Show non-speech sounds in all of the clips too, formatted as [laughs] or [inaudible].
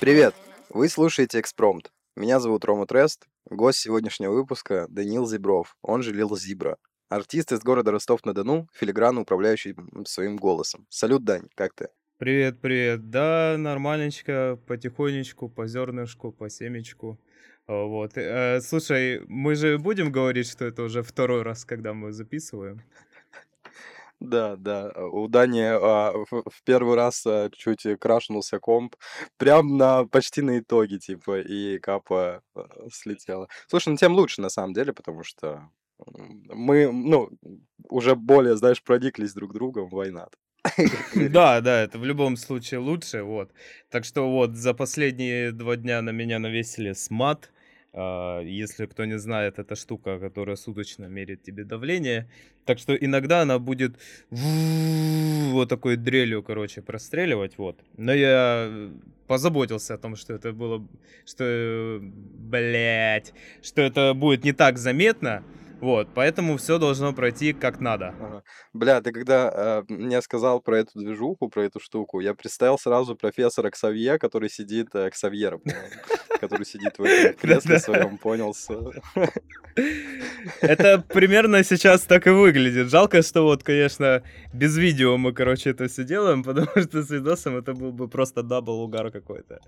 Привет! Вы слушаете «Экспромт». Меня зовут Рома Трест. Гость сегодняшнего выпуска — Данил Зибров, он же Лил Зибра. Артист из города Ростов-на-Дону, филигранно управляющий своим голосом. Салют, Дань, как ты? Привет, привет. Да, нормальненько, потихонечку, по зернышку, по семечку. А, Вот. Э, Слушай, мы же будем говорить, что это уже второй раз, когда мы записываем. Да, да, а, у Дани а, в в первый раз а, чуть крашнулся комп, [laughs] прям на почти на итоге, типа, и капа а, слетела. Слушай, ну тем лучше на самом деле, потому что мы, ну, уже более, знаешь, прониклись друг другом, not? [laughs] Да, да, это в любом случае лучше, вот. Так что вот, за последние два дня на меня навесили смат. А, Если кто не знает, это штука, которая суточно меряет тебе давление. Так что иногда она будет вот такой дрелью, короче, простреливать, вот. Но я э, позаботился о том, что это было, что, блять, что это будет не так заметно, вот, поэтому все должно пройти как надо. Ага. Бля, ты когда а, мне сказал про эту движуху, про эту штуку, я представил сразу профессора Ксавье, который сидит, э, Ксавьера, который сидит в этом [laughs] кресле своем, понял, Это примерно сейчас так и выглядит. Жалко, что вот, конечно, без видео мы, короче, это все делаем, потому [laughs] что с видосом это был бы просто double угар какой-то.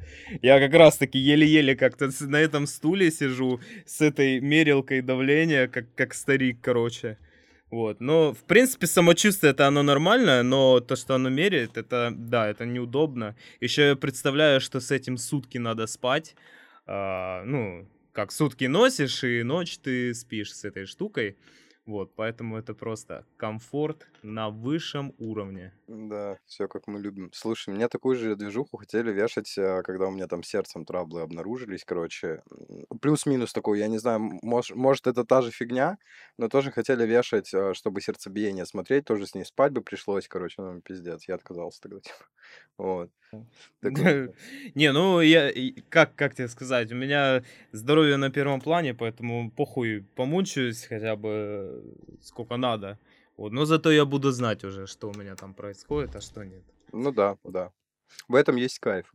Я как раз-таки еле-еле как-то на этом стуле сижу с этой мерилкой давления, как, как старик, короче. Вот. Но, в принципе, самочувствие это оно нормальное, но то, что оно меряет, это, да, это неудобно. Еще я представляю, что с этим сутки надо спать. А, ну, как сутки носишь, и ночь ты спишь с этой штукой. Вот, поэтому это просто комфорт на высшем уровне. Да, все как мы любим. Слушай, мне такую же движуху хотели вешать, а, когда у меня там сердцем траблы обнаружились, короче. Плюс-минус такой, я не знаю, м- мож- может, это та же фигня, но тоже хотели вешать, а, чтобы сердцебиение смотреть, тоже с ней спать бы пришлось, короче, ну, пиздец, я отказался тогда, [laughs] типа. Вот. [laughs] Не, ну я как как тебе сказать, у меня здоровье на первом плане, поэтому похуй помучаюсь хотя бы сколько надо. Вот, но зато я буду знать уже, что у меня там происходит, а что нет. Ну да, да. В этом есть кайф.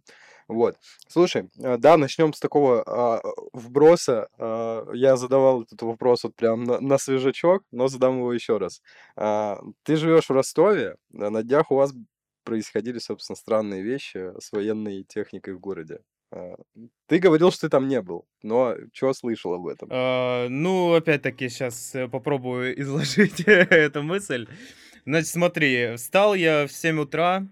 Вот. Слушай, а, да, начнем с такого а, вброса. А, Я задавал этот вопрос вот прям на, на свежачок, но задам его еще раз. А, Ты живешь в Ростове, на днях у вас происходили, собственно, странные вещи с военной техникой в городе. А, Ты говорил, что ты там не был, но что слышал об этом? А, ну, опять-таки, сейчас попробую [laughs] изложить [laughs] эту мысль. Значит, смотри, встал я в 7 утра.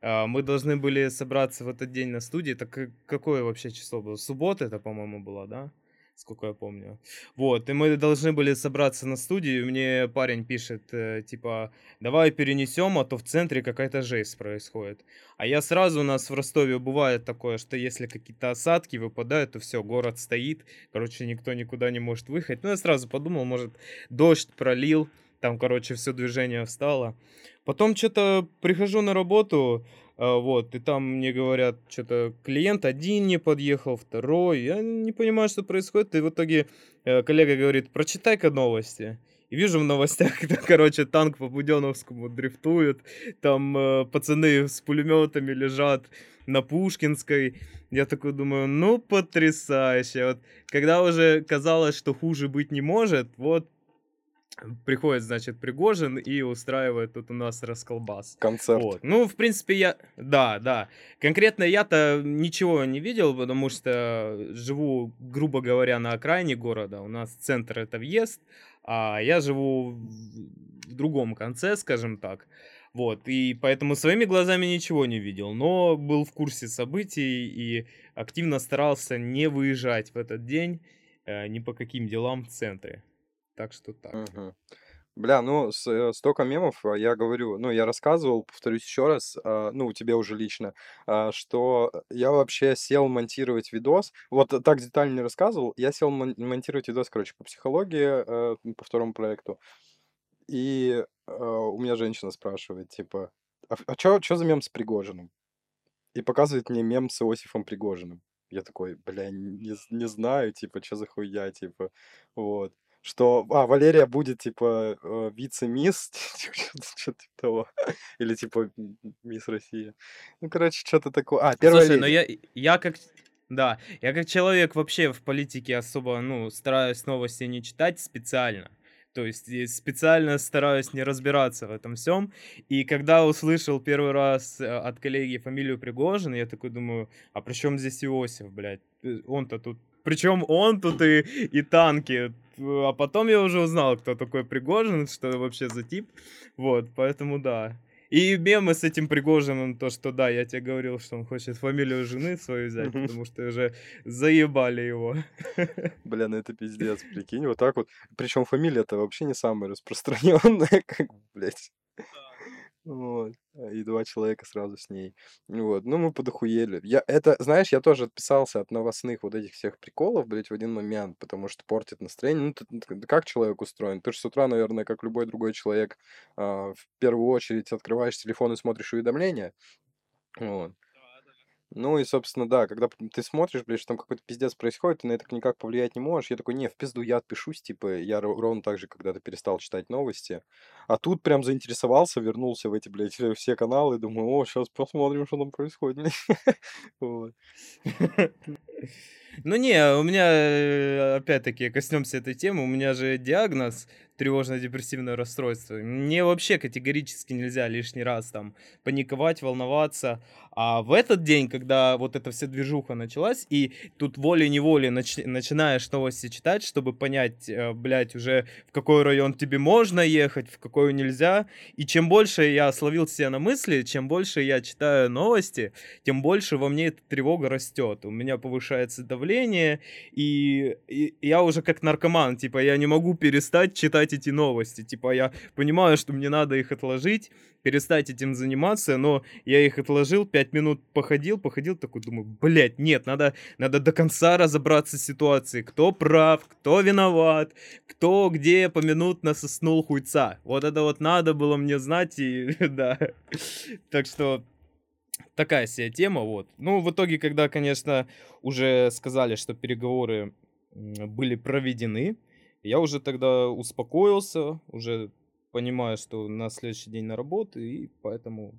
а, Мы должны были собраться в этот день на студии. Так к- какое вообще число было? Суббота это, по-моему, была, да? Сколько я помню. Вот, и мы должны были собраться на студию. Мне парень пишет, э, типа, давай перенесем, а то в центре какая-то жесть происходит. А я сразу, у нас в Ростове бывает такое, что если какие-то осадки выпадают, то все, город стоит, Короче, никто никуда не может выехать. Ну, я сразу подумал, может, дождь пролил, там, короче, все движение встало. Потом что-то прихожу на работу, вот, и там мне говорят, что-то клиент один не подъехал, второй. Я не понимаю, что происходит. И в итоге э, коллега говорит, прочитай-ка новости. И вижу в новостях, [laughs] когда, короче, танк по Буденновскому дрифтует, там э, пацаны с пулеметами лежат на Пушкинской. Я такой думаю, ну, потрясающе. Вот, когда уже казалось, что хуже быть не может, вот приходит, значит, Пригожин и устраивает тут у нас расколбас. Концерт. Вот. Ну, в принципе, я... Да, да. Конкретно я-то ничего не видел, потому что живу, грубо говоря, на окраине города. У нас центр — это въезд, а я живу в другом конце, скажем так. Вот, и поэтому своими глазами ничего не видел, но был в курсе событий и активно старался не выезжать в этот день э, ни по каким делам в центре. Так что так. Мгм. Бля, ну, с- э, столько мемов, а, я говорю, ну, я рассказывал, повторюсь еще раз, а, ну, тебе уже лично, а, что я вообще сел монтировать видос, вот так детально не рассказывал, я сел мон- монтировать видос, короче, по психологии, э, по второму проекту, и э, у меня женщина спрашивает, типа, а, что за мем с Пригожиным? И показывает мне мем с Иосифом Пригожиным. Я такой, бля, не, не знаю, типа, что за хуйня, типа, вот. Что, а, Валерия будет, типа, э, вице-мисс, [laughs] что-то типа того, или, типа, мисс Россия. Ну, короче, что-то такое. А, первая Слушай, но леди. я, я как, да, я как человек вообще в политике особо, ну, стараюсь новости не читать специально. То есть специально стараюсь не разбираться в этом всем. И когда услышал первый раз э, от коллеги фамилию Пригожин, я такой думаю, а при чем здесь Иосиф, блядь? Э, Он-то тут... Причем он тут и, и танки. А потом я уже узнал, кто такой Пригожин, что вообще за тип. Вот, поэтому да. И мемы с этим Пригожиным, то, что да, я тебе говорил, что он хочет фамилию жены свою взять, потому что уже заебали его. [laughs] Бля, ну это пиздец, прикинь, вот так вот. Причем фамилия-то вообще не самая распространенная, [laughs] как, блядь. Вот. а, И два человека сразу с ней. Вот. Ну, мы подохуели. Я, это, знаешь, я тоже отписался от новостных вот этих всех приколов, блядь, в один момент, потому что портит настроение. Ну, ты- как человек устроен? Ты же с утра, наверное, как любой другой человек, а, в первую очередь открываешь телефон и смотришь уведомления. Вот. Ну и, собственно, да, когда ты смотришь, блядь, что там какой-то пиздец происходит, ты на это никак повлиять не можешь. Я такой, не, в пизду я отпишусь, типа, я ро- ровно так же когда-то перестал читать новости. А тут прям заинтересовался, вернулся в эти, блядь, все каналы, думаю, о, сейчас посмотрим, что там происходит. блядь». [laughs] Вот. Ну не, у меня, э, опять-таки, коснемся этой темы, у меня же диагноз тревожно-депрессивное расстройство. Мне вообще категорически нельзя лишний раз там паниковать, волноваться. А в этот день, когда вот эта вся движуха началась, и тут волей-неволей нач- начинаешь новости читать, чтобы понять, э, блядь, уже в какой район тебе можно ехать, в какой нельзя. И чем больше я словил себя на мысли, чем больше я читаю новости, тем больше во мне эта тревога растет. У меня повышается давление, и, и я уже как наркоман, типа, я не могу перестать читать эти новости. Типа, я понимаю, что мне надо их отложить, перестать этим заниматься, но я их отложил, пять минут походил, походил, такой думаю, блядь, нет, надо, надо до конца разобраться с ситуацией, кто прав, кто виноват, кто где поминутно соснул хуйца. Вот это вот надо было мне знать, и [laughs] да. Так что такая себе тема, вот. Ну, в итоге, когда, конечно, уже сказали, что переговоры были проведены, я уже тогда успокоился, уже понимаю, что на следующий день на работу, и поэтому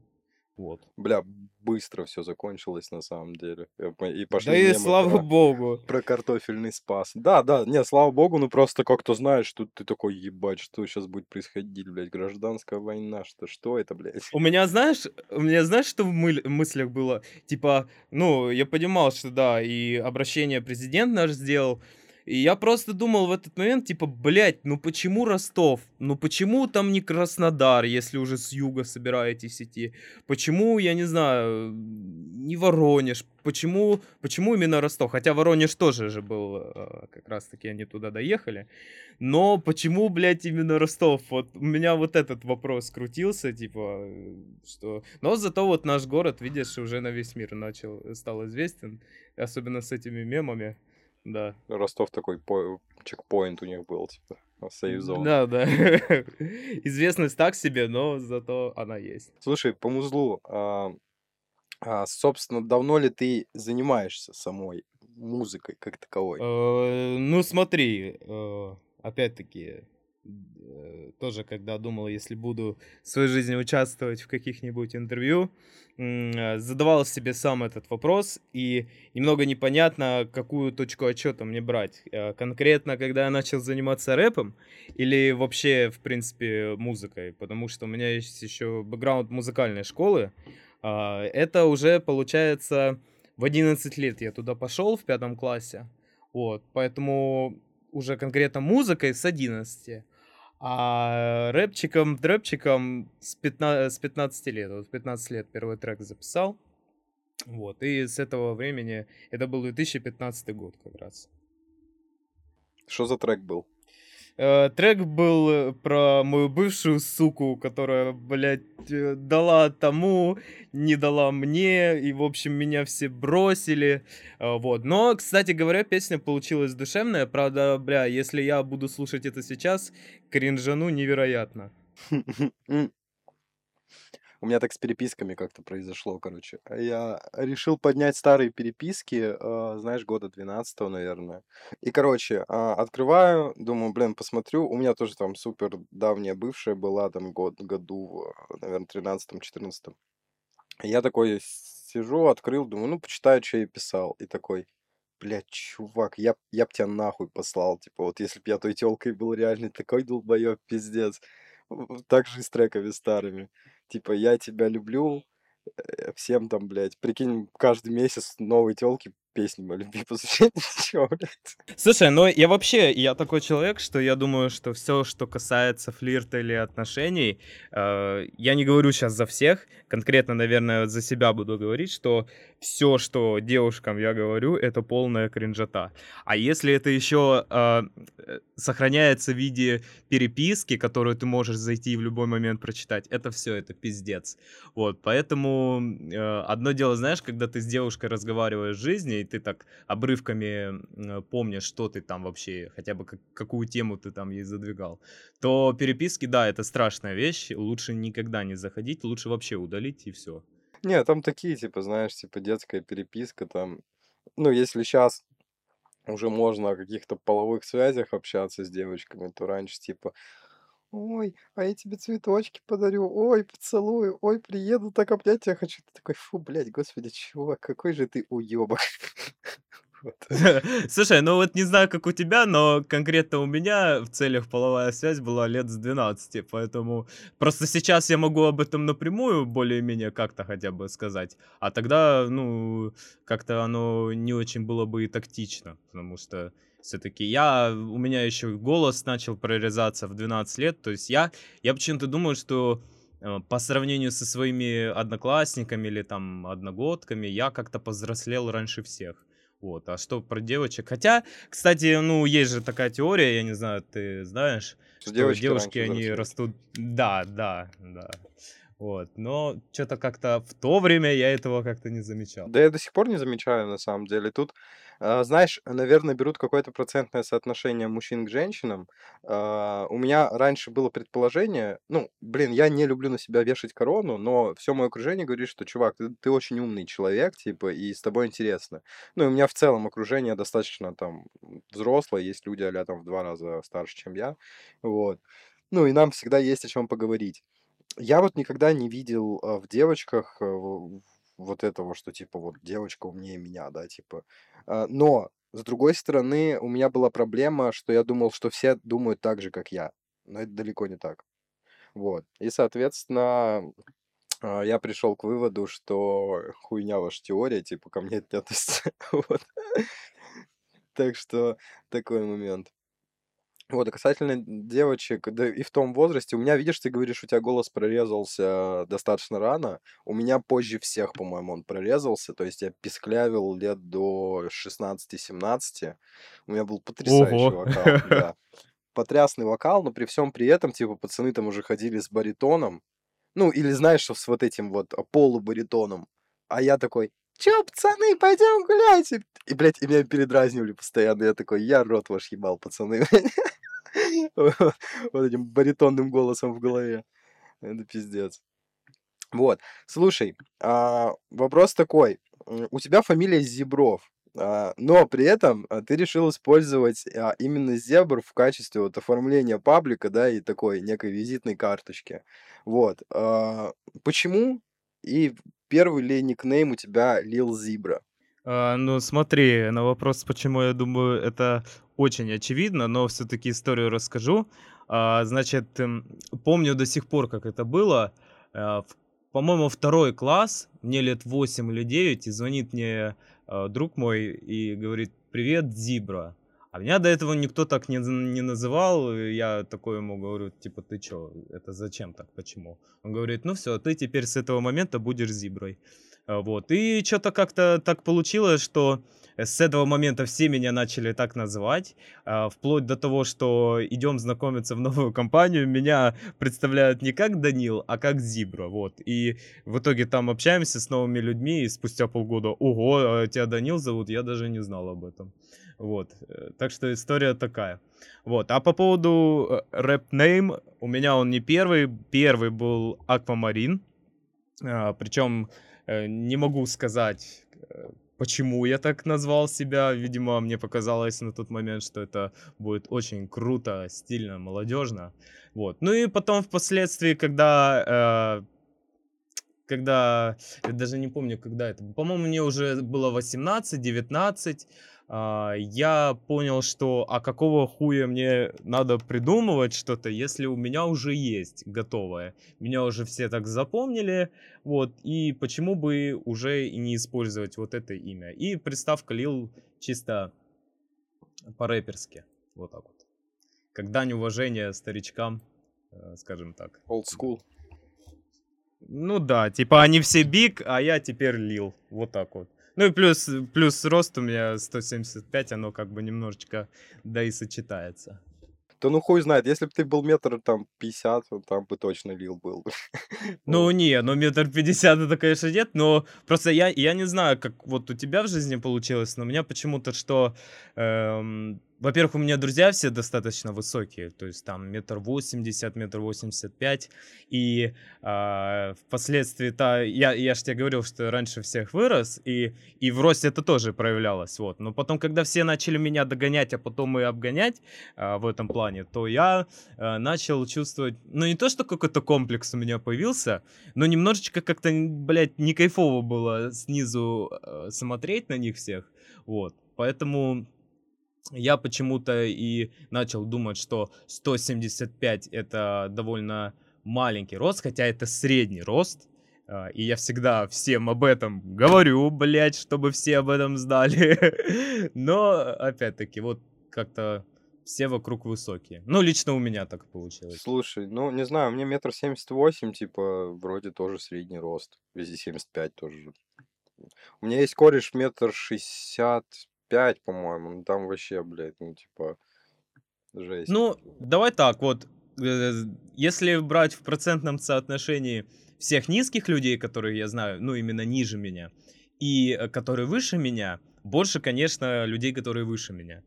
вот. Бля, быстро все закончилось на самом деле. По- И пошли Да и слава про, богу. про картофельный спас. Да, да, не, слава богу, ну просто как-то знаешь, что ты такой, ебать, что сейчас будет происходить, блядь, гражданская война, что, что это, блядь? У меня, знаешь, у меня, знаешь, что в мыль- мыслях было? Типа, ну, я понимал, что да, и обращение президент наш сделал, и я просто думал в этот момент, типа, блядь, ну почему Ростов? Ну почему там не Краснодар, если уже с юга собираетесь идти? Почему, я не знаю, не Воронеж? Почему, почему именно Ростов? Хотя Воронеж тоже же был, э, как раз-таки они туда доехали. Но почему, блядь, именно Ростов? Вот у меня вот этот вопрос крутился, типа, э, что... Но зато вот наш город, видишь, уже на весь мир начал, стал известен, особенно с этими мемами, да. Ростов такой по- чекпоинт у них был, типа, сейф зон. Да, да. [laughs] Известность так себе, но зато она есть. Слушай, по музлу, а, а, собственно, давно ли ты занимаешься самой музыкой как таковой? Э, Ну, смотри, э, опять-таки, тоже когда думал, если буду в своей жизни участвовать в каких-нибудь интервью, э, задавал себе сам этот вопрос, и немного непонятно, какую точку отчета мне брать. Э, Конкретно, когда я начал заниматься рэпом, или вообще, в принципе, музыкой, потому что у меня есть еще бэкграунд музыкальной школы. А, Это уже, получается, в 11 лет я туда пошел в пятом классе. Вот, поэтому уже конкретно музыкой с 11. А рэпчиком, трэпчиком с 15, с 15 лет. Вот в 15 лет первый трек записал. Вот, и с этого времени, это был 2015 год как раз. Что за трек был? Э, Трек был э, про мою бывшую суку, которая, блядь, э, дала тому, не дала мне, и, в общем, меня все бросили, вот. Но, кстати говоря, песня получилась душевная, правда, бля, если я буду слушать это сейчас, кринжану невероятно. [laughs] У меня так с переписками как-то произошло, короче. А Я решил поднять старые переписки, э, знаешь, года 12 наверное. И, короче, а, открываю, думаю, блин, посмотрю. У меня тоже там супер давняя бывшая была, там, год, году, наверное, 13-14. Я такой сижу, открыл, думаю, ну, почитаю, что я писал. И такой, блядь, чувак, я, я б тебя нахуй послал. Типа, вот если б я той телкой был реально такой долбоеб, пиздец. Так же и с треками старыми. Типа, я тебя люблю, э, всем там, блядь, прикинь, каждый месяц новые телки песни о любви [laughs] блядь? Слушай, ну я вообще, я такой человек, что я думаю, что все, что касается флирта или отношений, э, я не говорю сейчас за всех, конкретно, наверное, за себя буду говорить, что все, что девушкам я говорю, это полная кринжата. А если это еще э, э, сохраняется в виде переписки, которую ты можешь зайти в любой момент прочитать, это все, это пиздец. Вот, поэтому э, одно дело, знаешь, когда ты с девушкой разговариваешь в жизни, ты так обрывками помнишь, что ты там вообще, хотя бы как- какую тему ты там ей задвигал, то переписки, да, это страшная вещь, лучше никогда не заходить, лучше вообще удалить и все. Не, там такие, типа, знаешь, типа детская переписка там. Ну, если сейчас уже можно о каких-то половых связях общаться с девочками, то раньше типа, ой, а я тебе цветочки подарю, ой, поцелую, ой, приеду, так обнять тебя хочу. Ты такой, фу, блядь, господи, чувак, какой же ты уебок. [laughs] [laughs] Слушай, ну вот не знаю, как у тебя, но конкретно у меня в целях половая связь была лет с 12, поэтому просто сейчас я могу об этом напрямую более-менее как-то хотя бы сказать, а тогда, ну, как-то оно не очень было бы и тактично, потому что все-таки я, у меня еще голос начал прорезаться в 12 лет, то есть я, я почему-то думаю, что э, по сравнению со своими одноклассниками или там одногодками, я как-то повзрослел раньше всех. Вот, а что про девочек? Хотя, кстати, ну, есть же такая теория, я не знаю, ты знаешь, Что что девочки девушки, они растут... Да, да, да. Вот, но что-то как-то в то время я этого как-то не замечал. Да я до сих пор не замечаю, на самом деле. Тут, знаешь, наверное, берут какое-то процентное соотношение мужчин к женщинам. А, У меня раньше было предположение, ну, блин, я не люблю на себя вешать корону, но все мое окружение говорит, что, чувак, ты, ты очень умный человек, типа, и с тобой интересно. Ну, и у меня в целом окружение достаточно там взрослое, есть люди, а там в два раза старше, чем я, вот. Ну, и нам всегда есть о чем поговорить. Я вот никогда не видел а, в девочках а, в- вот этого, что типа вот девочка умнее меня, да, типа. А, Но, с другой стороны, у меня была проблема, что я думал, что все думают так же, как я. Но это далеко не так. Вот. И, соответственно, а, я пришел к выводу, что хуйня ваша теория, типа, ко мне это не относится. [laughs] Вот. Так что такой момент. Вот, а касательно девочек, да и в том возрасте, у меня, видишь, ты говоришь, у тебя голос прорезался достаточно рано, у меня позже всех, по-моему, он прорезался, то есть я писклявил лет до 16-17, у меня был потрясающий Ого! вокал, [laughs] да, потрясный вокал, но при всем при этом, типа, пацаны там уже ходили с баритоном, ну, или знаешь, что с вот этим вот а, полубаритоном, а я такой, чё, пацаны, пойдем гулять, и, блядь, и меня передразнивали постоянно, я такой, я рот ваш ебал, пацаны, [laughs] вот этим баритонным голосом в голове. Это пиздец. Вот. Слушай, а, вопрос такой. У тебя фамилия Зебров, а, но при этом а, ты решил использовать именно Зебр в качестве вот оформления паблика, да, и такой некой визитной карточки. Вот. Почему? И первый ли никнейм у тебя Лил Зибра? А, ну, смотри, на вопрос, почему я думаю, это очень очевидно, но все-таки историю расскажу. А, значит, эм, помню до сих пор, как это было. А, по-моему, второй класс, мне лет 8 или 9, и звонит мне а, друг мой и говорит, привет, Зибра. А меня до этого никто так не, не называл, я такой ему говорю, типа, ты чё, это зачем так, почему? Он говорит, ну все, ты теперь с этого момента будешь Зиброй. А, Вот. И что-то как-то так получилось, что с этого момента все меня начали так называть, а, вплоть до того, что идем знакомиться в новую компанию, меня представляют не как Данил, а как Зибра, вот. И в итоге там общаемся с новыми людьми, и спустя полгода, ого, а тебя Данил зовут, я даже не знал об этом. Вот. э, Так что история такая. Вот. А по поводу рэп-нейм, у меня он не первый, первый был Аквамарин. А, причем э, не могу сказать, э, почему я так назвал себя. Видимо, мне показалось на тот момент, что это будет очень круто, стильно, молодежно. Вот. Ну и потом впоследствии, когда э, когда, я даже не помню, когда это, по-моему, мне уже было 18-19, а, я понял, что а какого хуя мне надо придумывать что-то, если у меня уже есть готовое. Меня уже все так запомнили, вот, и почему бы уже и не использовать вот это имя. И приставка Лил чисто по-рэперски, вот так вот. Как дань уважения старичкам, э, скажем так. Old school. Ну да, типа они все биг, а я теперь лил. Вот так вот. Ну и плюс, плюс рост у меня 175, оно как бы немножечко да и сочетается. Да ну хуй знает, если бы ты был метр там 50, там бы точно лил был. [laughs] Ну не, ну метр пятьдесят это, конечно, нет, но просто я, я не знаю, как вот у тебя в жизни получилось, но у меня почему-то, что эм, во-первых, у меня друзья все достаточно высокие, то есть там метр восемьдесят, метр восемьдесят пять, и э, впоследствии-то, я, я же тебе говорил, что раньше всех вырос, и, и в росте это тоже проявлялось, вот, но потом, когда все начали меня догонять, а потом и обгонять э, в этом плане, то я э, начал чувствовать, ну не то, что какой-то комплекс у меня появился, но немножечко как-то, блядь, не кайфово было снизу э, смотреть на них всех, вот, поэтому я почему-то и начал думать, что 175 это довольно маленький рост, хотя это средний рост. А, и я всегда всем об этом говорю, блядь, чтобы все об этом знали. [laughs] Но, опять-таки, вот как-то все вокруг высокие. Ну, лично у меня так получилось. Слушай, ну, не знаю, мне метр семьдесят восемь, типа, вроде тоже средний рост. Везде 75 тоже. У меня есть кореш метр шестьдесят 5, по-моему. Ну там вообще, блядь, ну типа жесть. Ну, давай так, вот, э, если брать в процентном соотношении всех низких людей, которые я знаю, ну именно ниже меня, и э, которые выше меня, больше, конечно, людей, которые выше меня.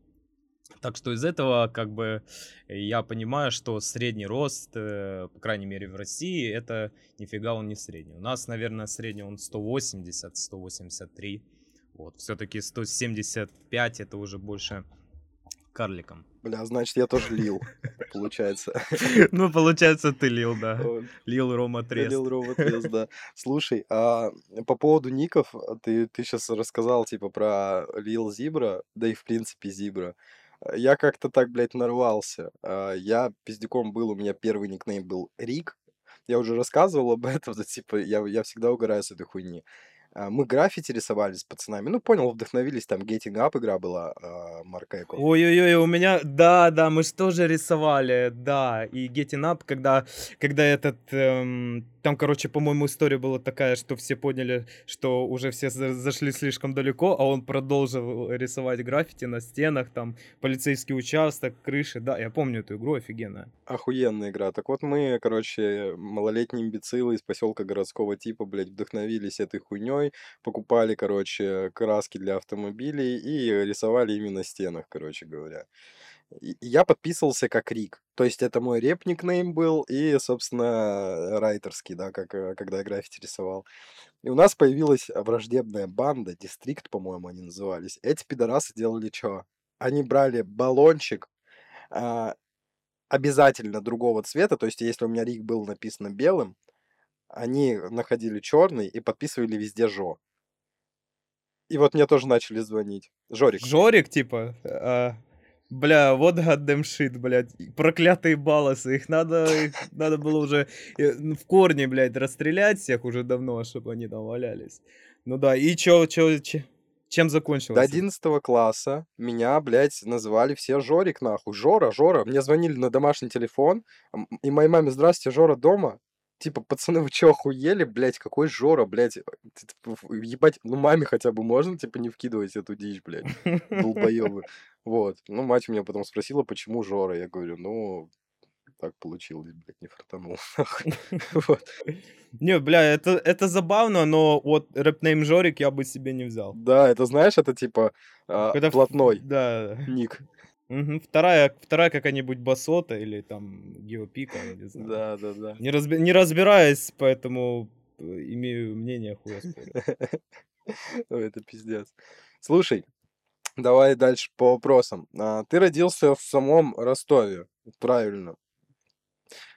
Так что из этого, как бы, я понимаю, что средний рост, э, по крайней мере, в России, это нифига он не средний. У нас, наверное, средний он 180-183. Вот, все-таки 175 это уже больше карликом. Бля, значит, я тоже лил, [laughs] получается. [laughs] Ну, получается, ты лил, да. Лил Рома Трест. Лил Рома Трест, да. Слушай, а по поводу ников, ты, ты сейчас рассказал, типа, про Лил Зибра, да и, в принципе, Зибра. Я как-то так, блядь, нарвался. А, я пиздюком был, у меня первый никнейм был Рик. Я уже рассказывал об [laughs] этом, типа, я, я всегда угораю с этой хуйни. А, мы граффити рисовали с пацанами. Ну, понял, вдохновились, там Getting Up игра была, э, Марка Эко. Ой-ой-ой, у меня, да, да, мы же тоже рисовали, да, и Getting Up, когда, когда этот, эм, там, короче, по-моему, история была такая, что все поняли, что уже все зашли слишком далеко, а он продолжил рисовать граффити на стенах, там, полицейский участок, крыши, да, я помню эту игру, офигенная. Охуенная игра. Так вот мы, короче, малолетние имбецилы из поселка городского типа, блядь, вдохновились этой хуйней, покупали, короче, краски для автомобилей и рисовали ими на стенах, короче говоря я подписывался как Рик. То есть это мой реп-никнейм был и, собственно, райтерский, да, как, э, когда я граффити рисовал. И у нас появилась враждебная банда, Дистрикт, по-моему, они назывались. Эти пидорасы делали что? Они брали баллончик, а, обязательно другого цвета, то есть если у меня Рик был написан белым, они находили черный и подписывали везде Жо. И вот мне тоже начали звонить. Жорик. Жорик, типа? А, Бля, вот goddamn shit, блядь. Проклятые балласы. Их надо, их надо было уже э, в корне, блядь, расстрелять всех уже давно, чтобы они там валялись. Ну да, и чё, чё, чё чем закончилось? До 11 класса меня, блядь, называли все Жорик, нахуй. Жора, Жора. Мне звонили на домашний телефон, и моей маме, здрасте, Жора дома? Типа, пацаны, вы чё, охуели, блядь, какой Жора, блядь, э, ебать, ну маме хотя бы можно, типа, не вкидывать эту дичь, блядь, долбоёбы. [laughs] Вот. Ну, мать у меня потом спросила, почему Жора. Я говорю, ну, так получилось, блядь, не фартанул. [laughs] [laughs] вот. Не, бля, это, это забавно, но вот рэпнейм Жорик я бы себе не взял. Да, это знаешь, это типа а, Когда плотной да. ник. Угу. Вторая, вторая какая-нибудь басота или там геопика, я не знаю. Да, да, да. Не, разби... не разбираясь, поэтому имею мнение, оспорю. [laughs] Ой, это пиздец. Слушай, давай дальше по вопросам. А, ты родился в самом Ростове, правильно?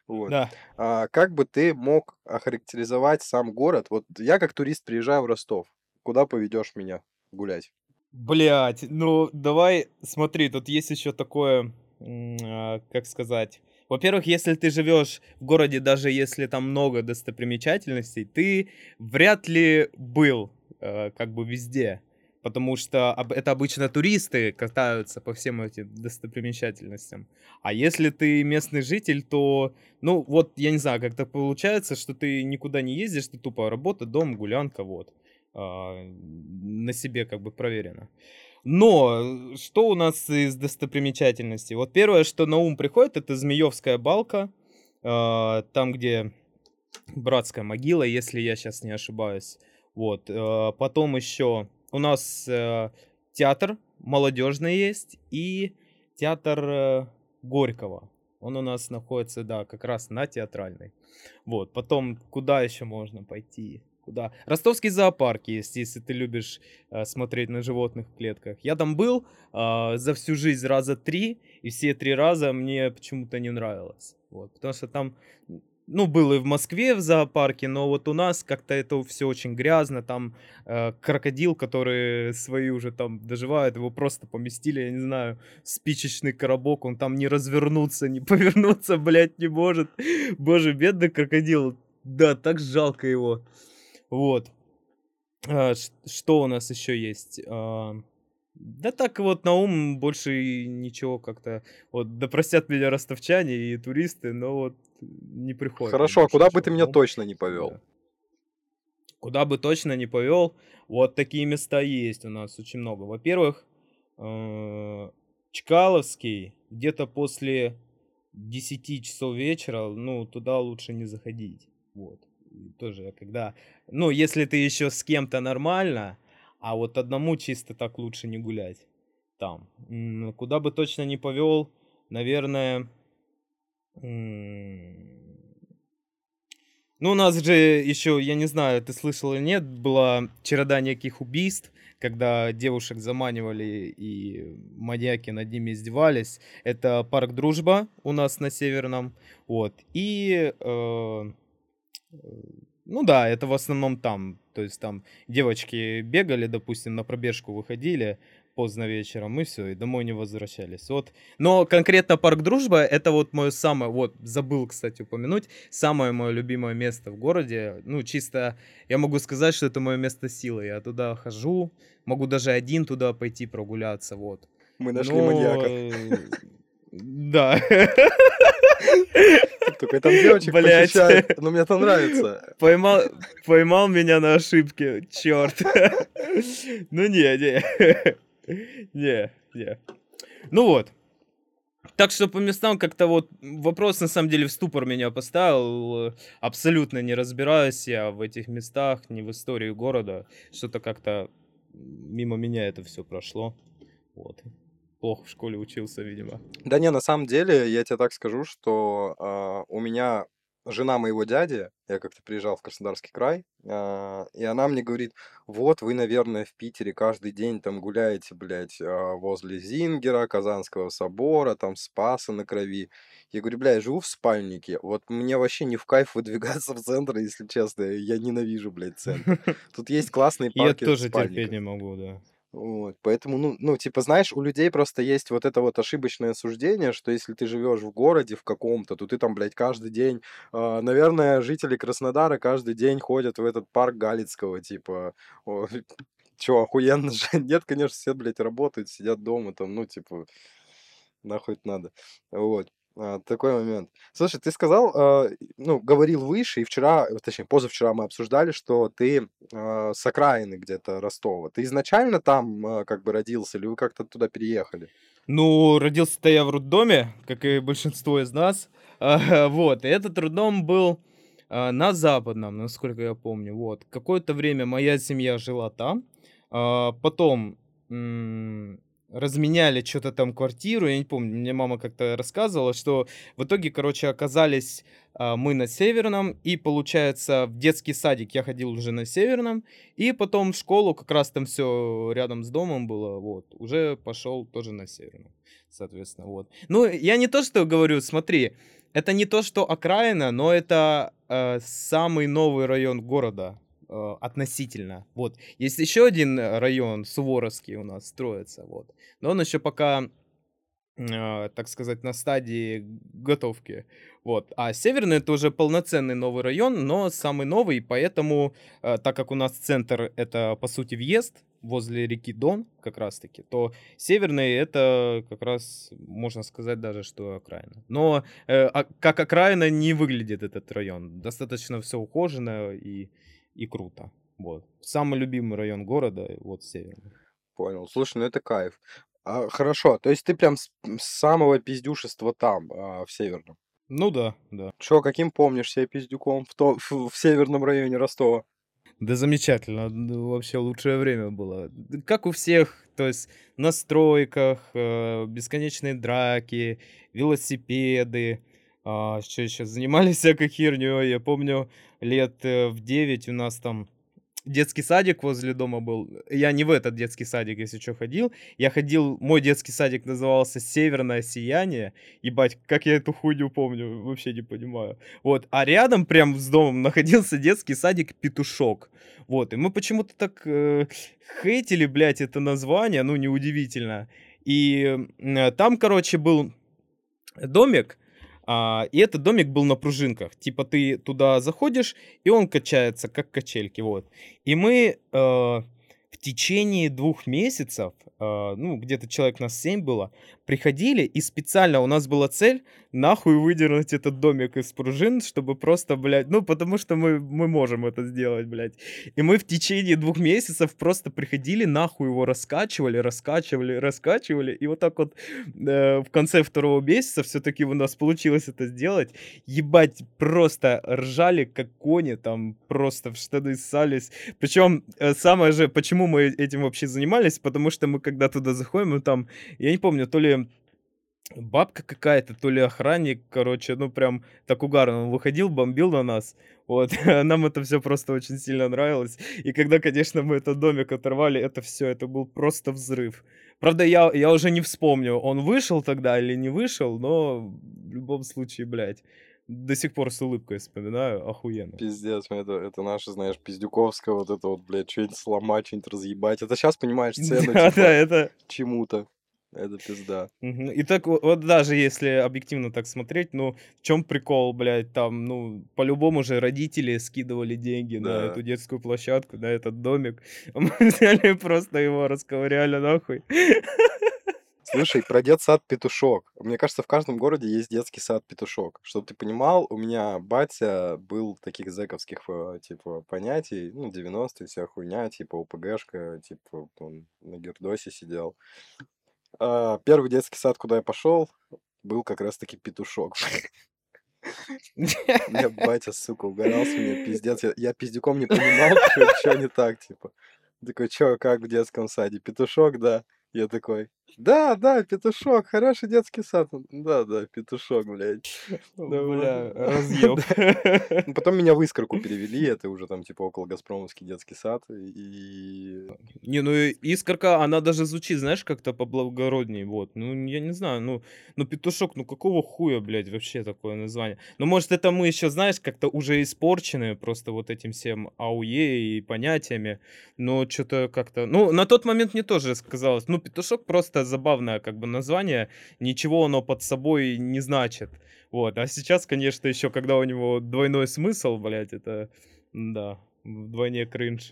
Вот. Да. А как бы ты мог охарактеризовать сам город? Вот я как турист приезжаю в Ростов. Куда поведешь меня гулять? Блять, ну давай, смотри, тут есть еще такое, а, как сказать. Во-первых, если ты живешь в городе, даже если там много достопримечательностей, ты вряд ли был э, как бы везде. Потому что это обычно туристы катаются по всем этим достопримечательностям. А если ты местный житель, то, ну, вот, я не знаю, как так получается, что ты никуда не ездишь, ты тупо работа, дом, гулянка, вот. А, на себе как бы проверено. Но что у нас из достопримечательностей? Вот первое, что на ум приходит, это Змеевская балка, а, там, где братская могила, если я сейчас не ошибаюсь. Вот. а, Потом еще у нас э, театр молодежный есть и театр э, Горького. Он у нас находится, да, как раз на театральной. Вот. Потом куда еще можно пойти? Куда? Ростовский зоопарк есть, если ты любишь э, смотреть на животных в клетках. Я там был э, за всю жизнь раза три, и все три раза мне почему-то не нравилось. Вот, потому что там, ну, был и в Москве в зоопарке, но вот у нас как-то это все очень грязно. Там э, крокодил, который свои уже там доживает, его просто поместили, я не знаю, в спичечный коробок, он там не развернуться, не [laughs] повернуться, блядь, не может. Боже, бедный крокодил. Да, так жалко его. Вот. А, что у нас еще есть? А, да так вот на ум больше ничего как-то. Вот, да простят меня ростовчане и туристы, но вот не приходит. Хорошо, а куда бы ты меня точно не повел? Да. Куда бы точно не повел, вот такие места есть у нас очень много. Во-первых, э, Чкаловский, где-то после 10 часов вечера, ну, туда лучше не заходить. Вот. Тоже когда... Ну, если ты еще с кем-то нормально, а вот одному чисто так лучше не гулять там. Куда бы точно не повел, наверное... ну, у нас же еще, я не знаю, ты слышал или нет, была череда неких убийств, когда девушек заманивали и маньяки над ними издевались. Это парк Дружба у нас на Северном. Вот. И, э, ну да, это в основном там. То есть там девочки бегали, допустим, на пробежку выходили поздно вечером, и все, и домой не возвращались. Вот. Но конкретно парк Дружба это вот мое самое, вот, забыл, кстати, упомянуть, самое мое любимое место в городе. Ну, чисто я могу сказать, что это мое место силы. Я туда хожу, могу даже один туда пойти прогуляться, вот. Мы нашли Но, маньяка. э, Да. [laughs] Только там девочек Блядь. похищают. Но мне это нравится. Поймал, поймал меня на ошибке, черт. Ну не, не. Не, не. Ну вот. Так что по местам как-то вот вопрос на самом деле в ступор меня поставил. Абсолютно не разбираюсь я в этих местах, ни в истории города. Что-то как-то мимо меня это все прошло. Вот. Плохо в школе учился, видимо. Да не, на самом деле, я тебе так скажу, что а, у меня жена моего дяди, я как-то приезжал в Краснодарский край, а, и она мне говорит, вот вы, наверное, в Питере каждый день там гуляете, блядь, а, возле Зингера, Казанского собора, там Спаса на Крови. Я говорю, бля, я живу в спальнике, вот мне вообще не в кайф [laughs] выдвигаться в центр, если честно, я ненавижу, блядь, центр. [laughs] Тут есть классные Я парки тоже терпеть не могу, да. Вот, поэтому, ну, ну, типа, знаешь, у людей просто есть вот это вот ошибочное суждение, что если ты живешь в городе в каком-то, то ты там, блядь, каждый день, а, наверное, жители Краснодара каждый день ходят в этот парк Галицкого, типа, о, [laughs] чё, охуенно же? [laughs] Нет, конечно, все, блядь, работают, сидят дома, там, ну, типа, нахуй это надо. Вот. А, такой момент. Слушай, ты сказал, а, ну, говорил выше, и вчера, э, точнее, позавчера мы обсуждали, что ты а, с окраины где-то Ростова. Ты изначально там как бы родился, или вы как-то туда переехали? Ну, родился-то я в роддоме, как и большинство из нас. [laughs] Вот, и этот роддом был на Западном, насколько я помню. Вот, какое-то время моя семья жила там. Потом разменяли что то там квартиру, я не помню, мне мама как-то рассказывала, что в итоге, короче, оказались а, мы на Северном, и, получается, в детский садик я ходил уже на Северном, и потом в школу, как раз там все рядом с домом было, вот, уже пошел тоже на Северном, соответственно, вот. Ну, я не то, что говорю, смотри, это не то, что окраина, но это э, самый новый район города, э, относительно. Вот. Есть еще один район, Суворовский у нас строится, вот. Но он еще пока, э, так сказать, на стадии готовки. Вот. А Северный это уже полноценный новый район, но самый новый, поэтому, э, так как у нас центр это по сути въезд возле реки Дон, как раз таки, то Северный это как раз можно сказать даже что окраина. Но э, а, как окраина не выглядит этот район. Достаточно все ухожено и и круто. Вот. Самый любимый район города, вот Северный. Понял. Слушай, ну это кайф. А, хорошо, то есть ты прям с, с самого пиздюшества там, а, в Северном. Ну да, да. Чё, каким помнишь себя пиздюком в, то, в, в северном районе Ростова? Да замечательно, ну, вообще лучшее время было. Как у всех, то есть на стройках, э, бесконечные драки, велосипеды, а, что еще, занимались [laughs] всякой херней. Я помню, лет э, в 9 у нас там детский садик возле дома был. Я не в этот детский садик, если что, ходил. Я ходил, мой детский садик назывался «Северное сияние». Ебать, как я эту хуйню помню, вообще не понимаю. Вот, а рядом, прям с домом, [laughs] находился детский садик «Петушок». Вот, и мы почему-то так э, хейтили, блядь, это название, ну, неудивительно. И э, там, короче, был домик, а, и этот домик был на пружинках. Типа ты туда заходишь, и он качается, как качельки. Вот. И мы э, в течение двух месяцев, э, ну, где-то человек нас семь было, приходили, и специально у нас была цель нахуй выдернуть этот домик из пружин, чтобы просто, блядь, ну, потому что мы, мы можем это сделать, блядь. И мы в течение двух месяцев просто приходили, нахуй его раскачивали, раскачивали, раскачивали, и вот так вот э, в конце второго месяца все-таки у нас получилось это сделать. Ебать, просто ржали как кони, там просто в штаны ссались. Причем э, самое же, почему мы этим вообще занимались, потому что мы когда туда заходим, мы там, я не помню, то ли бабка какая-то, то ли охранник, короче, ну прям так угарно. Он выходил, бомбил на нас. Вот, [laughs] нам это все просто очень сильно нравилось. И когда, конечно, мы этот домик оторвали, это все, это был просто взрыв. Правда, я, я уже не вспомню, он вышел тогда или не вышел, но в любом случае, блядь, до сих пор с улыбкой вспоминаю, охуенно. Пиздец, это, это наше, знаешь, пиздюковское, вот это вот, блядь, что-нибудь сломать, что-нибудь разъебать. Это сейчас понимаешь [laughs] цену, Да, типа, да, это... чему-то. Это пизда. И так вот, даже если объективно так смотреть, ну, в чем прикол, блядь, там, ну, по-любому же родители скидывали деньги на Да. эту детскую площадку, на этот домик. [laughs] Мы взяли просто его расковыряли нахуй. [laughs] Слушай, про детсад Петушок. Мне кажется, в каждом городе есть детский сад Петушок. Чтобы ты понимал, у меня батя был таких зэковских, э, типа, понятий, ну, 90-е, вся хуйня, типа, УПГшка, типа, он на Гердосе сидел. А, первый детский сад, куда я пошел, был как раз-таки Петушок. Меня [laughs] батя, сука, угорал с меня, пиздец. Я, я пиздюком не понимал, что не так, типа. Такой, чё, как в детском саде? Петушок, да. Я такой, да, да, петушок, хороший детский сад. Да, да, петушок, блядь. [laughs] Да, Вот. бля, [laughs] разъеб. [laughs] Ну, Потом меня в Искорку перевели, это уже там типа около Газпромовский детский сад. И Не, ну искорка, она даже звучит, знаешь, как-то поблагороднее, вот. Ну, я не знаю, ну, ну петушок, ну какого хуя, блядь, вообще такое название? Ну, может, это мы еще, знаешь, как-то уже испорчены просто вот этим всем АУЕ и понятиями, но что-то как-то... Ну, на тот момент мне тоже казалось, ну, петушок просто забавное как бы название, ничего оно под собой не значит. Вот, а сейчас, конечно, еще когда у него двойной смысл, блядь, это, да, вдвойне кринж.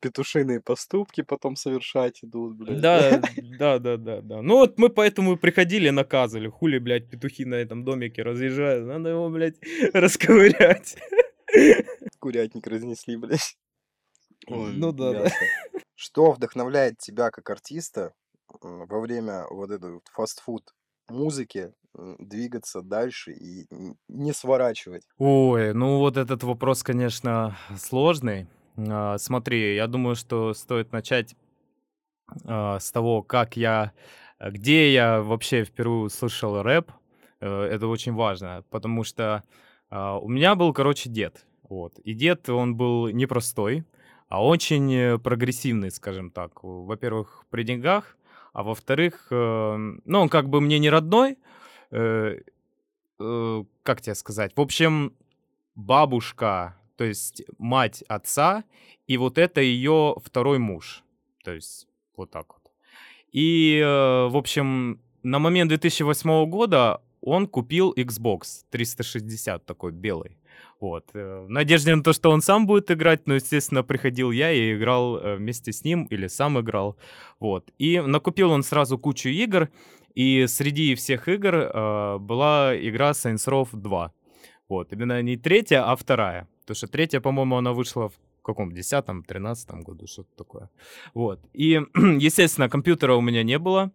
петушиные поступки потом совершать идут, блядь. Да, [laughs] да, да, да, да. Ну вот мы поэтому и приходили, наказывали. Хули, блядь, петухи на этом домике разъезжают. Надо его, блядь, [laughs] расковырять. [laughs] Курятник разнесли, блядь. Ой, Ну да, да. Что вдохновляет тебя как артиста во время вот этой вот фастфуд музыки двигаться дальше и не сворачивать? Ой, ну вот этот вопрос, конечно, сложный. А, Смотри, я думаю, что стоит начать а, с того, как я, где я вообще впервые услышал рэп. Э, это очень важно, потому что, а, у меня был, короче, дед. Вот. И дед, он был непростой, а очень э, прогрессивный, скажем так. Во-первых, при деньгах, а во-вторых, эм, ну, он как бы мне не родной, э, э, как тебе сказать? В общем, бабушка, то есть мать отца, и вот это ее второй муж. То есть вот так вот. И, э, в общем, на момент 2008 года он купил Xbox 360 такой белый. Вот. э, В надежде на то, что он сам будет играть, но, естественно, приходил я и играл э, вместе с ним или сам играл. Вот. И накупил он сразу кучу игр, и среди всех игр э, была игра Saints Row 2. Вот. Именно не третья, а вторая. Потому что третья, по-моему, она вышла в каком? 10-м, 13 году, что-то такое. Вот. И, [clears throat] естественно, компьютера у меня не было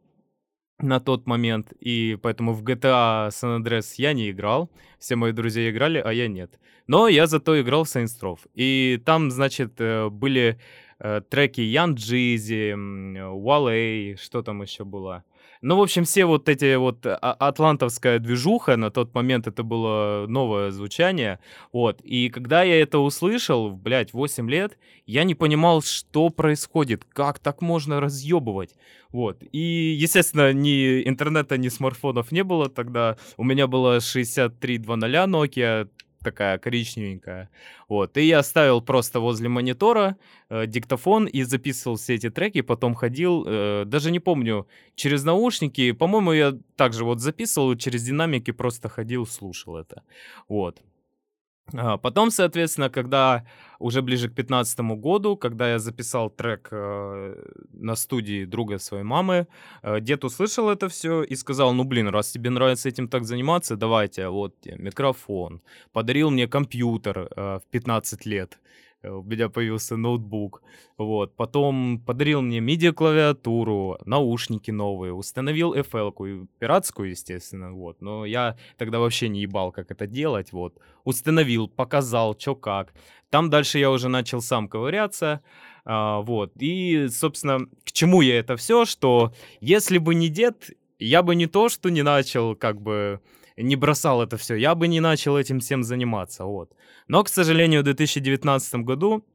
на тот момент, и поэтому в GTA San Andreas я не играл. Все мои друзья играли, а я нет. Но я зато играл в Saints Row. И там, значит, э, были э, треки Ян Джизи, Wale, что там еще было. Ну, в общем, все вот эти вот а- атлантовская движуха, на тот момент это было новое звучание, вот. И когда я это услышал, блядь, 8 лет, я не понимал, что происходит, как так можно разъебывать. Вот. И, естественно, ни интернета, ни смартфонов не было тогда. У меня было 6300 Nokia, такая коричневенькая. Вот. И я ставил просто возле монитора э, диктофон и записывал все эти треки, потом ходил, э, даже не помню, через наушники, по-моему, я также вот записывал, через динамики просто ходил, слушал это. Вот. А, Потом, соответственно, когда уже ближе к 15 году, когда я записал трек э, на студии друга своей мамы, э, дед услышал это все и сказал, ну блин, раз тебе нравится этим так заниматься, давайте, вот тебе микрофон. Подарил мне компьютер э, в 15 лет. Э, У меня появился ноутбук. Вот. Потом подарил мне MIDI-клавиатуру, наушники новые, установил FL-ку, пиратскую, естественно, вот. Но я тогда вообще не ебал, как это делать, вот. Установил, показал, что как. Там дальше я уже начал сам ковыряться, а, вот. И, собственно, к чему я это все, что если бы не дед, я бы не то, что не начал, как бы, не бросал это все, я бы не начал этим всем заниматься, вот. Но, к сожалению, в 2019 году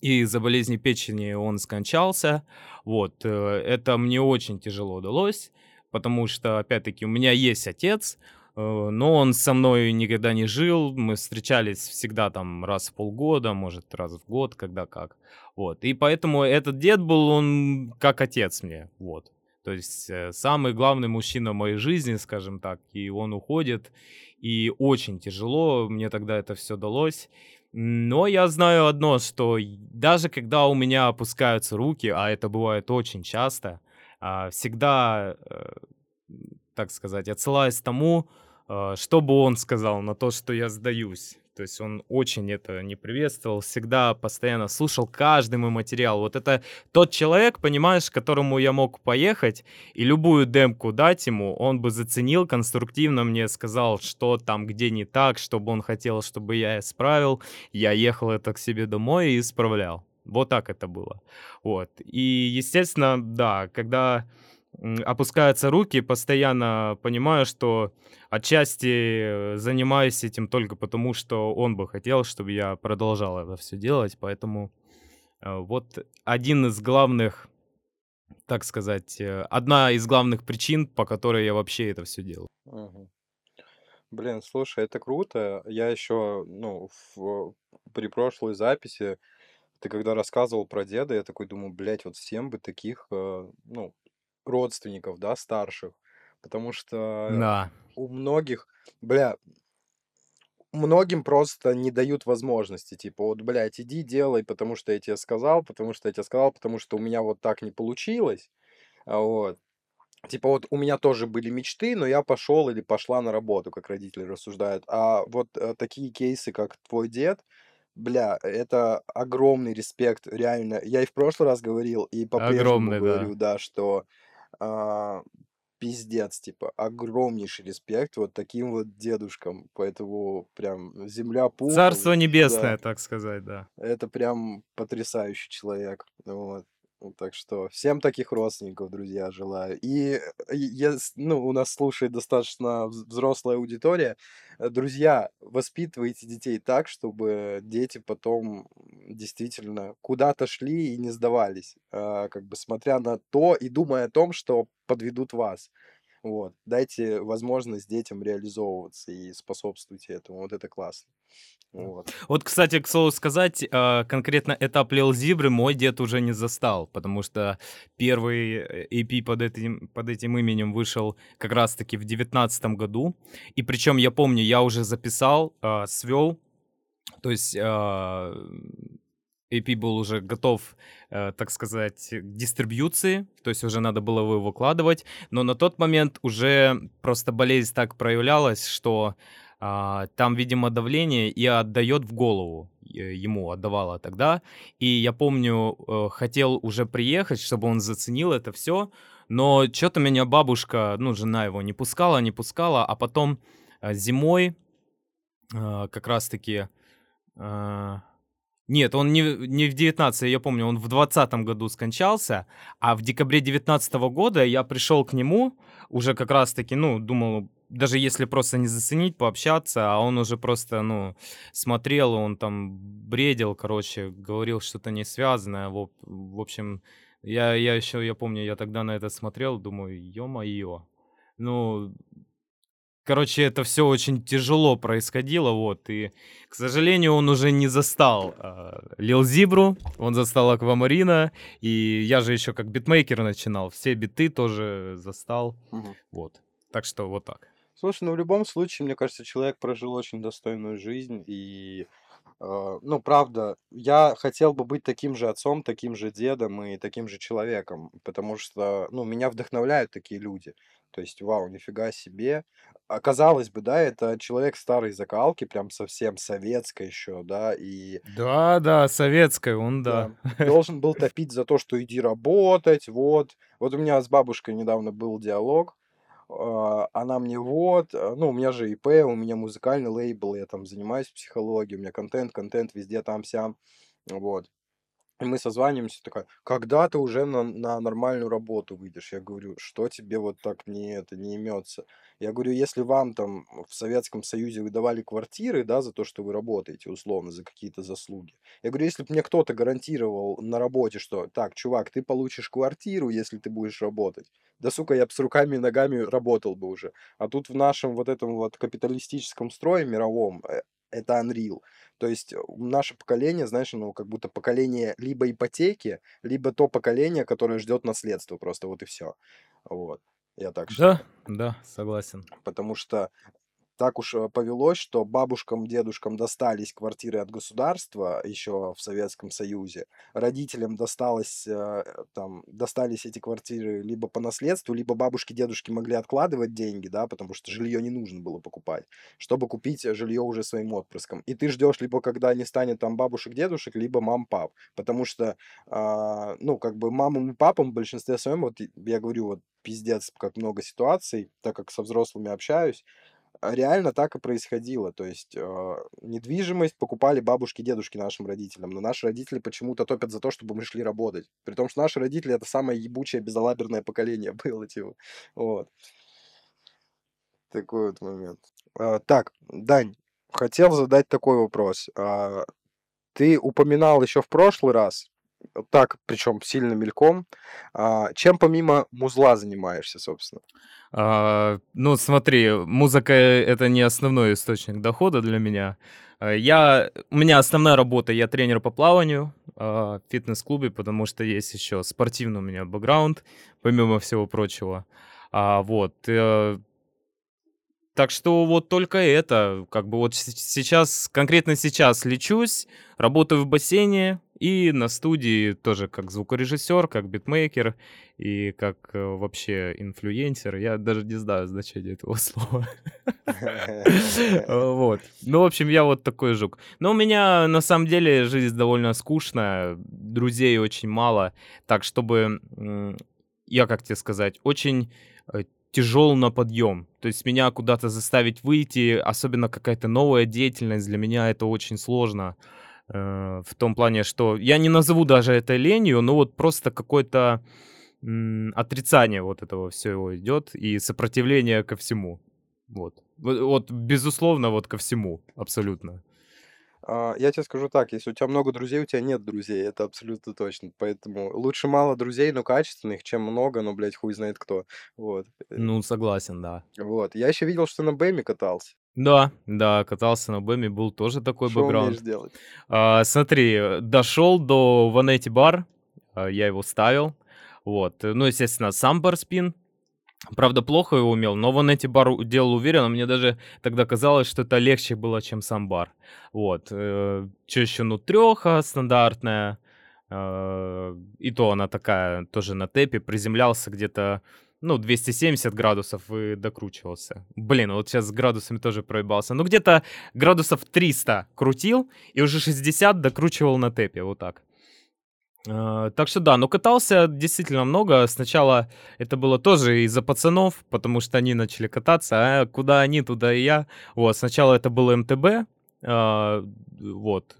из-за болезни печени он скончался. Вот, э, это мне очень тяжело удалось, потому что, опять-таки, у меня есть отец, э, но он со мной никогда не жил. Мы встречались всегда там раз в полгода, может, раз в год, когда как. Вот, и поэтому этот дед был, он как отец мне, вот. То есть э, самый главный мужчина в моей жизни, скажем так, и он уходит, и очень тяжело мне тогда это все далось. Но я знаю одно, что даже когда у меня опускаются руки, а это бывает очень часто, а, всегда, э, так сказать, отсылаюсь к тому, э, что бы он сказал на то, что я сдаюсь. То есть он очень это не приветствовал, всегда постоянно слушал каждый мой материал. Вот это тот человек, понимаешь, которому я мог поехать и любую демку дать ему, он бы заценил, конструктивно мне сказал, что там, где не так, чтобы он хотел, чтобы я исправил. Я ехал это к себе домой и исправлял. Вот так это было. Вот. И, естественно, да, когда опускаются руки, постоянно понимаю, что отчасти э, занимаюсь этим только потому, что он бы хотел, чтобы я продолжал это все делать. Поэтому э, вот один из главных, так сказать, э, одна из главных причин, по которой я вообще это все делаю. Мгм. Блин, слушай, это круто. Я еще, ну, в, при прошлой записи, ты когда рассказывал про деда, я такой думаю, блядь, вот всем бы таких, ну, родственников, да, старших. Потому что Да, у многих, бля, многим просто не дают возможности. Типа, вот, блядь, иди делай, потому что я тебе сказал, потому что я тебе сказал, потому что у меня вот так не получилось. А Вот. Типа вот у меня тоже были мечты, но я пошел или пошла на работу, как родители рассуждают. А вот э, такие кейсы, как твой дед, бля, это огромный респект, реально. Я и в прошлый раз говорил, и по-прежнему огромный, говорю, да. да, что а, пиздец, типа, огромнейший респект вот таким вот дедушкам. Поэтому прям земля пухом, Царство небесное, да, так сказать, да. это прям потрясающий человек. Вот. Так что всем таких родственников, друзья, желаю. И, э, ес ну, у нас слушает достаточно вз взрослая аудитория. Друзья, воспитывайте детей так, чтобы дети потом действительно куда-то шли и не сдавались, а, как бы смотря на то и думая о том, что подведут вас. Вот. Дайте возможность детям реализовываться и способствуйте этому. Вот это классно. Вот. Вот, кстати, к слову сказать, а, конкретно этап Лил Зибры мой дед уже не застал, потому что первый э, EP под этим, под этим именем вышел как раз-таки в девятнадцатом году. И причем я помню, я уже записал, а, свел, то есть EP был уже готов, э, так сказать, к дистрибьюции, то есть уже надо было его выкладывать, но на тот момент уже просто болезнь так проявлялась, что а, там, видимо, давление и отдает в голову э, ему отдавала тогда. И я помню, э, хотел уже приехать, чтобы он заценил это все, но что-то меня бабушка, ну, жена его не пускала, не пускала, а потом зимой как раз-таки... нет, он не, не в 19 я помню, он в 20 году скончался, а в декабре 19 года я пришел к нему, уже как раз-таки, ну, думал, даже если просто не заценить, пообщаться, а он уже просто, ну, смотрел, он там бредил, короче, говорил что-то не связанное, в, в общем, я, я еще, я помню, я тогда на это смотрел, думаю, ё-моё. Ну, короче, это все очень тяжело происходило, вот, и, к сожалению, он уже не застал а, Лил Зибру, он застал Аквамарина, и я же еще как битмейкер начинал, все биты тоже застал, Мгм. вот. Так что вот так. Слушай, ну в любом случае, мне кажется, человек прожил очень достойную жизнь. И, э, ну, правда, я хотел бы быть таким же отцом, таким же дедом и таким же человеком, потому что, ну, меня вдохновляют такие люди. То есть, вау, нифига себе. А казалось бы, да, это человек старой закалки, прям совсем советской еще, да, и Да, да, советская, он да. да, должен был [laughs] топить за то, что иди работать, вот. Вот у меня с бабушкой недавно был диалог, а, она мне вот, а, ну, у меня же ИП, у меня музыкальный лейбл, я там занимаюсь психологией, у меня контент, контент везде там-сям, вот. И мы созваниваемся, такая, когда ты уже на, на нормальную работу выйдешь? Я говорю, что тебе вот так не это не имется? Я говорю, если вам там в Советском Союзе выдавали квартиры, да, за то, что вы работаете, условно, за какие-то заслуги. Я говорю, если бы мне кто-то гарантировал на работе, что так, чувак, ты получишь квартиру, если ты будешь работать, да, сука, я бы с руками и ногами работал бы уже. А тут в нашем вот этом вот капиталистическом строе мировом э, это unreal. То есть э, наше поколение, знаешь, ну, как будто поколение либо ипотеки, либо то поколение, которое ждет наследство просто, вот и все. Вот. Я так считаю. Да, да, согласен. Потому что так уж э, повелось, что бабушкам, дедушкам достались квартиры от государства еще в Советском Союзе, родителям досталось, э, там, достались эти квартиры либо по наследству, либо бабушки, дедушки могли откладывать деньги, да, потому что жилье не нужно было покупать, чтобы купить жилье уже своим отпрыском. И ты ждешь либо когда не станет там бабушек, дедушек, либо мам-пап, потому что, а, ну, как бы мамам и папам в большинстве своем, вот я говорю, вот пиздец, как много ситуаций, так как со взрослыми общаюсь, реально так и происходило. То есть э, недвижимость покупали бабушки, дедушки нашим родителям, но наши родители почему-то топят за то, чтобы мы шли работать. При том, что наши родители это самое ебучее, безалаберное поколение [laughs] было, типа. Вот. Такой вот момент. А, так, Дань, хотел задать такой вопрос. А, ты упоминал еще в прошлый раз, так, причем сильно мельком, а, чем помимо музла занимаешься, собственно? А, ну, смотри, музыка это не основной источник дохода для меня. А, Я, у меня основная работа, я тренер по плаванию а, в фитнес-клубе, потому что есть еще спортивный у меня бэкграунд, помимо всего прочего. А, вот. э, Так что вот только это, как бы вот сейчас, конкретно сейчас лечусь, работаю в бассейне и на студии тоже как звукорежиссер, как битмейкер и как э, вообще инфлюенсер. Я даже не знаю значение этого [laughs] слова. [laughs] Вот. Ну, в общем, я вот такой жук. Но у меня на самом деле жизнь довольно скучная, друзей очень мало, так чтобы, я как тебе сказать, очень э, тяжел на подъем. То есть меня куда-то заставить выйти, особенно какая-то новая деятельность, для меня это очень сложно. Э, в том плане, что я не назову даже это ленью, но вот просто какое-то отрицание вот этого всего идет и сопротивление ко всему. Вот. Вот, вот, безусловно, вот ко всему, абсолютно. А, я тебе скажу так, если у тебя много друзей, у тебя нет друзей, это абсолютно точно. Поэтому лучше мало друзей, но качественных, чем много, но, блядь, хуй знает кто. Вот. Э, Ну, согласен, да. Вот. Я еще видел, что на Бэме катался. Да, да, катался на Бэме, был тоже такой Что бэкграунд. делать? А, смотри, э, дошел до Ванетти Бар, а, я его ставил. Вот. э, Ну, естественно, сам барспин. Правда, плохо его умел, но Ванетти Бар у- делал уверенно. Мне даже тогда казалось, что это легче было, чем сам бар. Вот. Что еще, ну, треха стандартная. э, И то она такая, тоже на тепе. Приземлялся где-то, ну, 270 градусов и докручивался. Блин, вот сейчас с градусами тоже проебался. Ну, где-то градусов 300 крутил и уже 60 докручивал на тепе. Вот так. Э, Так что да, но катался действительно много. Сначала это было тоже из-за пацанов, потому что они начали кататься, а куда они, туда и я. Вот, сначала это было МТБ, а, вот.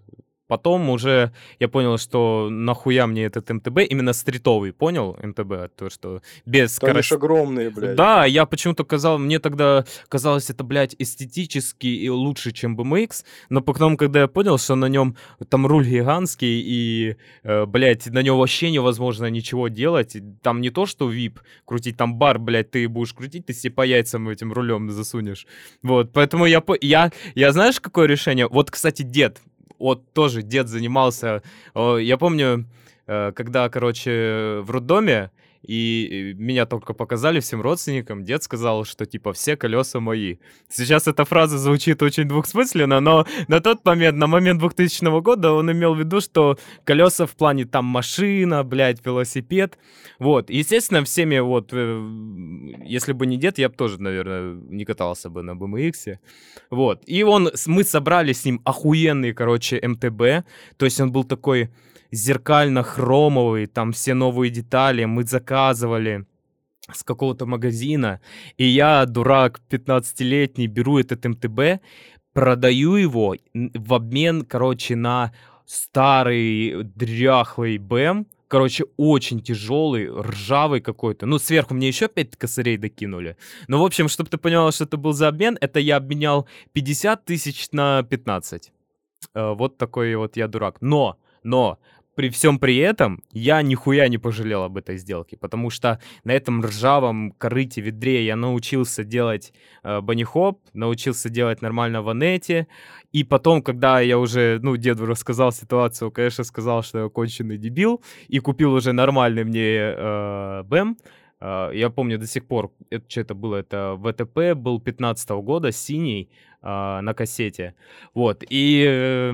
Потом уже я понял, что нахуя мне этот МТБ, именно стритовый, понял? МТБ, то, что без ж скорости. огромные, блядь. Да, я почему-то казал, мне тогда казалось это, блядь, эстетически и лучше, чем BMX, но потом, когда я понял, что на нем там руль гигантский и, э, блядь, на него вообще невозможно ничего делать, там не то, что VIP крутить, там бар, блядь, ты будешь крутить, ты себе по яйцам этим рулем засунешь. Вот, поэтому я, я, я знаешь, какое решение? Вот, кстати, дед, вот тоже дед занимался, о, я помню, э, когда, короче, в роддоме, и меня только показали всем родственникам, дед сказал, что типа все колеса мои. Сейчас эта фраза звучит очень двухсмысленно, но на тот момент, на момент 2000 года он имел в виду, что колеса в плане там машина, блядь, велосипед. Вот, естественно, всеми вот, э, если бы не дед, я бы тоже, наверное, не катался бы на BMX. Вот, и он, мы собрали с ним охуенный, короче, МТБ, то есть он был такой зеркально-хромовый, там все новые детали мы заказывали с какого-то магазина, и я, дурак 15-летний, беру этот МТБ, продаю его в обмен, короче, на старый дряхлый БМ, короче, очень тяжелый, ржавый какой-то. Ну, сверху мне еще 5 косарей докинули. Ну, в общем, чтобы ты поняла, что это был за обмен, это я обменял 50 тысяч на 15. Э, Вот такой вот я дурак. Но, но, при всем при этом я нихуя не пожалел об этой сделке, потому что на этом ржавом корыте ведре я научился делать э, банихоп, научился делать нормально в анете, и потом, когда я уже, ну, деду рассказал ситуацию, конечно, сказал, что я конченый дебил, и купил уже нормальный мне э, БЭМ, Э, я помню до сих пор, это что это было, это ВТП был 15 года, синий, э, на кассете, вот, и э,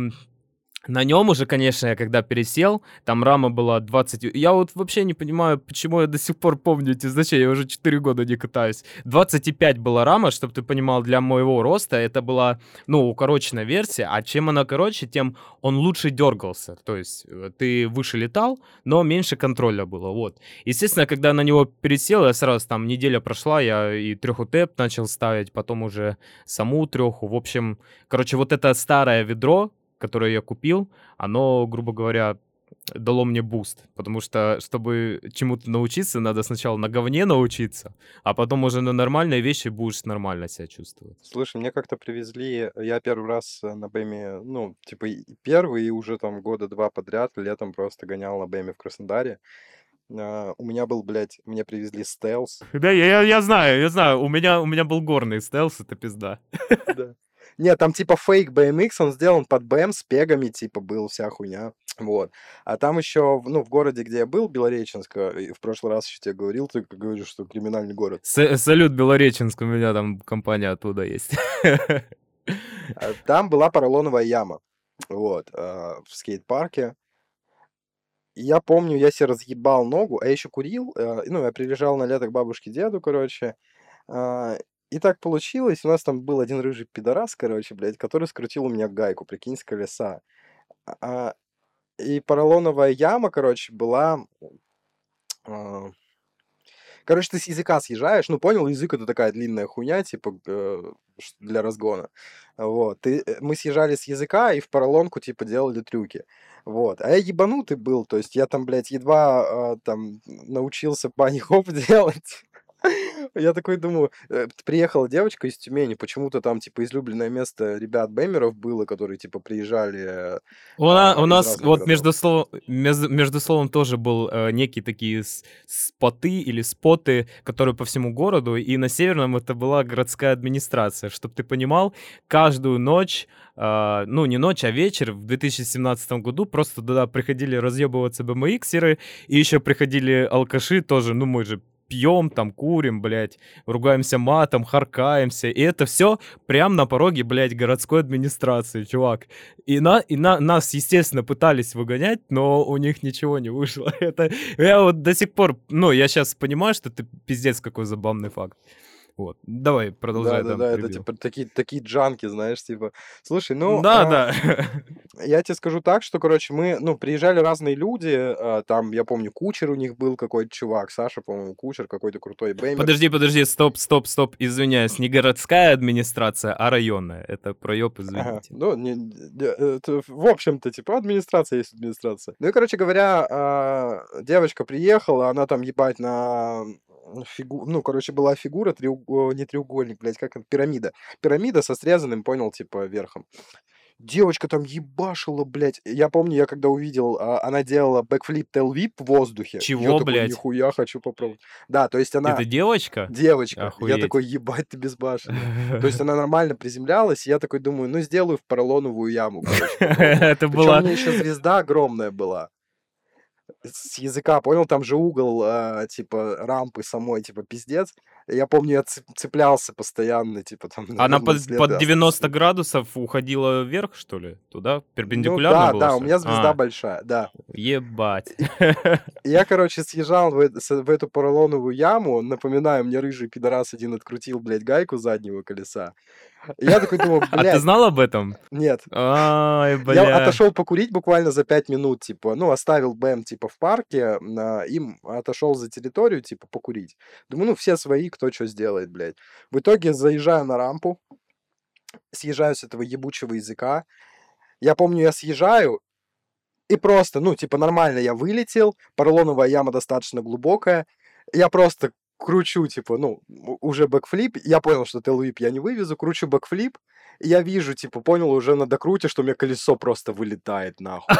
на нем уже, конечно, я когда пересел, там рама была 20... Я вот вообще не понимаю, почему я до сих пор помню эти значения, я уже 4 года не катаюсь. 25 была рама, чтобы ты понимал, для моего роста это была, ну, укороченная версия, а чем она короче, тем он лучше дергался. То есть э, ты выше летал, но меньше контроля было, вот. Естественно, когда на него пересел, я сразу там неделя прошла, я и треху tap начал ставить, потом уже саму треху. В общем, короче, вот это старое ведро, которое я купил, оно, грубо говоря, дало мне буст. Потому что, чтобы чему-то научиться, надо сначала на говне научиться, а потом уже на нормальные вещи будешь нормально себя чувствовать. Слушай, мне как-то привезли, я первый раз э, на Бэме, ну, типа первый, и уже там года два подряд летом просто гонял на Бэме в Краснодаре. А, У меня был, блядь, мне привезли стелс. Да, я, я, я знаю, я знаю. У меня, у меня был горный стелс, это пизда. Да. Нет, там типа фейк BMX, он сделан под BM с пегами, типа, был вся хуйня. Вот. А там еще, ну, в городе, где я был, Белореченск, э, в прошлый раз еще тебе говорил, ты говоришь, что криминальный город. С- салют Белореченск, у меня там компания оттуда есть. А Там была поролоновая яма. Вот. а, В скейт-парке. Я помню, я себе разъебал ногу, а я еще курил. э, Ну, я приезжал на лето к бабушке деду, короче. А, И так получилось, у нас там был один рыжий пидорас, короче, блядь, который скрутил у меня гайку, прикинь, с колеса. А, И поролоновая яма, короче, была... а, Короче, ты с языка съезжаешь, ну, понял, язык это такая длинная хуйня, типа, э, для разгона. Вот. Ты, э, мы съезжали с языка и в поролонку, типа, делали трюки. Вот. А я ебанутый был, то есть я там, блядь, едва а, там научился бани-хоп [laughs] делать. [laughs] Я такой думаю, э, приехала девочка из Тюмени, почему-то там, типа, излюбленное место ребят Бэмеров было, которые, типа, приезжали э, У, на- а, у нас вот между, словом, между, между словом тоже был э, некие такие споты или споты, которые по всему городу, и на Северном это была городская администрация. Чтобы ты понимал, каждую ночь, а, ну не ночь, а вечер в 2017 году просто туда приходили разъебываться БМХеры, и еще приходили алкаши тоже, ну мы же пьем, там, курим, блядь, ругаемся матом, харкаемся. И это все прямо на пороге, блядь, городской администрации, чувак. И, на, и на, нас, естественно, пытались выгонять, но у них ничего не вышло. [laughs] Это я вот до сих пор, ну, я сейчас понимаю, что это пиздец какой забавный факт. Вот. Давай, продолжай, Да, да, да, это типа такие, такие джанки, знаешь, типа. Слушай, ну, Да, а, да. я тебе скажу так, что, короче, мы, ну, приезжали разные люди, а, там, я помню, кучер у них был какой-то чувак, Саша, по-моему, кучер, какой-то крутой беймер. Подожди, подожди, стоп, стоп, стоп, извиняюсь, не городская администрация, а районная. Это проеб, Ага. извините. Ну, не- не- это, в общем-то, типа, администрация есть администрация. Ну и, короче говоря, а, девочка приехала, она там ебать на фигу... Ну, короче, была фигура, треуг... не треугольник, блядь, как это, пирамида. Пирамида со срезанным, понял, типа, верхом. Девочка там ебашила, блядь. Я помню, я когда увидел, а, она делала бэкфлип тейл вип в воздухе. Я Чего, такой, блядь? нихуя, хочу попробовать. Да, то есть она Это девочка? девочка. Я Охуеть. такой, ебать, ты безбашенный. То есть [laughs] она нормально приземлялась, и я такой думаю, ну сделаю в поролоновую яму. [laughs] Это была... у нее еще звезда огромная была. С языка, понял, там же угол, а, типа, рампы самой, типа, пиздец. Я помню, я цеп- цеплялся постоянно, типа, там, Она под, след под остался. 90 градусов уходила вверх, что ли? Туда? Ну Перпендикулярно да, было? да, у что ли? меня звезда А, большая, да. ебать. Я, короче, съезжал в, в эту поролоновую яму. Напоминаю, мне рыжий пидорас один открутил, блядь, гайку заднего колеса. Я такой думаю, [laughs] А ты блядь, знал об этом? нет, Ай, Я бля. отошел покурить буквально за пять минут, типа, ну, оставил БМ, типа, в парке, на, им отошел за территорию, типа, покурить. Думаю, ну, все свои, кто что сделает, блядь. В итоге заезжаю на рампу, съезжаю с этого ебучего языка. Я помню, я съезжаю, и просто, ну, типа, нормально я вылетел, поролоновая яма достаточно глубокая, я просто кручу, типа, ну, уже backflip, я понял, что tailwhip я не вывезу, кручу backflip, я вижу, типа, понял уже на докруте, что у меня колесо просто вылетает нахуй.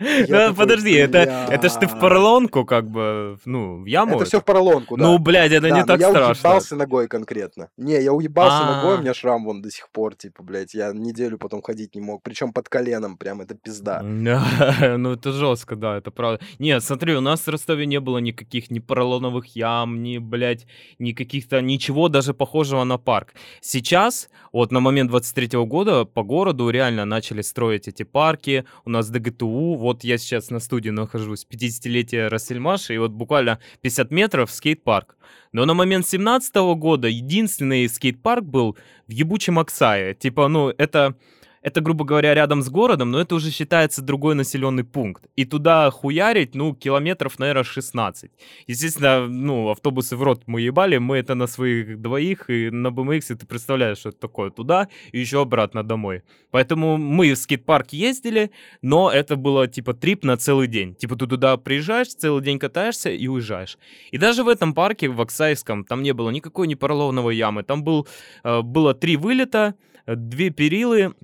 Я подожди, это, это ж ты в поролонку, как бы, ну, в яму. Это все в поролонку, да. Ну, блядь, это не так я страшно. уебался ногой конкретно. Не, я уебался ногой, у А. меня шрам вон до сих пор, типа, блядь, я неделю потом ходить не мог. Причем под коленом, прям это пизда. Да, [laughs] ну это жестко, да, это правда. Нет, смотри, у нас в Ростове не было никаких ни поролоновых ям, ни, блядь, ни каких-то, ничего даже похожего на парк. Сейчас, вот на момент 23 года по городу реально начали строить эти парки, у нас ДГТУ, вот я сейчас на студии нахожусь, 50-летие Рассельмаша, и вот буквально 50 метров скейт-парк. Но на момент 17 года единственный скейт-парк был в ебучем Оксае. Типа, ну, это это, грубо говоря, рядом с городом, но это уже считается другой населенный пункт. И туда хуярить, ну, километров, наверное, 16. Естественно, ну, автобусы в рот мы ебали, мы это на своих двоих, и на BMX ты представляешь, что это такое, туда и еще обратно домой. Поэтому мы в скейт-парк ездили, но это было, типа, трип на целый день. Типа, ты туда приезжаешь, целый день катаешься и уезжаешь. И даже в этом парке, в Оксайском, там не было никакой не поролоновой ямы. Там был, э, было три вылета, э, две перилы,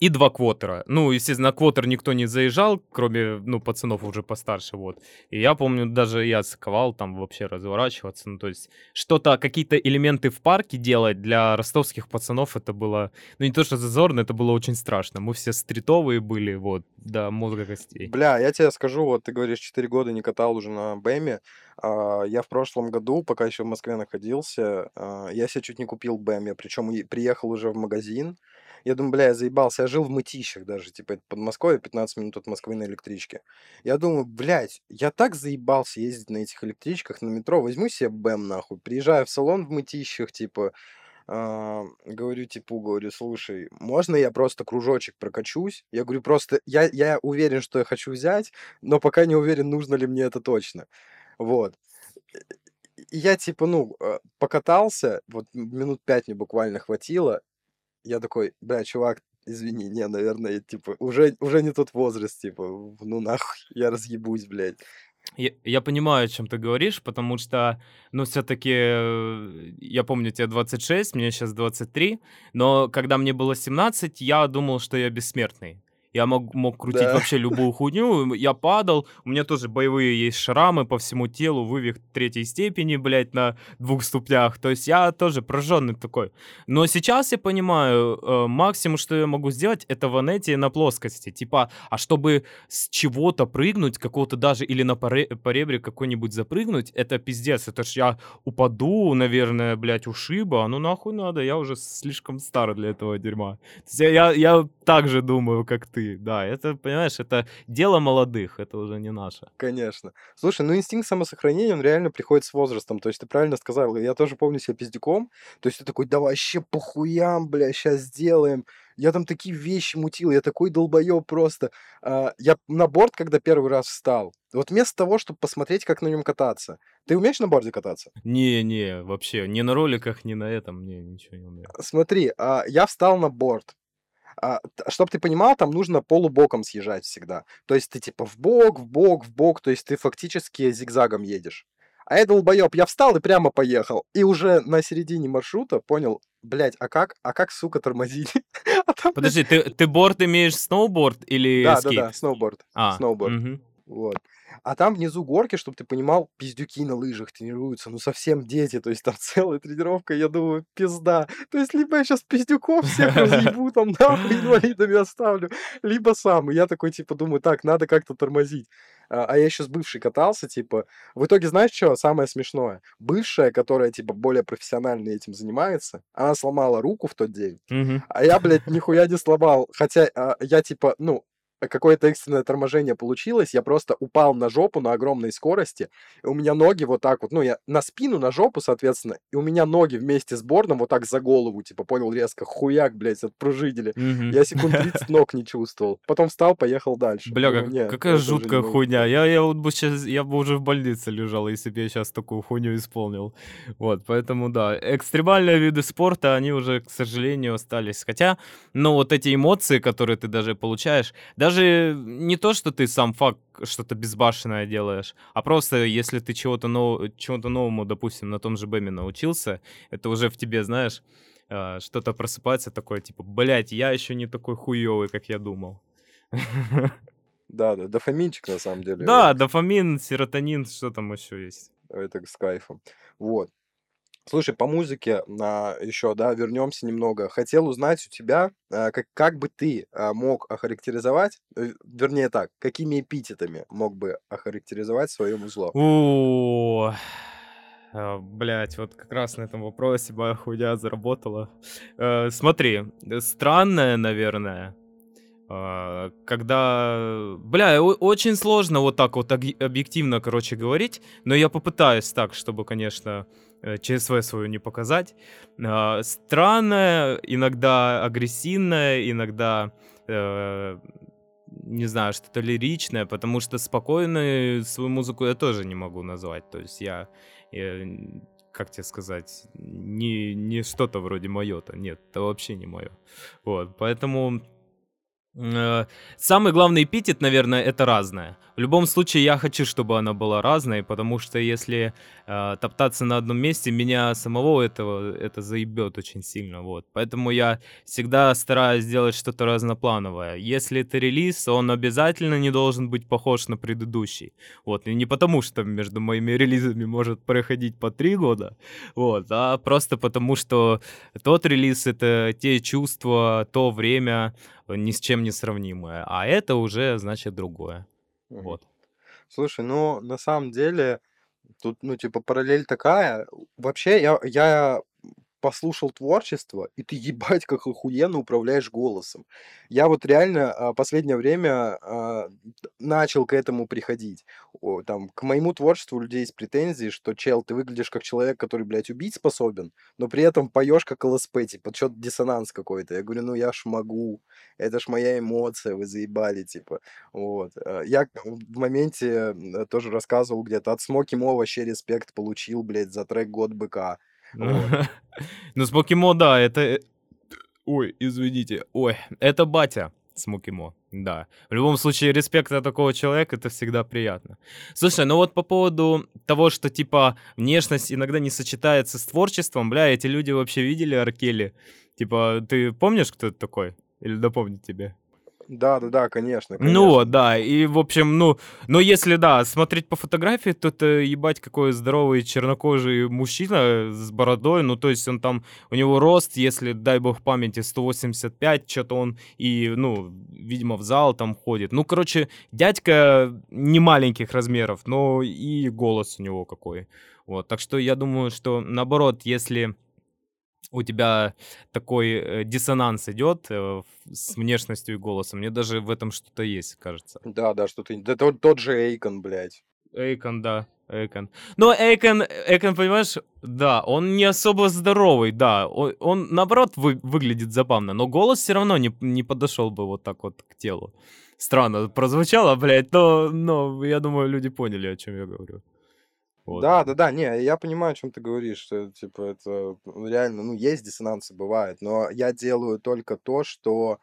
и два квотера. Ну, естественно, квотер никто не заезжал, кроме, ну, пацанов уже постарше, вот. И я помню, даже я сковал там вообще разворачиваться, ну, то есть что-то, какие-то элементы в парке делать для ростовских пацанов, это было, ну, не то что зазорно, это было очень страшно. Мы все стритовые были, вот, до мозга костей. Бля, я тебе скажу, вот ты говоришь, 4 года не катал уже на БЭМе. А, Я в прошлом году, пока еще в Москве находился, а, я себе чуть не купил БЭМ. Я причем приехал уже в магазин. Я думаю, бля, я заебался. Я жил в Мытищах даже, типа, это под Москвой, 15 минут от Москвы на электричке. Я думаю, блядь, я так заебался ездить на этих электричках, на метро. Возьму себе БЭМ, нахуй. Приезжаю в салон в Мытищах, типа, а, говорю типу, говорю, слушай, можно я просто кружочек прокачусь? Я говорю, просто я, я уверен, что я хочу взять, но пока не уверен, нужно ли мне это точно. Вот. и я типа, ну, э, покатался, вот минут 5 мне буквально хватило. Я такой: "Бля, чувак, извини, не, наверное, типа, уже уже не тот возраст, типа, ну нахуй, [laughs] я разъебусь, блядь". Я я понимаю, о чем ты говоришь, потому что, ну, все-таки, э, я помню, тебе 26, мне сейчас 23, но когда мне было 17, я думал, что я бессмертный. Я мог, мог крутить Да, вообще любую хуйню. Я падал. У меня тоже боевые есть шрамы по всему телу, вывих третьей степени, блядь, на двух ступнях. То есть я тоже прожженный такой. Но сейчас я понимаю, э, максимум, что я могу сделать, это в анете на плоскости. Типа, а чтобы с чего-то прыгнуть, какого-то даже или на поре- по ребре какой-нибудь запрыгнуть, это пиздец. Это ж я упаду, наверное, блядь, ушиба. А Ну нахуй надо, я уже слишком стар для этого дерьма. Я, я, я так же думаю, как ты. Да, это, понимаешь, это дело молодых, это уже не наше. конечно. Слушай, ну инстинкт самосохранения, он реально приходит с возрастом. То есть ты правильно сказал. Я тоже помню себя пиздюком. То есть ты такой: "Да вообще похуям, бля, сейчас сделаем". Я там такие вещи мутил, я такой долбоёб просто. А, я на борд, когда первый раз встал, вот вместо того, чтобы посмотреть, как на нем кататься. Ты умеешь на борде кататься? Не-не, вообще, ни на роликах, ни на этом, не, ничего не умею. Смотри, а, я встал на борд. А, чтобы ты понимал, там нужно полубоком съезжать всегда. То есть ты типа в бок, в бок, в бок, то есть ты фактически зигзагом едешь. А я долбоёб, я встал и прямо поехал. И уже на середине маршрута понял, блядь, а как, а как, сука, тормозить? [laughs] А там, Подожди, ты, ты борт имеешь сноуборд или да, да, скейт? да, сноуборд, А, сноуборд. мгм. Вот. А там внизу горки, чтобы ты понимал, пиздюки на лыжах тренируются, ну совсем дети, то есть там [laughs] целая тренировка, я думаю, пизда. То есть либо я сейчас пиздюков всех [laughs] разъебу, там нахуй [laughs] инвалидами оставлю, либо сам. И я такой, типа, думаю, так, надо как-то тормозить. А, а я еще с бывшей катался, типа, в итоге, знаешь, что самое смешное? Бывшая, которая, типа, более профессионально этим занимается, она сломала руку в тот день, а я, блядь, нихуя не сломал. Хотя а, я, типа, ну, какое-то экстренное торможение получилось, я просто упал на жопу на огромной скорости, и у меня ноги вот так вот, ну, я на спину, на жопу, соответственно, и у меня ноги вместе с бордом вот так за голову, типа, понял, резко, хуяк, блядь, отпружинили. Мгм. Я секунд 30 [laughs] ног не чувствовал. Потом встал, поехал дальше. Бля, как- не, какая жуткая хуйня. Я, я вот бы сейчас, я бы уже в больнице лежал, если бы я сейчас такую хуйню исполнил. Вот, поэтому да, экстремальные виды спорта, они уже, к сожалению, остались. Хотя, ну вот эти эмоции, которые ты даже получаешь, даже не то, что ты сам факт что-то безбашенное делаешь, а просто если ты чего-то нов... чего-то новому, допустим, на том же БЭМе научился, это уже в тебе, знаешь, а, что-то просыпается такое, типа, блядь, я еще не такой хуёвый, как я думал. [laughs] Да, да, дофаминчик на самом деле. Да, дофамин, серотонин, что там еще есть. Это с кайфом. Вот. Слушай, по музыке а, еще, да, вернемся немного. Хотел узнать у тебя, а, как, как бы ты а, мог охарактеризовать, э, вернее так, какими эпитетами мог бы охарактеризовать свое музло? О, блять, вот как раз на этом вопросе моя хуйня заработала. Э, Смотри, странное, наверное, а, когда, бля, очень сложно вот так вот объективно, короче, говорить, но я попытаюсь так, чтобы, конечно, э, ЧСВ свою не показать. А, Странное, иногда агрессивное, иногда, э, не знаю, что-то лиричное, потому что спокойную свою музыку я тоже не могу назвать. То есть я, я, как тебе сказать, не, не что-то вроде мое-то. Нет, это вообще не мое. Вот, поэтому Самый главный эпитет, наверное, это разное. В любом случае, я хочу, чтобы она была разной, потому что если э, топтаться на одном месте, меня самого этого это заебет очень сильно. Вот. Поэтому я всегда стараюсь сделать что-то разноплановое. Если это релиз, он обязательно не должен быть похож на предыдущий. Вот. И не потому, что между моими релизами может проходить по три года, вот, а просто потому, что тот релиз — это те чувства, то время, ни с чем не сравнимое. А это уже, значит, другое. Вот. Слушай, ну, на самом деле, тут, ну, типа, параллель такая. Вообще, я, я послушал творчество, и ты ебать как охуенно управляешь голосом. Я вот реально а, последнее время а, начал к этому приходить. Там, к моему творчеству у людей есть претензии, что, чел, ты выглядишь как человек, который, блядь, убить способен, но при этом поешь как ЛСП, типа, что-то диссонанс какой-то. Я говорю, ну я ж могу, это ж моя эмоция, вы заебали, типа. Вот. А, Я в моменте тоже рассказывал где-то, от Смоки Мо вообще респект получил, блядь, за трек «Год быка». [laughs] Ну, с Покемо, да, это... э, Ой, извините. Ой, это батя с Мукимо, да. В любом случае, респект от такого человека, это всегда приятно. Слушай, ну вот по поводу того, что, типа, внешность иногда не сочетается с творчеством, бля, эти люди вообще видели Аркели? Типа, ты помнишь, кто это такой? Или напомнить тебе? Да, да, да, конечно, Ну конечно. вот, да, и, в общем, ну, но если, да, смотреть по фотографии, то это, ебать, какой здоровый чернокожий мужчина с бородой, ну, то есть он там, у него рост, если, дай бог памяти, 185, что-то он и, ну, видимо, в зал там ходит. Ну, короче, дядька не маленьких размеров, но и голос у него какой. Вот, так что я думаю, что, наоборот, если у тебя такой э, диссонанс идет э, с внешностью и голосом. Мне даже в этом что-то есть, кажется. Да, да, что ты... Да тот, тот же Эйкон, блядь. Эйкон, да, Эйкон. Но Эйкон, Эйкон, понимаешь, да, он не особо здоровый, да. Он, он, наоборот, вы- выглядит забавно, но голос все равно не, не подошел бы вот так вот к телу. Странно прозвучало, блядь, но, но я думаю, люди поняли, о чем я говорю. Вот. Да, да, да, не, я понимаю, о чем ты говоришь, что, типа, это ну, реально, ну, есть диссонансы, бывает, но я делаю только то, что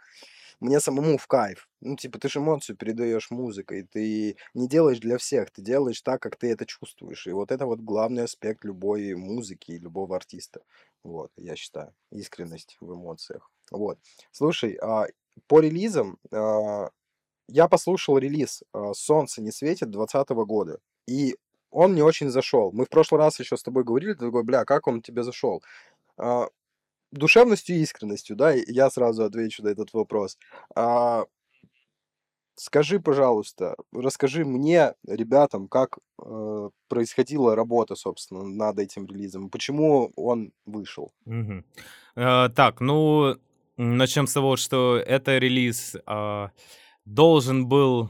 мне самому в кайф. Ну, типа, ты же эмоцию передаешь музыкой, ты не делаешь для всех, ты делаешь так, как ты это чувствуешь. И вот это вот главный аспект любой музыки и любого артиста. Вот, я считаю, искренность в эмоциях. Вот. Слушай, а, по релизам, а, я послушал релиз а, «Солнце не светит» 2020 года, и он мне очень зашел. Мы в прошлый раз еще с тобой говорили, ты такой, бля, как он тебе зашел? А, душевностью и искренностью, да, я сразу отвечу на этот вопрос. А, скажи, пожалуйста, расскажи мне, ребятам, как э, происходила работа, собственно, над этим релизом, почему он вышел. Мгм. Э, так, ну, начнем с того, что это релиз а, должен был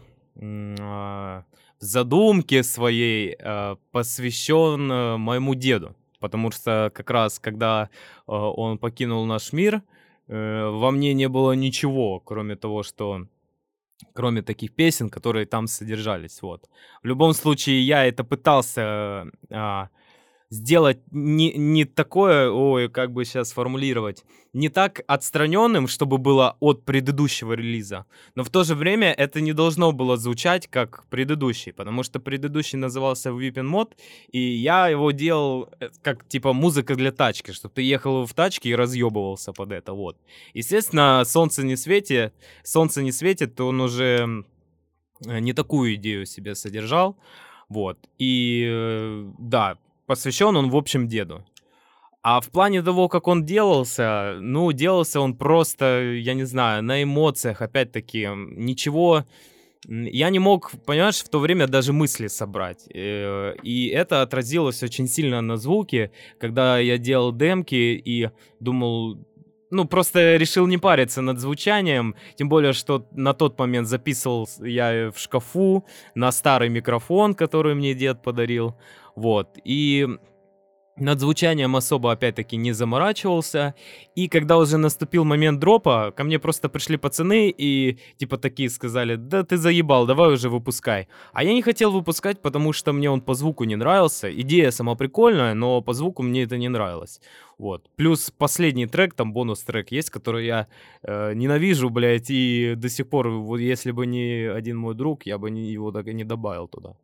задумке своей а, посвящен э, моему деду. Потому что как раз, когда а, он покинул наш мир, э, во мне не было ничего, кроме того, что кроме таких песен, которые там содержались. Вот. В любом случае, я это пытался а, сделать не, не такое, ой, как бы сейчас сформулировать, не так отстраненным, чтобы было от предыдущего релиза, но в то же время это не должно было звучать как предыдущий, потому что предыдущий назывался Whipping Mod, и я его делал э, как типа музыка для тачки, чтобы ты ехал в тачке и разъебывался под это, вот. Естественно, солнце не светит, солнце не светит, он уже э, не такую идею себе содержал, вот. И э, да, посвящен он, в общем, деду. А в плане того, как он делался, ну, делался он просто, я не знаю, на эмоциях, опять-таки, ничего... Я не мог, понимаешь, в то время даже мысли собрать. Э, И это отразилось очень сильно на звуке, когда я делал демки и думал, ну, просто решил не париться над звучанием, тем более, что на тот момент записывал я в шкафу на старый микрофон, который мне дед подарил, вот, и над звучанием особо, опять-таки, не заморачивался. И когда уже наступил момент дропа, ко мне просто пришли пацаны и типа такие сказали, да ты заебал, давай уже выпускай. А я не хотел выпускать, потому что мне он по звуку не нравился. Идея сама прикольная, но по звуку мне это не нравилось. Вот. Плюс последний трек, там бонус-трек есть, который я э, ненавижу, блядь, и до сих пор, вот если бы не один мой друг, я бы не, его так и не добавил туда.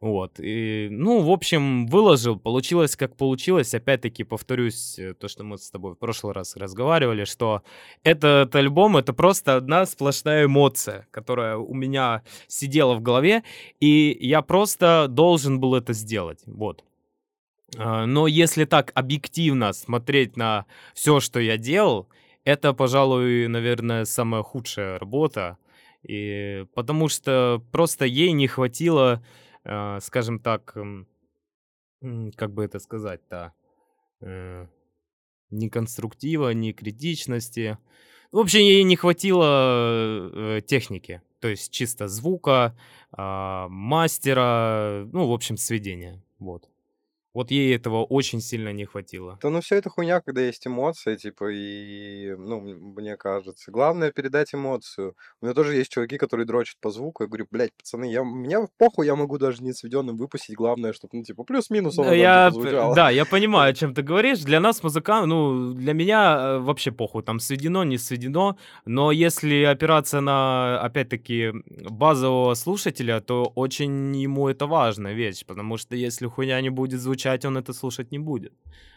Вот. И, ну, в общем, выложил. Получилось, как получилось. Опять-таки, повторюсь, э, то, что мы с тобой в прошлый раз разговаривали, что этот альбом — это просто одна сплошная эмоция, которая у меня сидела в голове, и я просто должен был это сделать. Вот. А, Но если так объективно смотреть на все, что я делал, это, пожалуй, наверное, самая худшая работа. И потому что просто ей не хватило, а, скажем так, как бы это сказать-то, э, Ни конструктива, ни критичности. В общем, ей не хватило э, техники. То есть чисто звука, а, мастера, ну, в общем, сведения. Вот. Вот ей этого очень сильно не хватило. Да ну все это хуйня, когда есть эмоции, типа, и, ну, мне кажется. Главное передать эмоцию. У меня тоже есть чуваки, которые дрочат по звуку. Я говорю, блядь, пацаны, я, мне похуй, я могу даже не сведенным выпустить. Главное, чтобы, ну, типа, плюс-минус там, я, да, я понимаю, о [laughs] чем ты говоришь. Для нас, музыкантов, ну, для меня э, вообще похуй, там сведено, не сведено. Но если опираться на, опять-таки, базового слушателя, то очень ему это важная вещь, потому что если хуйня не будет звучать, он это слушать не будет.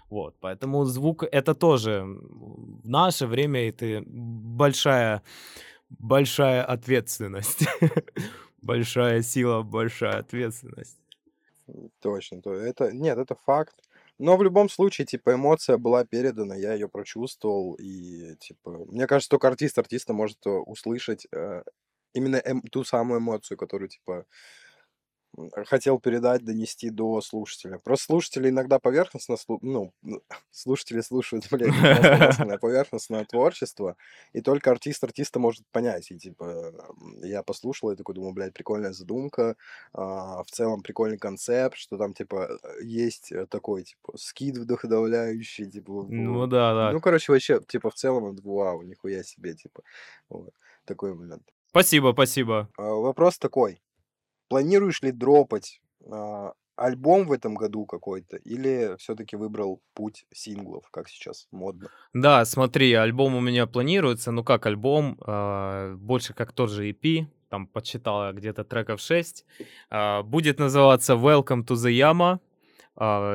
Вот, поэтому звук это тоже в наше время это большая, большая ответственность. [laughs] Большая сила, большая ответственность. Точно, то это, нет, это факт. Но в любом случае, типа, эмоция была передана, я ее прочувствовал, и, типа, мне кажется, только артист артиста может э, услышать э, именно эм- ту самую эмоцию, которую, типа, хотел передать, донести до слушателя. Просто слушатели иногда поверхностно, слу- ну, [laughs] слушатели слушают, [laughs] блядь, [laughs] поверхностное, творчество, и только артист артиста может понять. И, типа, я послушал и такой думаю, блядь, прикольная задумка, а, в целом прикольный концепт, что там, типа, э, есть э, такой, типа, скид вдохновляющий, типа, Ну да, да. Ну, короче, вообще, типа, в целом, вау, нихуя себе, типа, вот, такой момент. Спасибо, спасибо. А, Вопрос такой. Планируешь ли дропать а, альбом в этом году какой-то, или все-таки выбрал путь синглов, как сейчас модно? Да, смотри, альбом у меня планируется, ну как альбом, а, больше как тот же EP, там подсчитал я где-то треков 6. А, будет называться Welcome to the Yama.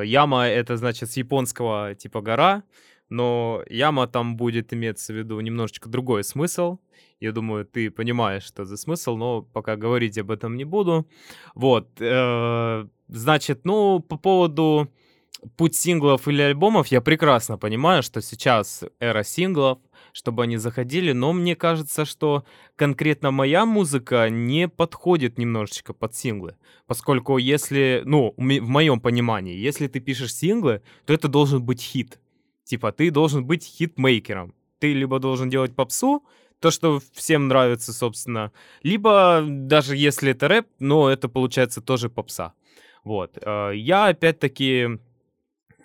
Яма это значит с японского типа гора, но яма там будет иметься в виду немножечко другой смысл. Я думаю, ты понимаешь, что за смысл, но пока говорить об этом не буду. Вот, э, значит, ну, по поводу путь синглов или альбомов, я прекрасно понимаю, что сейчас эра синглов, чтобы они заходили, но мне кажется, что конкретно моя музыка не подходит немножечко под синглы. Поскольку если, ну, в моем понимании, если ты пишешь синглы, то это должен быть хит. Типа, ты должен быть хитмейкером. Ты либо должен делать попсу, то, что всем нравится, собственно, либо даже если это рэп, но это получается тоже попса. Вот. э, Я опять-таки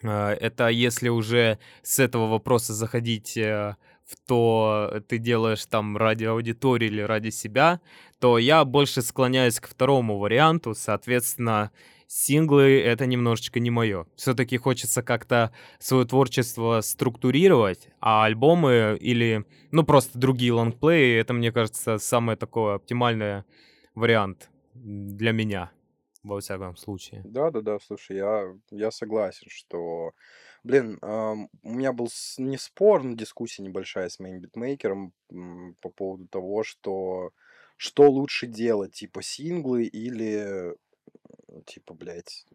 а, Это если уже с этого вопроса заходить э, в то, ты делаешь там ради аудитории или ради себя, то я больше склоняюсь к второму варианту. Соответственно, синглы это немножечко не мое. Все-таки хочется как-то свое творчество структурировать, а альбомы или, ну, просто другие лонгплеи, это, мне кажется, самый такой оптимальный вариант для меня, во всяком случае. Да, да, да, слушай, я, я согласен, что, блин, у меня был не спор, но дискуссия небольшая с моим битмейкером по поводу того, что что лучше делать, типа синглы или, типа, блядь,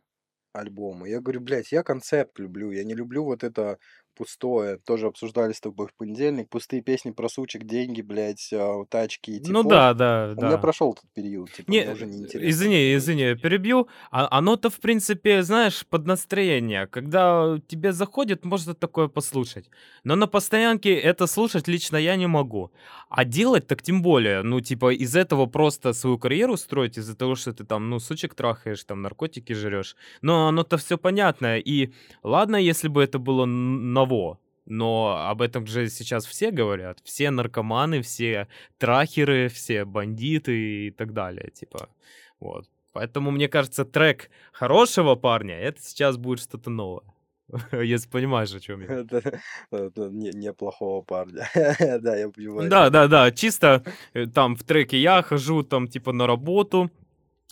альбомы. Я говорю, блядь, я концепт люблю, я не люблю вот это пустое. Тоже обсуждали с тобой в понедельник. Пустые песни про сучек, деньги, блядь, а, тачки и Ну да, да, У меня да. прошел этот период, типа, Не, мне уже не интересно извини, извини, перебью. А, оно-то, в принципе, знаешь, под настроение. Когда тебе заходит, можно такое послушать. Но на постоянке это слушать лично я не могу. А делать так тем более. Ну, типа, из этого просто свою карьеру строить, из-за того, что ты там, ну, сучек трахаешь, там, наркотики жрешь. Но оно-то все понятно. И ладно, если бы это было н- ново. Но об этом же сейчас все говорят. Все наркоманы, все трахеры, все бандиты и так далее, типа, вот. Поэтому, мне кажется, трек хорошего парня, это сейчас будет что-то новое. [laughs] Если понимаешь, о чем я. [laughs] Это, это не, неплохого парня. [laughs] Да, я понимаю. Да, да, да, чисто э, там в треке я хожу там типа на работу,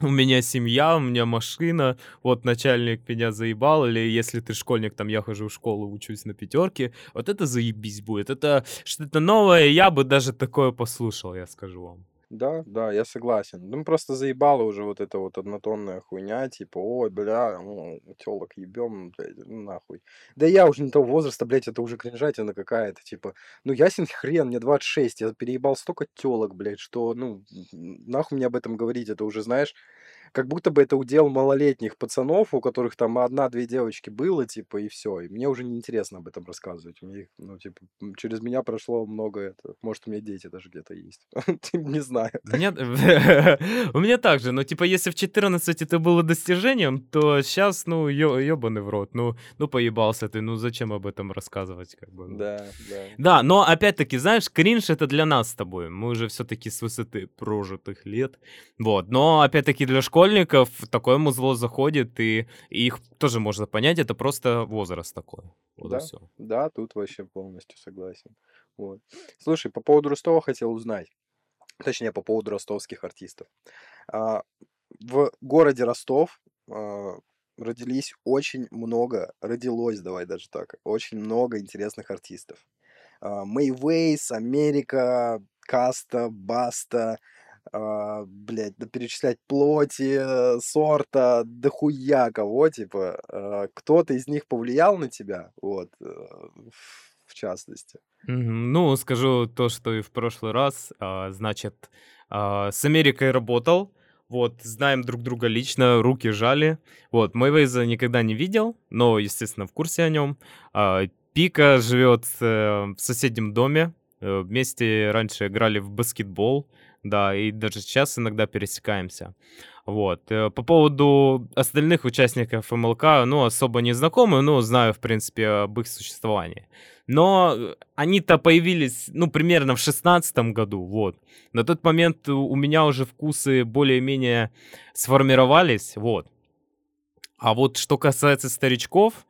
у меня семья, у меня машина, вот начальник меня заебал, или если ты школьник, там я хожу в школу, учусь на пятерке, вот это заебись будет, это что-то новое, я бы даже такое послушал, я скажу вам. Да, да, я согласен. Ну, просто заебала уже вот эта вот однотонная хуйня, типа, ой, бля, ну, телок ебем, блядь, ну, нахуй. Да я уже не того возраста, блядь, это уже кринжатина какая-то, типа, ну, ясен хрен, мне 26, я переебал столько телок, блядь, что, ну, нахуй мне об этом говорить, это уже, знаешь, как будто бы это удел малолетних пацанов, у которых там одна-две девочки было, типа, и все. И мне уже неинтересно об этом рассказывать. Мне, ну, типа, через меня прошло много это. Может, у меня дети даже где-то есть. [laughs] Не знаю. У меня, [laughs] у меня также, но типа если в 14 это было достижением, то сейчас, ну, ё, ёбаный в рот, ну, ну поебался ты, ну зачем об этом рассказывать, как бы. Ну. Да, да. Да, но опять-таки, знаешь, кринж это для нас с тобой, мы уже все-таки с высоты прожитых лет, вот, но опять-таки для школьников такое музло заходит, и, и их тоже можно понять, это просто возраст такой. Вот да, все. да, тут вообще полностью согласен. Вот. Слушай, по поводу Ростова хотел узнать. Точнее, по поводу ростовских артистов. А, в городе Ростов а, родились очень много, родилось, давай даже так, очень много интересных артистов. А, Мэйвейс, Америка, Каста, Баста, а, блядь, да перечислять плоти, сорта, да хуя кого, типа, а, кто-то из них повлиял на тебя, вот, э, в частности. Ну, скажу то, что и в прошлый раз. А, значит, а, с Америкой работал. Вот, знаем друг друга лично, руки жали. Вот, Мэйвейза никогда не видел, но, естественно, в курсе о нем. Пика живет э, в соседнем доме. Э, Вместе раньше играли в баскетбол, да, и даже сейчас иногда пересекаемся. Вот. э, По поводу остальных участников МЛК, ну, особо не знакомы, но знаю, в принципе, об их существовании. Но э, они-то появились, ну, примерно в шестнадцатом году, вот. На тот момент у меня уже вкусы более-менее сформировались, вот. А вот что касается старичков,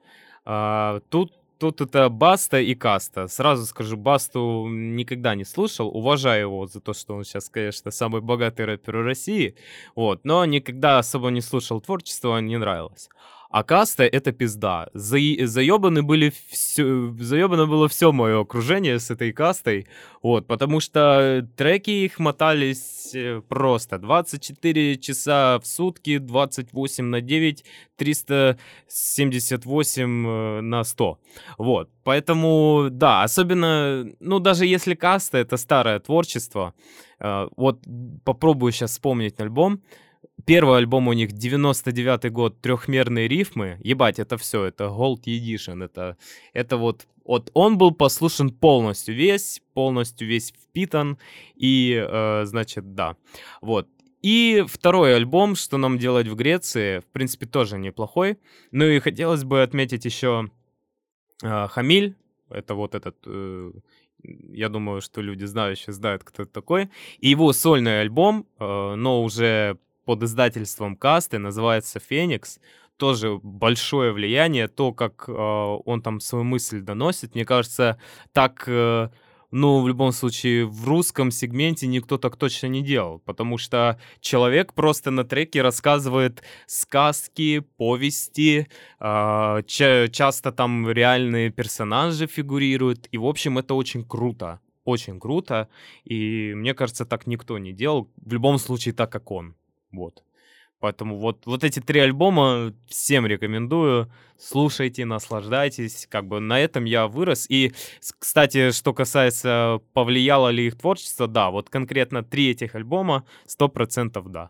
а, тут, тут это Баста и Каста. Сразу скажу, Басту никогда не слушал, уважаю его за то, что он сейчас, конечно, самый богатый рэпер России, вот, но никогда особо не слушал творчество, не нравилось. А каста это пизда. Заи- заебаны были все, заебано было все мое окружение с этой кастой. Вот, потому что треки их мотались э, просто 24 часа в сутки, 28 на 9, 378 э, на 100. Вот, поэтому, да, особенно, ну, даже если каста это старое творчество, э, вот попробую сейчас вспомнить альбом, Первый альбом у них 99 год, трехмерные рифмы. Ебать, это все, это Gold Edition. Это, это вот, вот он был послушен полностью весь, полностью весь впитан. И, э, значит, да. Вот. И второй альбом, что нам делать в Греции, в принципе, тоже неплохой. Ну и хотелось бы отметить еще э, Хамиль. Это вот этот э, я думаю, что люди знающие знают, кто это такой. И его сольный альбом, э, но уже под издательством Касты, называется «Феникс». Тоже большое влияние, то, как э, он там свою мысль доносит. Мне кажется, так, э, ну, в любом случае, в русском сегменте никто так точно не делал, потому что человек просто на треке рассказывает сказки, повести, э, ча- часто там реальные персонажи фигурируют, и, в общем, это очень круто. Очень круто, и мне кажется, так никто не делал, в любом случае так, как он. Вот. Поэтому вот, вот эти три альбома всем рекомендую. Слушайте, наслаждайтесь. Как бы на этом я вырос. И, кстати, что касается, повлияло ли их творчество, да, вот конкретно три этих альбома, сто процентов да.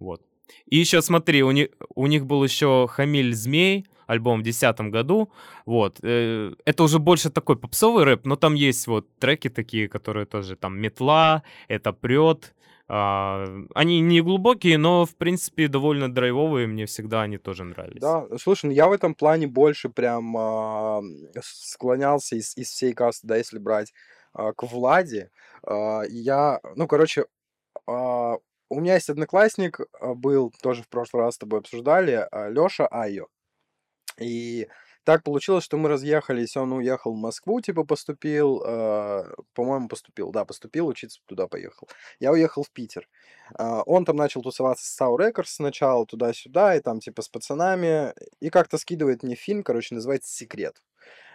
Вот. И еще смотри, у них, у них был еще «Хамиль Змей», альбом в 2010 году. Вот. Э, это уже больше такой попсовый рэп, но там есть вот треки такие, которые тоже там «Метла», «Это прет», они не глубокие, но, в принципе, довольно драйвовые. Мне всегда они тоже нравились. Да, слушай, ну я в этом плане больше прям а, склонялся из, из всей касты, да, если брать а, к Владе. А, я, ну, короче, а, у меня есть одноклассник, а, был, тоже в прошлый раз с тобой обсуждали, а, Лёша Айо. И так получилось, что мы разъехались, он уехал в Москву, типа поступил, э, по-моему, поступил, да, поступил, учиться туда поехал. Я уехал в Питер. Э, он там начал тусоваться с Sau Records сначала, туда-сюда, и там типа с пацанами, и как-то скидывает мне фильм, короче, называется «Секрет».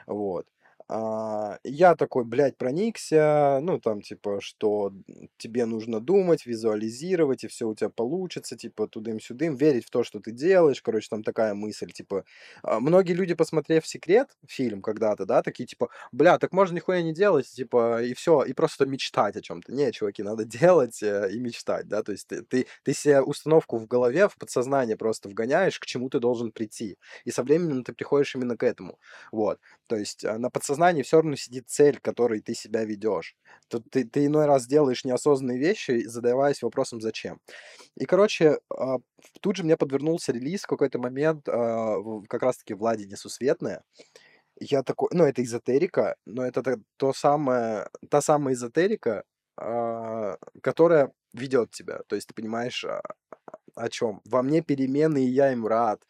Вот. А, я такой, блядь, проникся, ну, там, типа, что тебе нужно думать, визуализировать, и все у тебя получится, типа, тудым-сюдым, верить в то, что ты делаешь, короче, там такая мысль, типа, а, многие люди, посмотрев «Секрет», фильм когда-то, да, такие, типа, бля, так можно нихуя не делать, типа, и все, и просто мечтать о чем-то. Не, чуваки, надо [laughs] делать э, и мечтать, да, то есть ты, ты, ты себе установку в голове, в подсознание просто вгоняешь, к чему ты должен прийти, и со временем ты приходишь именно к этому, вот, то есть а, на подсознание подсознании все равно сидит цель, которой ты себя ведешь. Тут ты, ты иной раз делаешь неосознанные вещи, задаваясь вопросом «зачем?». И, короче, а, тут же мне подвернулся релиз в какой-то момент, а, как раз-таки «Влади несусветная». Я такой, ну, это эзотерика, но это то самое, та самая эзотерика, а, которая ведет тебя. То есть ты понимаешь, о чем. Во мне перемены, и я им рад.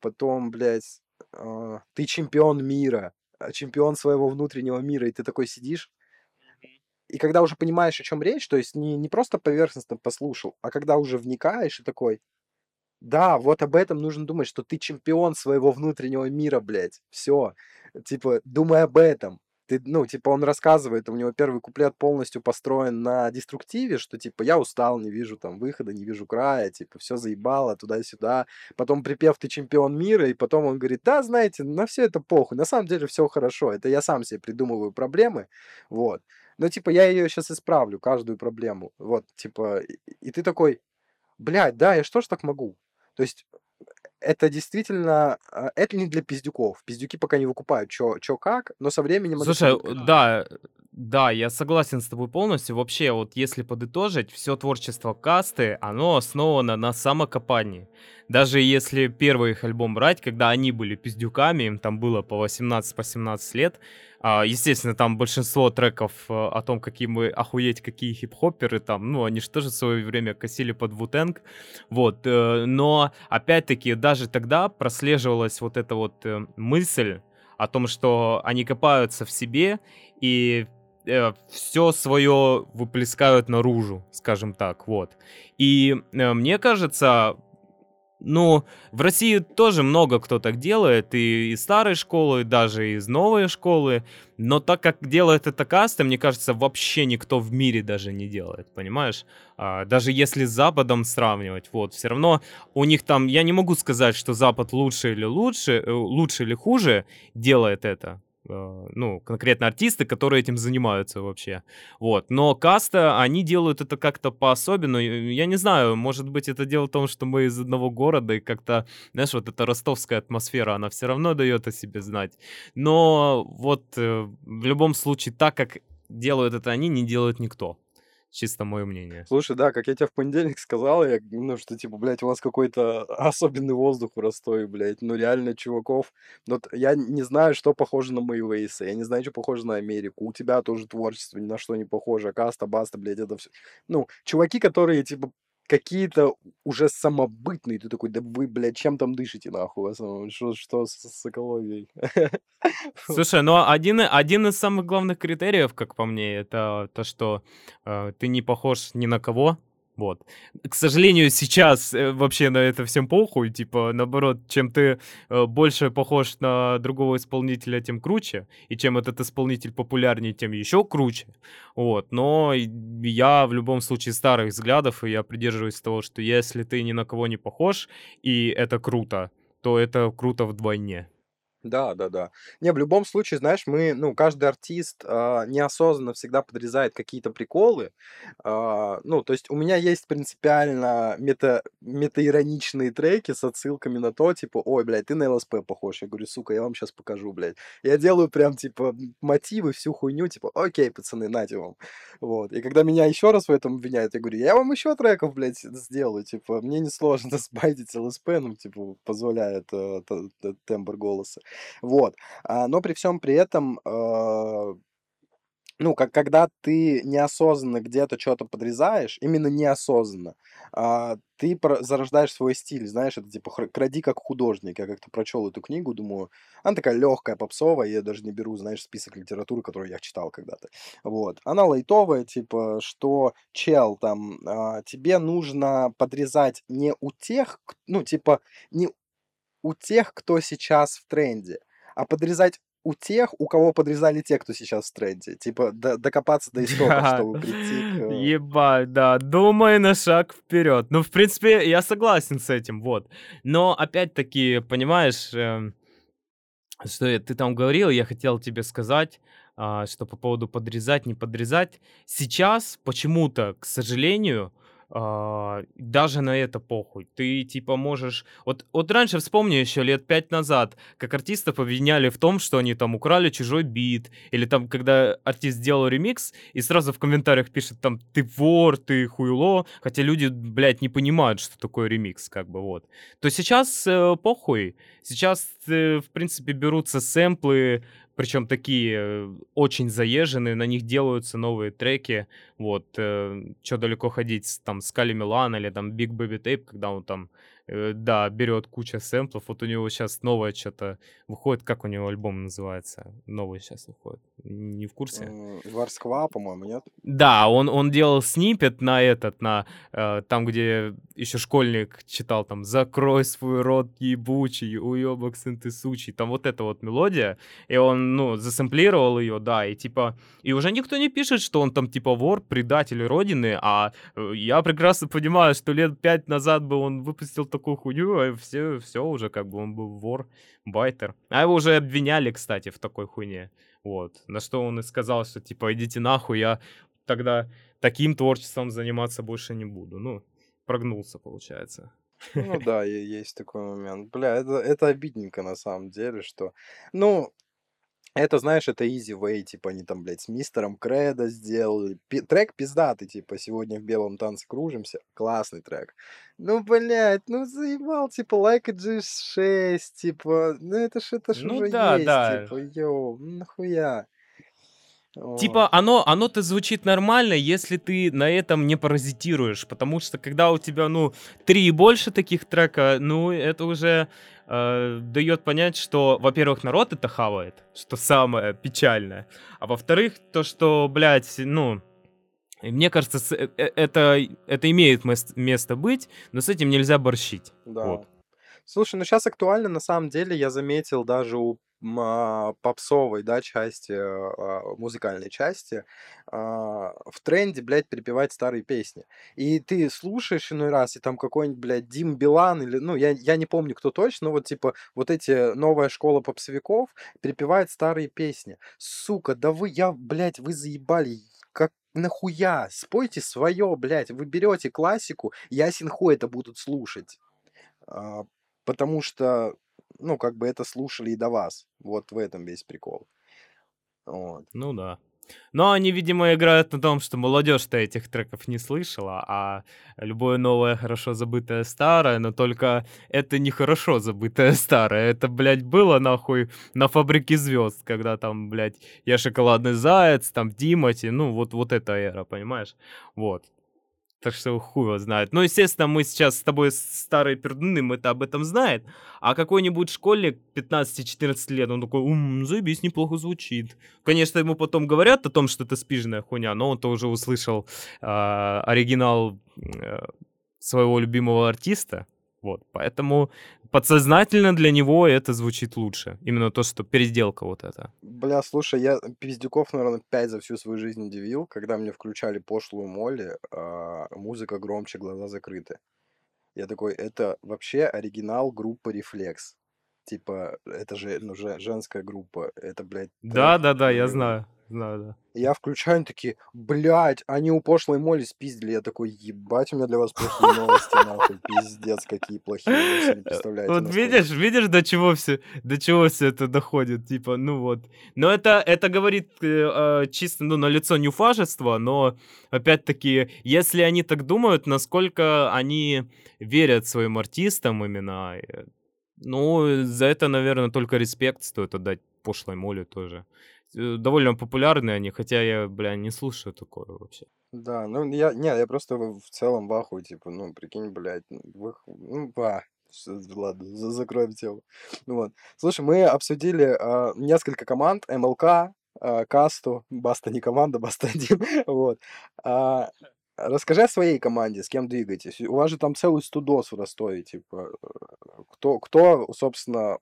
Потом, блядь, ты чемпион мира. Э, чемпион своего внутреннего мира, и ты такой сидишь, и когда уже понимаешь, о чем речь, то есть не, не просто поверхностно послушал, а когда уже вникаешь и такой, да, вот об этом нужно думать, что ты чемпион своего внутреннего мира, блядь, все, типа, думай об этом, ты, ну, типа, он рассказывает, у него первый куплет полностью построен на деструктиве, что, типа, я устал, не вижу там выхода, не вижу края, типа, все заебало туда-сюда. Потом припев «ты чемпион мира», и потом он говорит, да, знаете, на все это похуй, на самом деле все хорошо, это я сам себе придумываю проблемы, вот. Но, типа, я ее сейчас исправлю, каждую проблему, вот, типа, и, ты такой, блядь, да, я что ж так могу? То есть это действительно, а, это не для пиздюков. Пиздюки пока не выкупают, что как, но со временем... Слушай, да, да, я согласен с тобой полностью. Вообще, вот если подытожить, все творчество касты, оно основано на самокопании. Даже если первый их альбом брать, когда они были пиздюками, им там было по 18-17 по лет, естественно, там большинство треков э, о том, какие мы охуеть, какие хип-хопперы там, ну, они же тоже в свое время косили под Вутенг, вот, э, но, опять-таки, даже тогда прослеживалась вот эта вот э, мысль о том, что они копаются в себе и все свое выплескают наружу, скажем так, вот. И мне кажется, ну, в России тоже много кто так делает, и из старой школы, и даже из новой школы. Но так как делает это каста, мне кажется, вообще никто в мире даже не делает, понимаешь? А, даже если с Западом сравнивать, вот, все равно у них там, я не могу сказать, что Запад лучше или лучше, э, лучше или хуже делает это. Э, ну, конкретно артисты, которые этим занимаются вообще. Вот. Но каста, они делают это как-то по-особенному. Я не знаю, может быть, это дело в том, что мы из одного города, и как-то, знаешь, вот эта ростовская атмосфера, она все равно дает о себе знать. Но вот э, в любом случае, так как делают это они, не делает никто. Чисто мое мнение. Слушай, да, как я тебе в понедельник сказал, я, ну, что, типа, блядь, у вас какой-то [laughs] особенный воздух в Ростове, блядь, ну, реально, чуваков, вот я не знаю, что похоже на мои вейсы, я не знаю, что похоже на Америку, у тебя тоже творчество ни на что не похоже, Каста, Баста, блядь, это все, ну, чуваки, которые, типа, какие-то уже самобытные. Ты такой, да вы, блядь, чем там дышите, нахуй, в основном? Что, что с, с экологией? [laughs] Слушай, ну один, один из самых главных критериев, как по мне, это то, что э, ты не похож ни на кого, вот. К сожалению, сейчас э, вообще на это всем похуй. Типа, наоборот, чем ты э, больше похож на другого исполнителя, тем круче. И чем этот исполнитель популярнее, тем еще круче. Вот. Но я в любом случае старых взглядов, и я придерживаюсь того, что если ты ни на кого не похож, и это круто, то это круто вдвойне. Да, да, да. Не, в любом случае, знаешь, мы, ну, каждый артист а, неосознанно всегда подрезает какие-то приколы. А, ну, то есть у меня есть принципиально мета, метаироничные треки с отсылками на то, типа, ой, блядь, ты на ЛСП похож. Я говорю, сука, я вам сейчас покажу, блядь. Я делаю прям, типа, мотивы, всю хуйню, типа, окей, пацаны, нате вам. Вот. И когда меня еще раз в этом обвиняют, я говорю, я вам еще треков, блядь, сделаю, типа, мне несложно [laughs] сбайтить ЛСП, ну, типа, позволяет э, тембр голоса. Вот. А, но при всем при этом, э, ну, как, когда ты неосознанно где-то что-то подрезаешь, именно неосознанно, а, ты зарождаешь свой стиль, знаешь, это типа кради как художник. Я как-то прочел эту книгу, думаю, она такая легкая, попсовая, я даже не беру, знаешь, список литературы, которую я читал когда-то. Вот. Она лайтовая, типа, что чел там, а, тебе нужно подрезать не у тех, ну, типа, не у тех, кто сейчас в тренде, а подрезать у тех, у кого подрезали те, кто сейчас в тренде. Типа до- докопаться до истоков, чтобы прийти к... Ебать, да, думай на шаг вперед. Ну, в принципе, я согласен с этим, вот. Но, опять-таки, понимаешь, эм, что ты там говорил, я хотел тебе сказать, а, что по поводу подрезать, не подрезать. Сейчас почему-то, к сожалению, а, даже на это похуй. Ты типа можешь... Вот, вот раньше, вспомни еще лет пять назад, как артистов обвиняли в том, что они там украли чужой бит, или там, когда артист сделал ремикс, и сразу в комментариях пишет там, ты вор, ты хуйло, хотя люди, блядь, не понимают, что такое ремикс, как бы вот. То сейчас э, похуй. Сейчас, э, в принципе, берутся сэмплы, причем такие э, очень заезженные, на них делаются новые треки. Вот, э, что далеко ходить, там, Скали Милан или там Big Baby Tape, когда он там, да, берет куча сэмплов. Вот у него сейчас новое что-то выходит, как у него альбом называется? Новый сейчас выходит. Не в курсе? Варсква, по-моему, нет? Да, он, он делал снипет на этот, на э, там, где еще школьник читал там «Закрой свой рот ебучий, уебок сын ты сучий». Там вот эта вот мелодия, и он, ну, засэмплировал ее, да, и типа... И уже никто не пишет, что он там типа вор, предатель родины, а э, я прекрасно понимаю, что лет пять назад бы он выпустил такую хуйню, а все, все уже как бы он был вор, байтер. А его уже обвиняли, кстати, в такой хуйне. Вот. На что он и сказал, что типа идите нахуй, я тогда таким творчеством заниматься больше не буду. Ну, прогнулся, получается. Ну [laughs] да, есть такой момент. Бля, это, это обидненько на самом деле, что... Ну, это, знаешь, это easy way, типа, они там, блядь, с мистером Кредо сделали. Пи- трек пиздатый, типа, сегодня в белом танце кружимся. Классный трек. Ну, блядь, ну заебал, типа, like a G6, типа, ну это ж, это ж Ну уже да, есть, да. типа, йоу, ну нахуя. Вот. Типа, оно, оно-то звучит нормально, если ты на этом не паразитируешь, потому что когда у тебя, ну, три и больше таких трека, ну, это уже э, дает понять, что, во-первых, народ это хавает, что самое печальное, а во-вторых, то, что, блядь, ну, мне кажется, э- э- это, это имеет мес- место быть, но с этим нельзя борщить. Да. Вот. Слушай, ну сейчас актуально, на самом деле, я заметил даже у попсовой, да, части, а, музыкальной части, а, в тренде, блядь, перепевать старые песни. И ты слушаешь иной раз, и там какой-нибудь, блядь, Дим Билан, или, ну, я, я не помню, кто точно, но вот, типа, вот эти новая школа попсовиков перепевает старые песни. Сука, да вы, я, блядь, вы заебали, как нахуя? Спойте свое, блядь, вы берете классику, ясен хуй это будут слушать. А, потому что, ну, как бы это слушали и до вас. Вот в этом весь прикол. Вот. Ну да. Но они, видимо, играют на том, что молодежь-то этих треков не слышала, а любое новое хорошо забытое старое, но только это не хорошо забытое [laughs] старое. Это, блядь, было нахуй на фабрике звезд, когда там, блядь, я шоколадный заяц, там Тимати, ну вот, вот эта эра, понимаешь? Вот. Так что хуй его знает. Ну, естественно, мы сейчас с тобой старые пердуны, мы-то об этом знает. А какой-нибудь школьник 15-14 лет, он такой, ум, заебись, неплохо звучит. Конечно, ему потом говорят о том, что это спижная хуйня, но он-то уже услышал а, оригинал э, своего любимого артиста. Вот, поэтому подсознательно для него это звучит лучше. Именно то, что переделка вот эта. Бля, слушай, я пиздюков, наверное, пять за всю свою жизнь удивил, когда мне включали пошлую Молли, а, музыка громче, глаза закрыты. Я такой, это вообще оригинал группы Reflex. Типа, это же, ну, же женская группа. Это, блядь, Да, да, да, я э, знаю. Знаю, да. Я включаю, они такие, блядь, они у пошлой моли спиздили. Я такой, ебать, у меня для вас плохие новости, нахуй, пиздец, какие плохие, себе не представляете. Вот видишь, видишь, до чего все, до чего все это доходит, типа, ну вот. Но это, это говорит э, э, чисто, ну, на лицо нюфажества, но, опять-таки, если они так думают, насколько они верят своим артистам именно, э, ну, за это, наверное, только респект стоит отдать пошлой моли тоже. Э, Довольно популярны они, хотя я, бля, не слушаю такое вообще. Да, ну я, не, я просто в целом в ахуе, типа, ну, прикинь, блядь, ну, вы, х- ну, всё, ладно, за- закроем тему. Ну вот. Слушай, мы обсудили а, несколько команд, МЛК, а, Касту, Баста не команда, Баста один, [laughs] вот. А, расскажи о своей команде, с кем двигаетесь. У вас же там целый студос в Ростове, типа, э, кто, кто, собственно,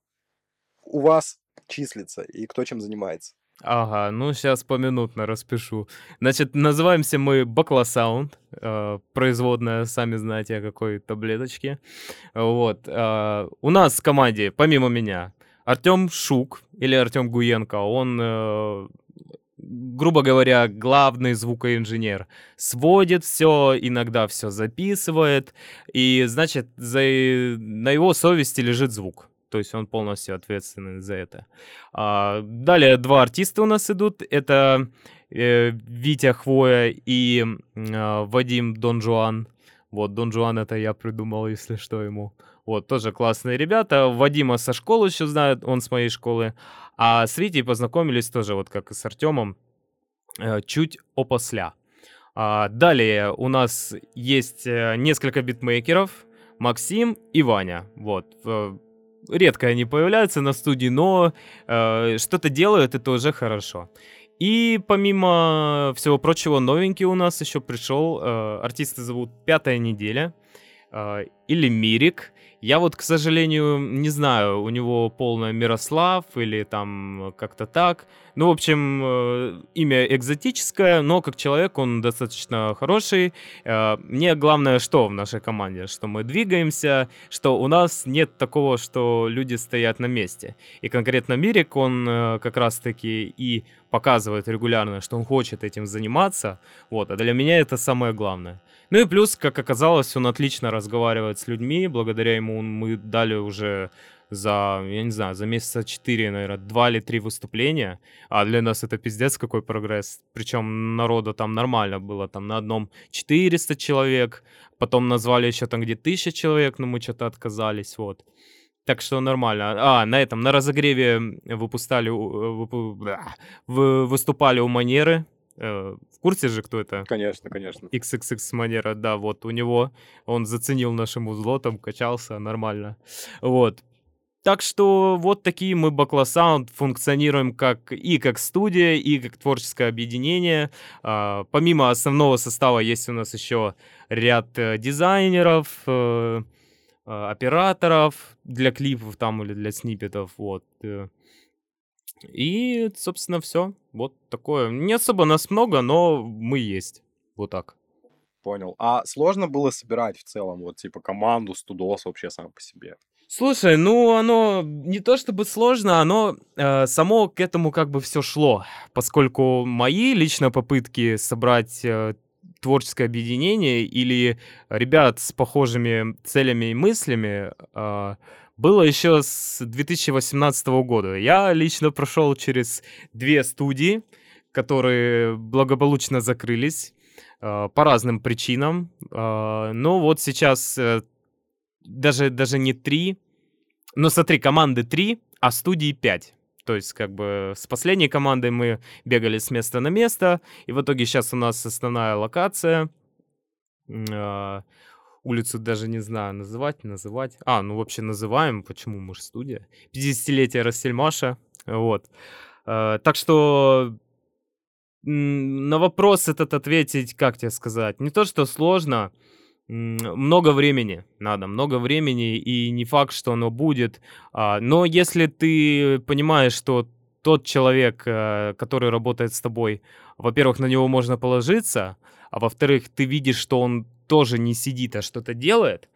у вас числится и кто чем занимается. Ага, ну сейчас поминутно распишу. Значит, называемся мы Бакласаунд, э, производная, сами знаете, о какой таблеточке. Вот. э, у нас в команде, помимо меня, Артем Шук или Артем Гуенко, он, э, грубо говоря, главный звукоинженер. Сводит все, иногда все записывает, и, значит, за, на его совести лежит звук. То есть он полностью ответственный за это. А, далее два артиста у нас идут. Это э, Витя Хвоя и э, Вадим Дон Жуан. Вот, Дон Жуан это я придумал, если что, ему. Вот, тоже классные ребята. Вадима со школы еще знают, он с моей школы. А с Витей познакомились тоже, вот как и с Артемом, э, чуть опосля. А, далее у нас есть э, несколько битмейкеров. Максим и Ваня. Вот. Редко они появляются на студии, но э, что-то делают, это уже хорошо. И помимо всего прочего, новенький у нас еще пришел. Э, артиста зовут Пятая неделя э, или Мирик. Я вот, к сожалению, не знаю, у него полное Мирослав или там как-то так. Ну, в общем, э, имя экзотическое, но как человек он достаточно хороший. Э, мне главное, что в нашей команде, что мы двигаемся, что у нас нет такого, что люди стоят на месте. И конкретно Мирик, он э, как раз-таки и показывает регулярно, что он хочет этим заниматься. Вот, а для меня это самое главное. Ну и плюс, как оказалось, он отлично разговаривает с людьми. Благодаря ему мы дали уже за, я не знаю, за месяца 4, наверное, 2 или 3 выступления. А для нас это пиздец какой прогресс. Причем народа там нормально было. Там на одном 400 человек. Потом назвали еще там где 1000 человек, но мы что-то отказались, вот. Так что нормально. А, на этом, на разогреве выпускали, выступали у Манеры. Э, в курсе же, кто это? Конечно, конечно. XXX манера, да, вот у него. Он заценил наше музло, там качался нормально. Вот. Так что вот такие мы Sound функционируем как и как студия, и как творческое объединение. А, помимо основного состава есть у нас еще ряд э, дизайнеров, э, а, операторов для клипов там или для сниппетов. Вот. Э. И, собственно, все. Вот такое. Не особо нас много, но мы есть. Вот так. Понял. А сложно было собирать в целом, вот, типа, команду, студос вообще сам по себе? Слушай, ну оно не то чтобы сложно, оно э, само к этому как бы все шло, поскольку мои лично попытки собрать э, творческое объединение или ребят с похожими целями и мыслями э, было еще с 2018 года. Я лично прошел через две студии, которые благополучно закрылись э, по разным причинам. Э, но вот сейчас э, даже, даже не три, но смотри, команды три, а студии пять. То есть, как бы с последней командой мы бегали с места на место, и в итоге сейчас у нас основная локация. Э, улицу даже не знаю, называть, называть. А, ну вообще называем, почему мы же студия. 50-летие Рассельмаша, вот. Э, так что на вопрос этот ответить, как тебе сказать, не то, что сложно, много времени надо, много времени, и не факт, что оно будет. А, но если ты понимаешь, что тот человек, э, который работает с тобой, во-первых, на него можно положиться, а во-вторых, ты видишь, что он тоже не сидит, а что-то делает,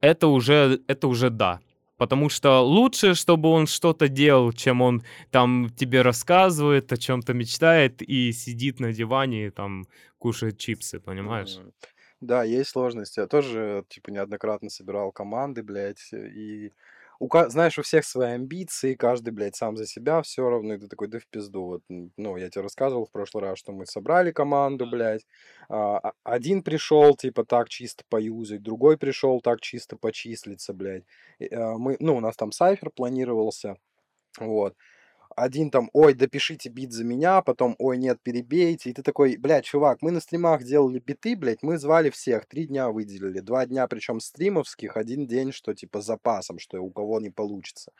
это уже, это уже да. Потому что лучше, чтобы он что-то делал, чем он там тебе рассказывает, о чем-то мечтает и сидит на диване и там кушает чипсы, понимаешь? Да, есть сложности. Я тоже, типа, неоднократно собирал команды, блядь, и у, ка- знаешь, у всех свои амбиции, каждый, блядь, сам за себя все равно, и ты такой, да в пизду. Вот, ну, я тебе рассказывал в прошлый раз, что мы собрали команду, блядь, а, а- один пришел, типа, так чисто поюзать, другой пришел так чисто почислиться, блядь. А, мы, ну, у нас там сайфер планировался, вот один там, ой, допишите бит за меня, потом, ой, нет, перебейте. И ты такой, блядь, чувак, мы на стримах делали биты, блядь, мы звали всех, три дня выделили. Два дня, причем стримовских, один день, что типа запасом, что у кого не получится.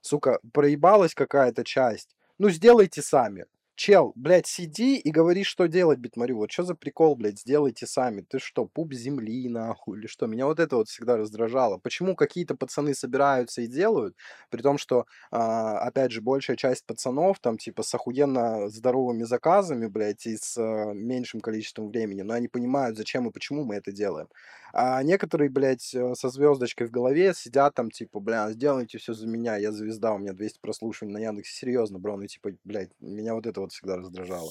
Сука, проебалась какая-то часть. Ну, сделайте сами Чел, блядь, сиди и говори, что делать, Битмарю. Вот что за прикол, блядь, сделайте сами. Ты что, пуп земли, нахуй, или что? Меня вот это вот всегда раздражало. Почему какие-то пацаны собираются и делают, при том, что, а, опять же, большая часть пацанов, там, типа, с охуенно здоровыми заказами, блядь, и с а, меньшим количеством времени, но они понимают, зачем и почему мы это делаем. А некоторые, блядь, э, со звездочкой в голове сидят там, типа, бля, сделайте все за меня, я звезда, у меня 200 прослушиваний на Яндексе. Серьезно, бро, ну, типа, блядь, меня вот это вот всегда раздражало.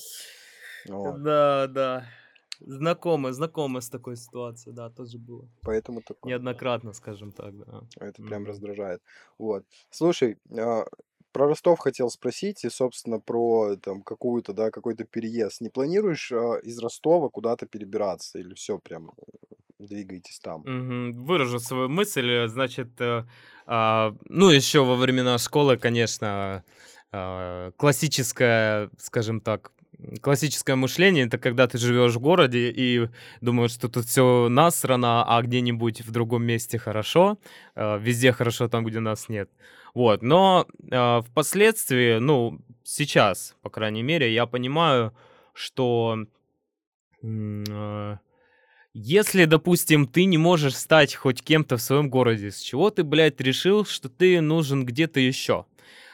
Вот. Да, да. Знакомы, знакомы с такой ситуацией, да, тоже было. Поэтому такое. Неоднократно, скажем так, да. Это прям Мгм. раздражает. Вот. Слушай, а, про Ростов хотел спросить, и, собственно, про там какую-то, да, какой-то переезд. Не планируешь а, из Ростова куда-то перебираться или все прям э, двигаетесь там? Мгм. Выражу свою мысль, значит, э, а, ну, еще во времена школы, конечно, а, классическое, скажем так, классическое мышление это когда ты живешь в городе и думаешь, что тут все насрано, а где-нибудь в другом месте хорошо, а, везде хорошо там, где нас нет. Вот, но а, впоследствии, ну, сейчас, по крайней мере, я понимаю, что а, если, допустим, ты не можешь стать хоть кем-то в своем городе, с чего ты, блядь, решил, что ты нужен где-то еще?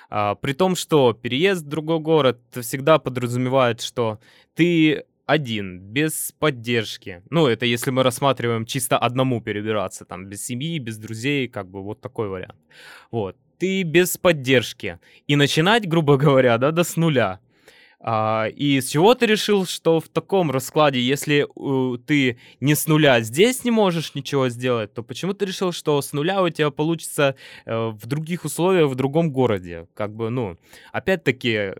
А, при том, что переезд в другой город всегда подразумевает, что ты один, без поддержки. Ну, это если мы рассматриваем чисто одному перебираться, там, без семьи, без друзей, как бы вот такой вариант. Вот. Ты без поддержки. И начинать, грубо [laughs] говоря, да, да с нуля. А, и с чего ты решил, что в таком раскладе, если э, ты не с нуля здесь не можешь ничего сделать, то почему ты решил, что с нуля у тебя получится э, в других условиях, в другом городе? Как бы, ну, опять-таки, э,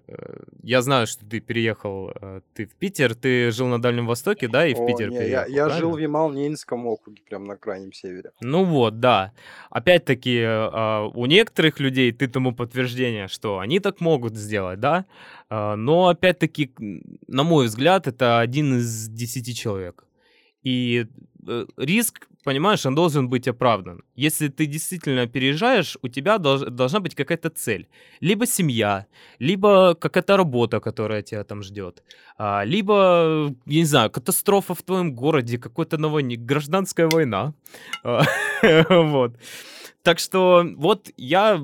я знаю, что ты переехал, э, ты в Питер, ты жил на Дальнем Востоке, да, и в О, Питер не, я, переехал, я жил правильно? в Ямал-Ненецком округе, прям на крайнем севере. Ну вот, да. Опять-таки, а, у некоторых людей ты тому подтверждение, что они так могут сделать, да? А, Но опять-таки, на мой взгляд, это один из десяти человек. И э, риск, понимаешь, он должен быть оправдан. Если ты действительно переезжаешь, у тебя долж- должна быть какая-то цель. Либо семья, либо какая-то работа, которая тебя там ждет. А, либо, я не знаю, катастрофа в твоем городе, какой-то на войне, гражданская война. [laughs] Вот. Так что вот я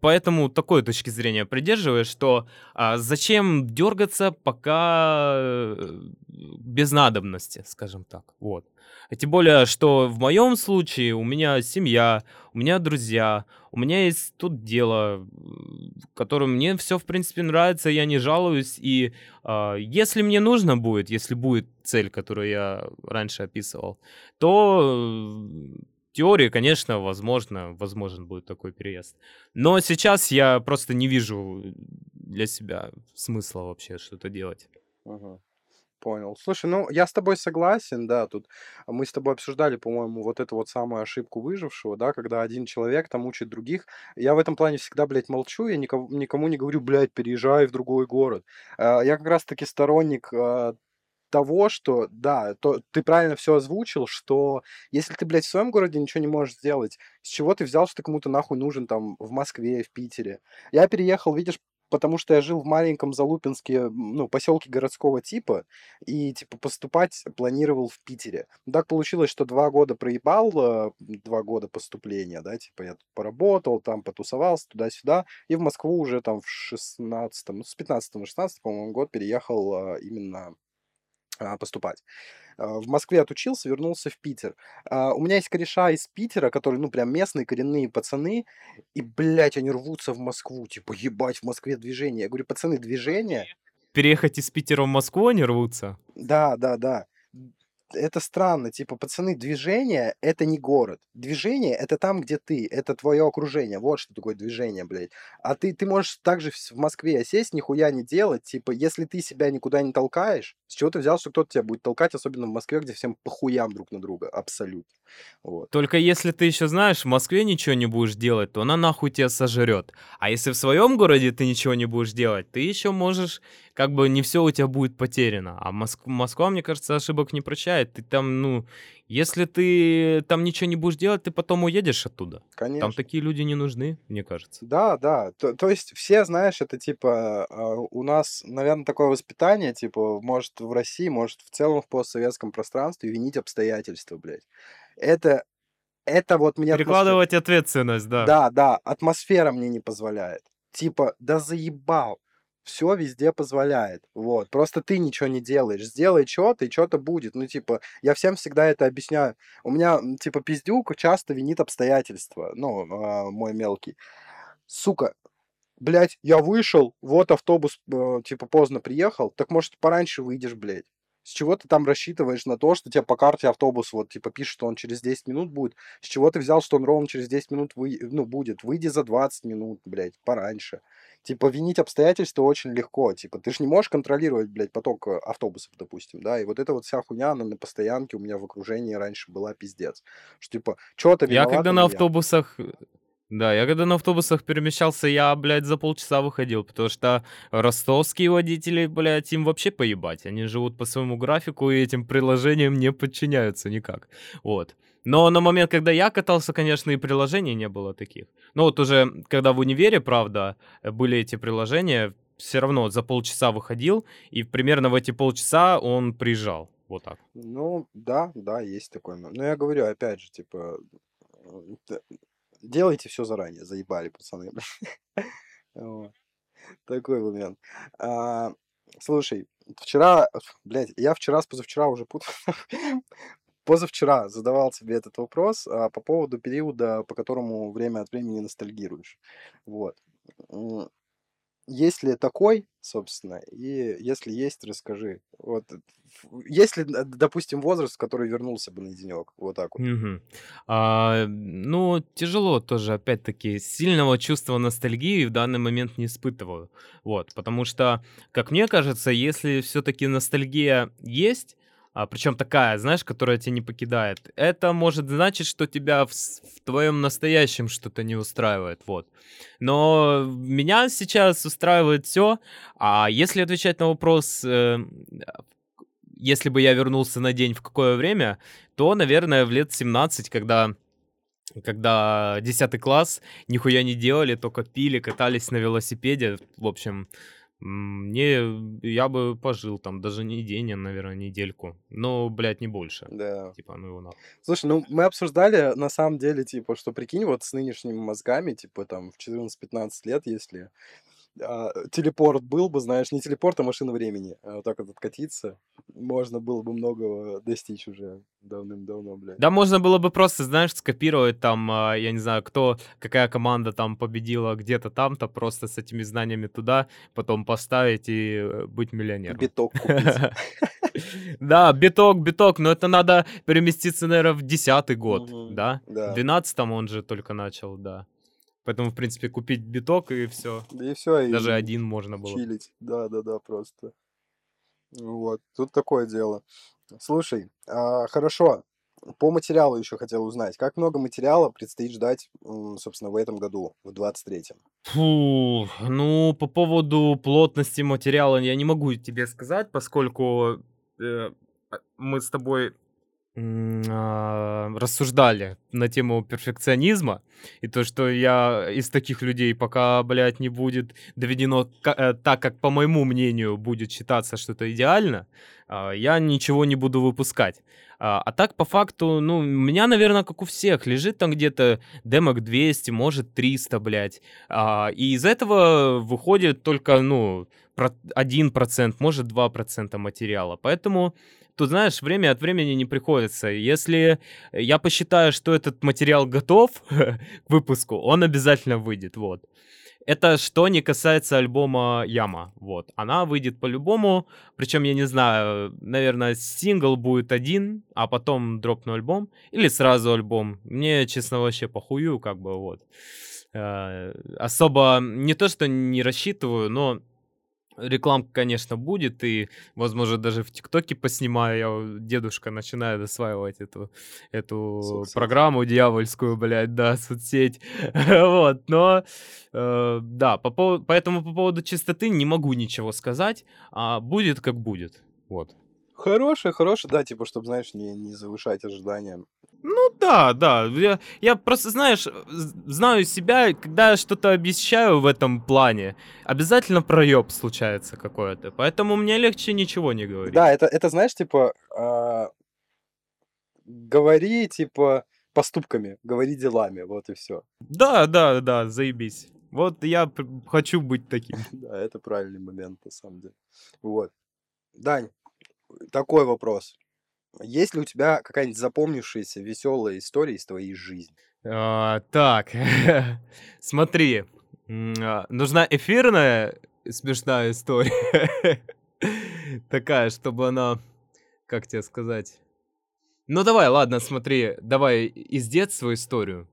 поэтому такой точки зрения придерживаюсь, что а, зачем дергаться, пока э, без надобности, скажем так. Вот. А Тем более, что в моем случае у меня семья, у меня друзья, у меня есть тут дело, м, которым мне все, в принципе, нравится, я не жалуюсь. И а, если мне нужно будет, если будет цель, которую я раньше описывал, то э, теории, конечно, возможно, возможен будет такой переезд. Но сейчас я просто не вижу для себя смысла вообще что-то делать. Ага. Понял. Слушай, ну я с тобой согласен, да, тут мы с тобой обсуждали, по-моему, вот эту вот самую ошибку выжившего, да, когда один человек там учит других. Я в этом плане всегда, блядь, молчу, я никому, никому не говорю, блядь, переезжай в другой город. А, Я как раз-таки сторонник а, того, что, да, то, ты правильно все озвучил, что если ты, блядь, в своем городе ничего не можешь сделать, с чего ты взял, что ты кому-то нахуй нужен там в Москве, в Питере? Я переехал, видишь, потому что я жил в маленьком Залупинске, ну, поселке городского типа, и, типа, поступать планировал в Питере. Так получилось, что два года проебал, э, два года поступления, да, типа, я тут поработал, там потусовался, туда-сюда, и в Москву уже там в шестнадцатом, ну, с 15 на 16, по-моему, год переехал а, именно а, поступать. А, В Москве отучился, вернулся в Питер. А, У меня есть кореша из Питера, которые, ну, прям местные коренные пацаны, и, блядь, они рвутся в Москву, типа, ебать, в Москве движение. Я говорю, пацаны, движение? Переехать из Питера в Москву они рвутся? Да, да, да. Это странно, типа, пацаны, движение — это не город. Движение — это там, где ты, это твое окружение. Вот что такое движение, блядь. А ты, ты можешь также в Москве сесть, нихуя не делать. Типа, если ты себя никуда не толкаешь, с чего ты взял, что кто-то тебя будет толкать, особенно в Москве, где всем похуям друг на друга, абсолютно. Вот. Только если ты еще знаешь, в Москве ничего не будешь делать, то она нахуй тебя сожрет. А если в своем городе ты ничего не будешь делать, ты еще можешь как бы не все у тебя будет потеряно. А Моск- Москва, мне кажется, ошибок не прощает. Ты там, ну, если ты там ничего не будешь делать, ты потом уедешь оттуда. Там Конечно. такие люди не нужны, мне кажется. Да, да. То, то есть все, знаешь, это типа а, у нас, наверное, такое воспитание, типа, может в России, может в целом в постсоветском пространстве винить обстоятельства, блядь. Это, это вот мне атмосфера... Перекладывать ответственность, да. Да, да, атмосфера мне не позволяет. Типа, да заебал. Все везде позволяет. Вот. Просто ты ничего не делаешь. Сделай что-то, и что-то будет. Ну, типа, я всем всегда это объясняю. У меня, типа, пиздюк часто винит обстоятельства. Ну, а, мой мелкий. Сука, блядь, я вышел, вот автобус, э, типа, поздно приехал, так может пораньше выйдешь, блядь. С чего ты там рассчитываешь на то, что тебе по карте автобус вот, типа, пишет, что он через 10 минут будет? С чего ты взял, что он ровно через 10 минут вы... ну, будет? Выйди за 20 минут, блядь, пораньше. Типа, винить обстоятельства очень легко. Типа, ты же не можешь контролировать, блядь, поток э, автобусов, допустим, да? И вот эта вот вся хуйня, она на постоянке у меня в окружении раньше была пиздец. Что, типа, что то Я когда на не я. Да, я когда на автобусах перемещался, я, блядь, за полчаса выходил, потому что ростовские водители, блядь, им вообще поебать. Они живут по своему графику и этим приложениям не подчиняются никак. Вот. Но на момент, когда я катался, конечно, и приложений не было таких. Но вот уже, когда в универе, правда, э, были эти приложения, все равно за полчаса выходил, и примерно в эти полчаса он приезжал. Вот так. Ну, да, да, есть момент. Но я говорю, опять же, типа, т- делайте все заранее, заебали, пацаны. [laughs] Такой момент. А, Слушай, вчера, блядь, я вчера с позавчера уже путал. [laughs] Позавчера задавал тебе этот вопрос а, по поводу периода, по которому время от времени ностальгируешь. Вот. Есть ли такой, собственно, и если есть, расскажи. Вот, э, есть ли, допустим, возраст, который вернулся бы на денек? Вот так вот. Мгм. А, ну, тяжело тоже, опять-таки, сильного чувства ностальгии в данный момент не испытываю. Вот, потому что, как мне кажется, если все-таки ностальгия есть, а, причем такая, знаешь, которая тебя не покидает, это может значить, что тебя в, в твоем настоящем что-то не устраивает, вот. Но меня сейчас устраивает все, а если отвечать на вопрос, э, если бы я вернулся на день в какое время, то, наверное, в лет 17, когда когда 10 класс, нихуя не делали, только пили, катались на велосипеде. В общем, мне, я бы пожил там даже не день, а, наверное, недельку. Но, блядь, не больше. Да. Типа, ну его нахуй. Слушай, ну мы обсуждали на самом деле, типа, что прикинь, вот с нынешними мозгами, типа, там, в 14-15 лет, если а, телепорт был бы, знаешь, не телепорт, а машина времени, а вот так вот откатиться, можно было бы многого достичь уже давным-давно, блядь. Да, можно было бы просто, знаешь, скопировать там, а, я не знаю, кто, какая команда там победила где-то там-то, просто с этими знаниями туда, потом поставить и э, быть миллионером. Биток. [laughs] Да, биток, биток, но это надо переместиться, наверное, в десятый год, Мгм. да? В Да. двенадцатом он же только начал, да. Поэтому, в принципе, купить биток и все. Да и все, Даже и один можно было. чилить. Да-да-да, просто. Вот, тут такое дело. Слушай, а, хорошо, по материалу еще хотел узнать. Как много материала предстоит ждать, собственно, в этом году, в 23-м? Фу, ну, по поводу плотности материала я не могу тебе сказать, поскольку э, мы с тобой рассуждали на тему перфекционизма, и то, что я из таких людей, пока, блядь, не будет доведено э, так, как, по моему мнению, будет считаться, что это идеально, а, я ничего не буду выпускать. А а так, по факту, ну, у меня, наверное, как у всех, лежит там где-то демок 200, может 300, блядь. А, и из этого выходит только, ну, про- 1%, может 2% материала. Поэтому тут, знаешь, время от времени не приходится. Если я посчитаю, что этот материал готов [laughs] к выпуску, он обязательно выйдет, вот. Это что не касается альбома Яма, вот. Она выйдет по-любому, причем, я не знаю, наверное, сингл будет один, а потом дропну альбом, или сразу альбом. Мне, честно, вообще похую, как бы, вот. Э, Особо не то, что не рассчитываю, но Рекламка, конечно, будет, и, возможно, даже в ТикТоке поснимаю. Я дедушка начинает осваивать эту, эту Соцсеть. программу дьявольскую, блядь, да, соцсеть. [laughs] Вот, но, э, да, по поводу, поэтому по поводу чистоты не могу ничего сказать, а будет как будет. Вот. Хороший, хороший, да, типа, чтобы, знаешь, не, не завышать ожидания. Ну да, да. Я, я просто, знаешь, знаю себя, когда я что-то обещаю в этом плане, обязательно проеб случается какой-то. Поэтому мне легче ничего не говорить. Да, это, это знаешь, типа, а, говори, типа, поступками, говори делами, вот и все. Да, да, да, заебись. Вот я хочу быть таким. [laughs] Да, это правильный момент, на самом деле. Вот. Дань, такой вопрос. Есть ли у тебя какая-нибудь запомнившаяся веселая история из твоей жизни? А, так, [laughs] смотри, а, нужна эфирная смешная история. [laughs] Такая, чтобы она, как тебе сказать? Ну давай, ладно, смотри, давай из детства историю.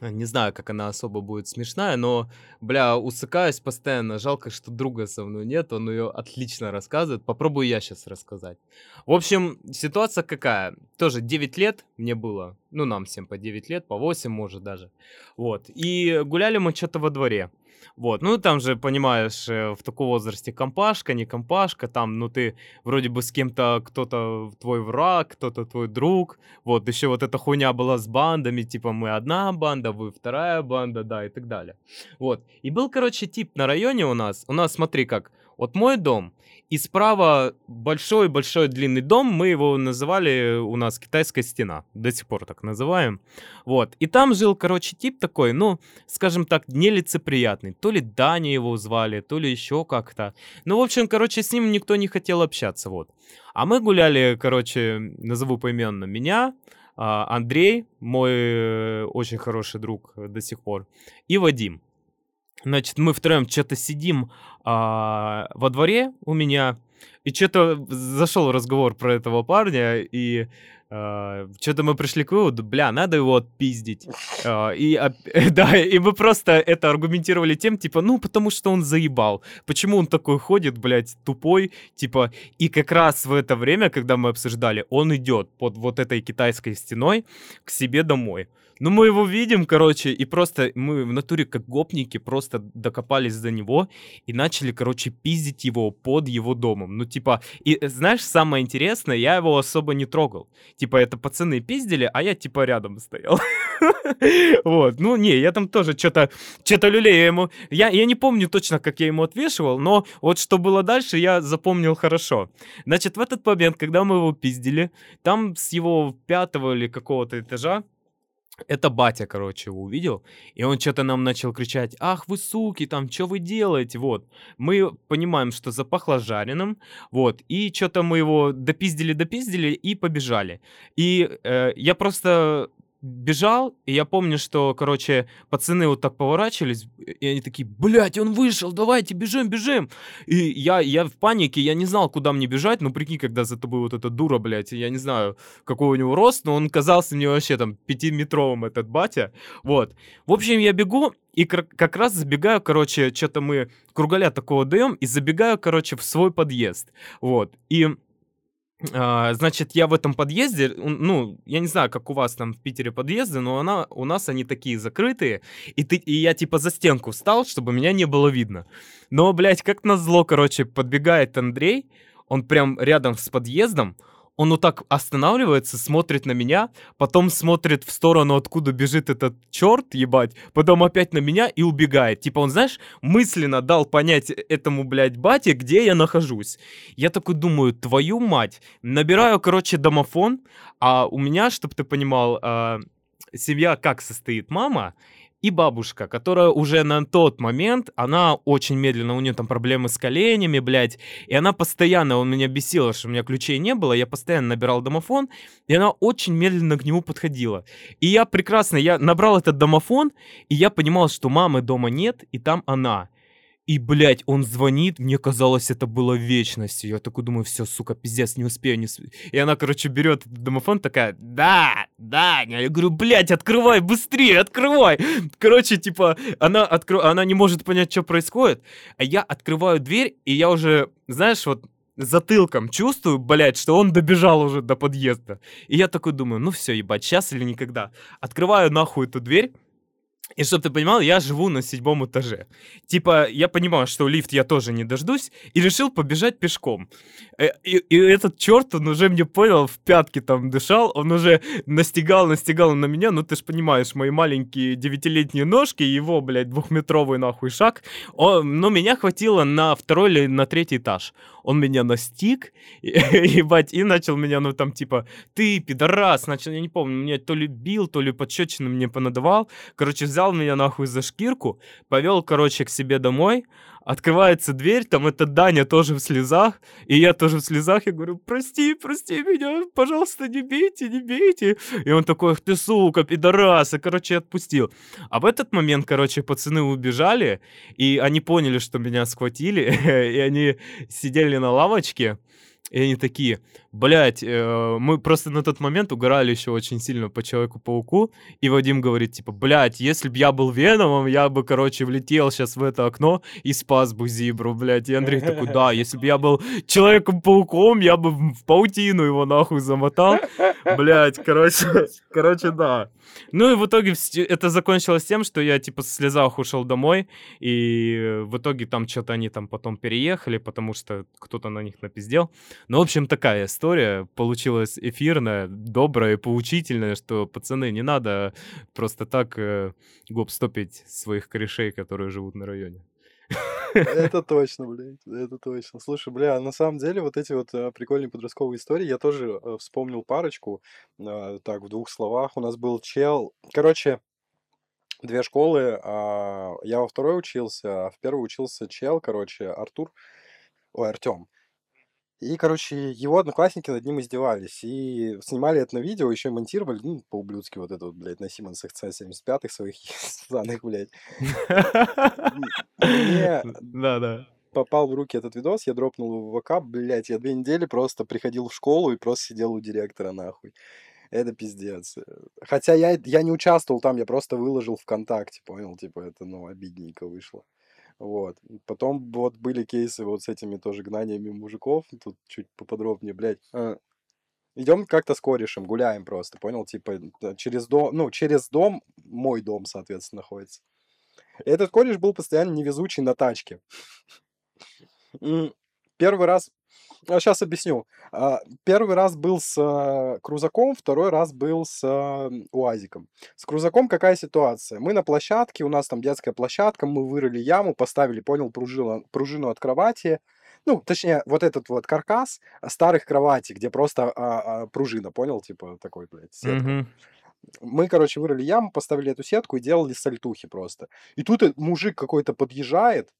А, Не знаю, как она особо будет смешная, но, бля, усыкаюсь постоянно. Жалко, что друга со мной нет, он ее отлично рассказывает. Попробую я сейчас рассказать. В общем, ситуация какая? Тоже 9 лет мне было. Ну, нам всем по 9 лет, по 8, может, даже. Вот. И гуляли мы что-то во дворе. Вот, ну там же, понимаешь, э, в таком возрасте компашка, не компашка, там, ну ты вроде бы с кем-то, кто-то твой враг, кто-то твой друг, вот, еще вот эта хуйня была с бандами, типа мы одна банда, вы вторая банда, да, и так далее. Вот, и был, короче, тип на районе у нас, у нас, смотри как, вот мой дом, и справа большой-большой длинный дом, мы его называли у нас китайская стена, до сих пор так называем. Вот, и там жил, короче, тип такой, ну, скажем так, нелицеприятный. То ли Даня его звали, то ли еще как-то. Ну, в общем, короче, с ним никто не хотел общаться, вот. А мы гуляли, короче, назову поименно меня, а, Андрей, мой э, очень хороший друг э, до сих пор, и Вадим. Значит, мы втроем что-то сидим а, во дворе у меня, и что-то зашел разговор про этого парня, и что-то мы пришли к выводу, бля, надо его отпиздить. А, и, оп- [laughs] да, и мы просто это аргументировали тем, типа, ну, потому что он заебал. Почему он такой ходит, блядь, тупой, типа, и как раз в это время, когда мы обсуждали, он идет под вот этой китайской стеной к себе домой. Ну, мы его видим, короче, и просто мы в натуре как гопники просто докопались до него и начали, короче, пиздить его под его домом. Ну, типа, и э, знаешь, самое интересное, я его особо не трогал. Типа, это пацаны пиздили, а я, типа, рядом стоял. [laughs] Вот, ну, не, я там тоже что-то, что-то люлею ему. Я, я не помню точно, как я ему отвешивал, но вот что было дальше, я запомнил хорошо. Значит, в этот момент, когда мы его пиздили, там с его пятого или какого-то этажа это батя, короче, его увидел, и он что-то нам начал кричать, ах вы суки, там, что вы делаете, вот. Мы понимаем, что запахло жареным, вот, и что-то мы его допиздили-допиздили и побежали. И э, я просто бежал, и я помню, что, короче, пацаны вот так поворачивались, и они такие, блядь, он вышел, давайте, бежим, бежим. И я, я в панике, я не знал, куда мне бежать, ну, прикинь, когда за тобой вот эта дура, блядь, я не знаю, какой у него рост, но он казался мне вообще там пятиметровым, этот батя, вот. В общем, я бегу, и как раз забегаю, короче, что-то мы кругаля такого даем, и забегаю, короче, в свой подъезд, вот. И значит, я в этом подъезде, ну, я не знаю, как у вас там в Питере подъезды, но она, у нас они такие закрытые, и, ты, и я типа за стенку встал, чтобы меня не было видно. Но, блядь, как назло, короче, подбегает Андрей, он прям рядом с подъездом, он вот так останавливается, смотрит на меня, потом смотрит в сторону, откуда бежит этот черт, ебать, потом опять на меня и убегает. Типа он, знаешь, мысленно дал понять этому, блядь, бате, где я нахожусь. Я такой думаю, твою мать. Набираю, короче, домофон, а у меня, чтобы ты понимал, а, семья как состоит? Мама и бабушка, которая уже на тот момент, она очень медленно, у нее там проблемы с коленями, блядь, и она постоянно, он меня бесила, что у меня ключей не было, я постоянно набирал домофон, и она очень медленно к нему подходила. И я прекрасно, я набрал этот домофон, и я понимал, что мамы дома нет, и там она. И, блядь, он звонит, мне казалось, это было вечностью. Я такой думаю, все, сука, пиздец, не успею, не успею. И она, короче, берет домофон, такая, да, да. Я говорю, блядь, открывай быстрее, открывай. Короче, типа, она, откро... она не может понять, что происходит. А я открываю дверь, и я уже, знаешь, вот затылком чувствую, блядь, что он добежал уже до подъезда. И я такой думаю, ну все, ебать, сейчас или никогда. Открываю нахуй эту дверь, и чтобы ты понимал, я живу на седьмом этаже. Типа, я понимаю, что лифт я тоже не дождусь, и решил побежать пешком. Э, и, и этот черт, он уже мне понял, в пятки там дышал, он уже настигал, настигал на меня, ну ты ж понимаешь, мои маленькие девятилетние ножки, его, блядь, двухметровый нахуй шаг, он, ну меня хватило на второй или на третий этаж. Он меня настиг, [laughs] ебать, и начал меня, ну там типа, ты, пидорас, начал, я не помню, меня то ли бил, то ли подщечину мне понадавал. Короче, взял меня нахуй за шкирку, повел, короче, к себе домой, открывается дверь, там это Даня тоже в слезах, и я тоже в слезах, я говорю, прости, прости меня, пожалуйста, не бейте, не бейте. И он такой, ты сука, пидорас, и, короче, отпустил. А в этот момент, короче, пацаны убежали, и они поняли, что меня схватили, [laughs] и они сидели на лавочке, и они такие, блядь, э, мы просто на тот момент угорали еще очень сильно по Человеку-пауку, и Вадим говорит, типа, блядь, если бы я был Веномом, я бы, короче, влетел сейчас в это окно и спас бы Зибру, блядь. И Андрей такой, да, если бы я был Человеком-пауком, я бы в паутину его нахуй замотал. Блядь, короче, [laughs] короче, да. Ну и в итоге это закончилось тем, что я типа в слезах ушел домой, и в итоге там что-то они там потом переехали, потому что кто-то на них напиздел. Ну, в общем, такая история получилась эфирная, добрая и поучительная, что, пацаны, не надо просто так э, гоп-стопить своих корешей, которые живут на районе. Это [laughs] точно, блядь, это точно. Слушай, бля, на самом деле вот эти вот э, прикольные подростковые истории, я тоже э, вспомнил парочку, э, так, в двух словах. У нас был чел, короче, две школы, а, я во второй учился, а в первой учился чел, короче, Артур, ой, Артем. И, короче, его одноклассники над ним издевались. И снимали это на видео, еще и монтировали, ну, по-ублюдски вот это вот, блядь, на Симонсах C75 своих [laughs] ссаных, блядь. Мне [laughs] Да, да. попал в руки этот видос, я дропнул его в ВК, блядь, я две недели просто приходил в школу и просто сидел у директора, нахуй. Это пиздец. Хотя я, я не участвовал там, я просто выложил ВКонтакте, понял? Типа, это, ну, обидненько вышло. Вот. Потом вот были кейсы вот с этими тоже гнаниями мужиков. Тут чуть поподробнее, блядь. А, идем как-то с корешем, гуляем просто, понял? Типа через дом, ну, через дом, мой дом, соответственно, находится. Этот кореш был постоянно невезучий на тачке. Первый раз сейчас объясню. А, первый раз был с а, крузаком, второй раз был с а, УАЗиком. С крузаком какая ситуация? Мы на площадке, у нас там детская площадка, мы вырыли яму, поставили, понял, пружину, пружину от кровати. Ну, точнее, вот этот вот каркас старых кроватей, где просто а, а, пружина, понял, типа такой, блядь, сетка. Мгм. Мы, короче, вырыли яму, поставили эту сетку и делали сальтухи просто. И тут э, мужик какой-то подъезжает,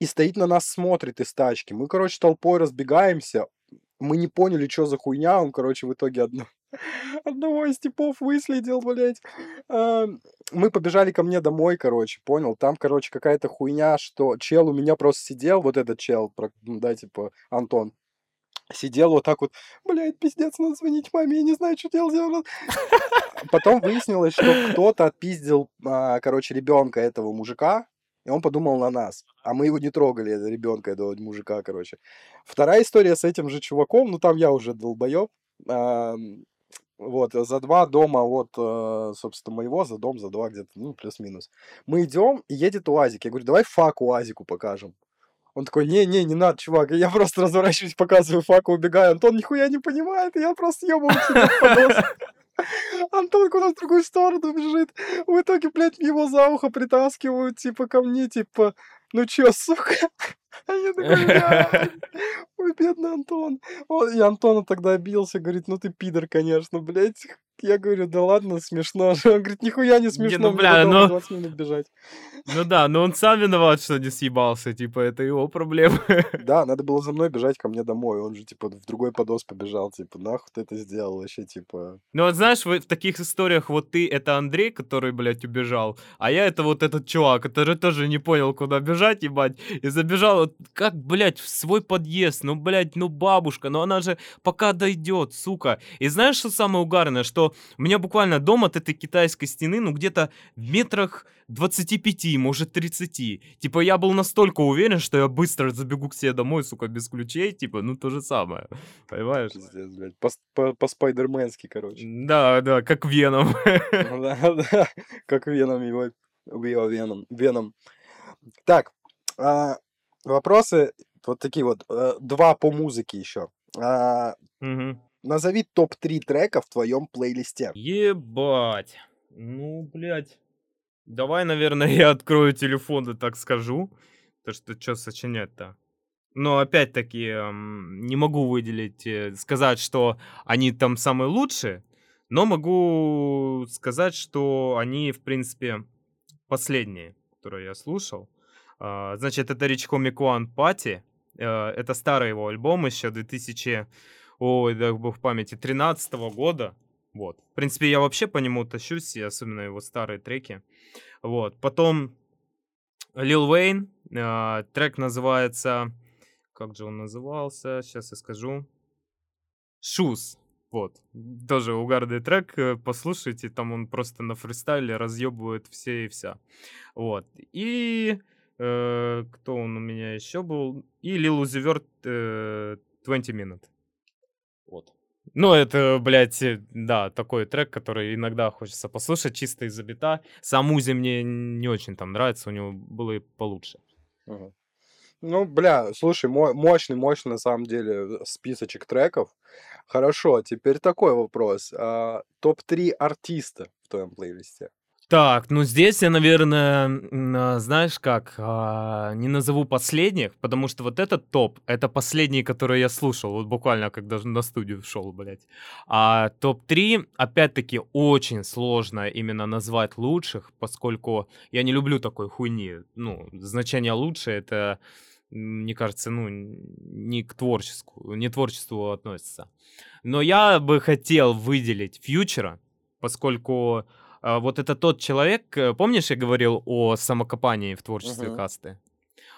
и стоит на нас, смотрит из тачки. Мы, короче, толпой разбегаемся. Мы не поняли, что за хуйня. Он, короче, в итоге одно... [laughs] одного из типов выследил, блядь. А, мы побежали ко мне домой, короче, понял. Там, короче, какая-то хуйня, что чел у меня просто сидел, вот этот чел, да, типа, Антон, сидел вот так вот, блядь, пиздец, надо звонить маме, я не знаю, что делать. [laughs] Потом выяснилось, что кто-то отпиздил, а, короче, ребенка этого мужика, и он подумал на нас. А мы его не трогали, ребенка этого мужика, короче. Вторая история с этим же чуваком, ну там я уже долбоеб. А, вот, за два дома вот, э, собственно, моего, за дом, за два где-то, ну, плюс-минус. Мы идем, и едет УАЗик. Я говорю, давай фак УАЗику покажем. Он такой, не-не, не надо, чувак. Я просто [laughs] разворачиваюсь, показываю фак, убегаю. Антон нихуя не понимает, я просто ебал тебе Антон куда в другую сторону бежит. В итоге, блядь, его за ухо притаскивают, типа, ко мне, типа, ну чё, сука? А [laughs] я такой, блядь, [laughs] ой, бедный Антон. И Антона тогда обиделся, говорит, ну ты пидор, конечно, блядь. Я говорю, да ладно, смешно. [laughs] Он говорит, нихуя не Не, смешно, ну, мне бля, ну, 20 минут бежать. ну да, но он сам виноват, что не съебался, типа, это его проблема. [laughs] Да, надо было за мной бежать ко мне домой. Он же, типа, в другой подос побежал. Типа, нахуй ты это сделал вообще, типа... Ну вот знаешь, в, в таких историях вот ты это Андрей, который, блядь, убежал, а я это вот этот чувак, который тоже не понял, куда бежать, ебать, и забежал, вот как, блядь, в свой подъезд, ну, блядь, ну, бабушка, ну, она же пока дойдет, сука. И знаешь, что самое угарное, что у меня буквально дом от этой китайской стены, ну, где-то в метрах 25, может, 30. Типа, я был настолько уверен, что я быстро забегу к себе домой, сука, без ключей, типа, ну, то же самое, [laughs] понимаешь? Пиздец, блядь. По, по, по-спайдерменски, короче. Да, да, как Веном. [laughs] Да, да. Как Веном его... Его Веном. Веном. Так, а, вопросы вот такие вот. э, Два по музыке еще. А, Мгм. Назови топ-3 трека в твоем плейлисте. Ебать. Ну, блядь. Давай, наверное, [laughs] я открою телефон и так скажу. То что что сочинять-то? Но опять-таки не могу выделить, э, сказать, что они там самые лучшие, но могу сказать, что они, в принципе, последние, которые я слушал. А, Значит, это Rich Comic One Party. Э, Это старый его альбом еще 2000, ой, дай бог памяти, 13 года. Вот. В принципе, я вообще по нему тащусь, и особенно его старые треки. Вот. Потом Лил Уэйн. э, Трек называется... Как же он назывался? Сейчас я скажу. Shoes. Вот. Тоже угарный трек. э, Послушайте, там он просто на фристайле разъебывает все и вся. Вот. И э, кто он у меня еще был? И Lil Uzi Vert э, 20 Minute. Вот. Ну, это, блядь, э, да, такой трек, который иногда хочется послушать, чисто из-за бита. Сам Узи мне не очень там нравится, у него было и получше. Ага. Ну, бля, слушай, мо- мощный, мощный на самом деле списочек треков. Хорошо, теперь такой вопрос. А, топ-3 артиста в твоем плейлисте. Так, ну здесь я, наверное, а, знаешь как, а, не назову последних, потому что вот этот топ, это последний, который я слушал, вот буквально когда на студию шел, блядь. А топ-3, опять-таки, очень сложно именно назвать лучших, поскольку я не люблю такой хуйни. Ну, значение лучше, это, мне кажется, ну, не к творчеству, не творчеству относится. Но я бы хотел выделить Фьючера, поскольку вот это тот человек, э, помнишь, я говорил о самокопании в творчестве Мгм. касты?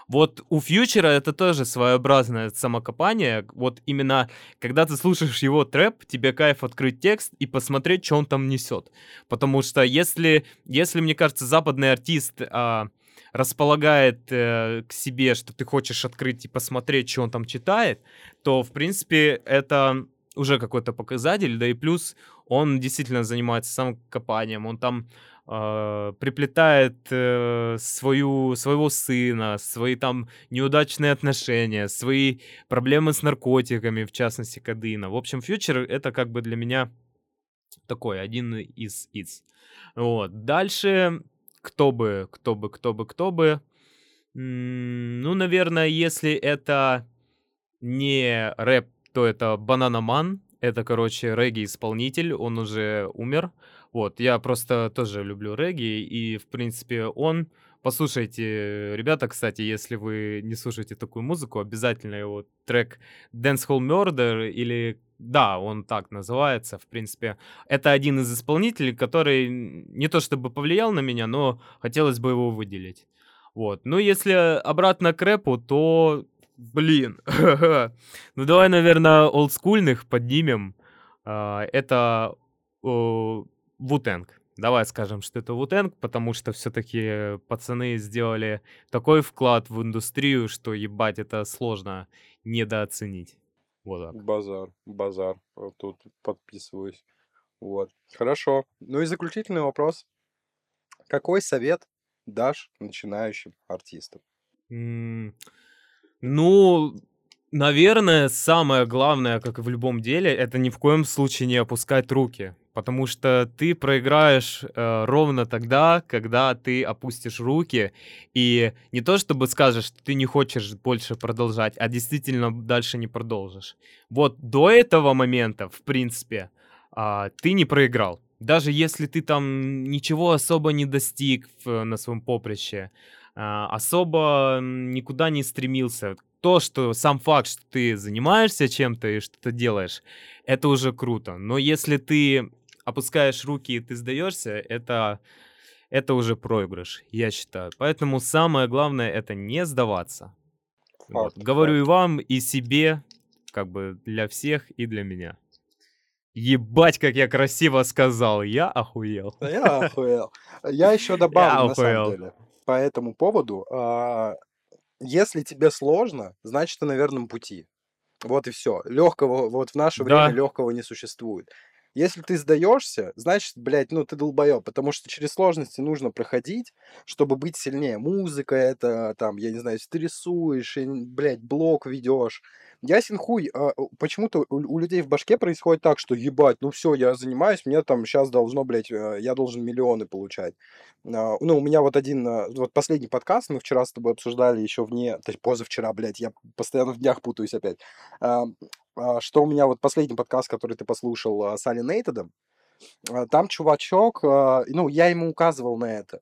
Вот у Фьючера это тоже своеобразное самокопание. Вот именно, когда ты слушаешь его трэп, тебе кайф открыть текст и посмотреть, что он там несет. Потому что если, если мне кажется, западный артист а, располагает э, к себе, что ты хочешь открыть и посмотреть, что он там читает, то, в принципе, это уже какой-то показатель, да и плюс он действительно занимается самокопанием, он там э, приплетает э, свою, своего сына, свои там неудачные отношения, свои проблемы с наркотиками, в частности, кадына. В общем, фьючер это как бы для меня такой один из из. Вот. Дальше кто бы, кто бы, кто бы, кто бы. Ну, наверное, если это не рэп, то это Банана Ман. Это, короче, регги-исполнитель, он уже умер. Вот, я просто тоже люблю регги, и, в принципе, он... Послушайте, ребята, кстати, если вы не слушаете такую музыку, обязательно его трек Dancehall Murder или... Да, он так называется, в принципе. Это один из исполнителей, который не то чтобы повлиял на меня, но хотелось бы его выделить. Вот. Ну, если обратно к рэпу, то, блин, [laughs] ну давай, наверное, олдскульных поднимем. А, Это Вутенг. Давай скажем, что это Вутенг, потому что все-таки пацаны сделали такой вклад в индустрию, что ебать, это сложно недооценить. Вот так. Базар, базар. Вот тут подписываюсь. Вот. Хорошо. Ну и заключительный вопрос. Какой совет дашь начинающим артистам? Ну, наверное, самое главное, как и в любом деле, это ни в коем случае не опускать руки. Потому что ты проиграешь э, ровно тогда, когда ты опустишь руки и не то чтобы скажешь, что ты не хочешь больше продолжать, а действительно дальше не продолжишь. Вот до этого момента, в принципе, а, ты не проиграл. Даже если ты там ничего особо не достиг в- на своем поприще, особо м, никуда не стремился. То, что сам факт, что ты занимаешься чем-то и что-то делаешь, это уже круто. Но если ты опускаешь руки и ты сдаешься, это, это уже проигрыш, я считаю. Поэтому самое главное это не сдаваться. Вот. Факт, Говорю и факт. вам, и себе, как бы для всех и для меня. Ебать, как я красиво сказал, я охуел. Я охуел. Я еще [laughs] Я добавлю, на самом охуел. деле, по этому поводу. а, Если тебе сложно, значит, ты на верном пути. Вот и все. Легкого, вот в наше время Да, легкого не существует. Если ты сдаешься, значит, блядь, ну ты долбоеб, потому что через сложности нужно проходить, чтобы быть сильнее. Музыка это, там, я не знаю, если ты рисуешь, и, блядь, блог ведешь. Ясен хуй, а, почему-то у, у людей в башке происходит так, что ебать, ну все, я занимаюсь, мне там сейчас должно, блядь, э, я должен миллионы получать. А, Ну, у меня вот один, а, вот последний подкаст мы вчера с тобой обсуждали еще вне, то есть позавчера, блядь, я постоянно в днях путаюсь опять. А, а, Что у меня вот последний подкаст, который ты послушал а, с Али Нейтедом, там чувачок, ну, я ему указывал на это,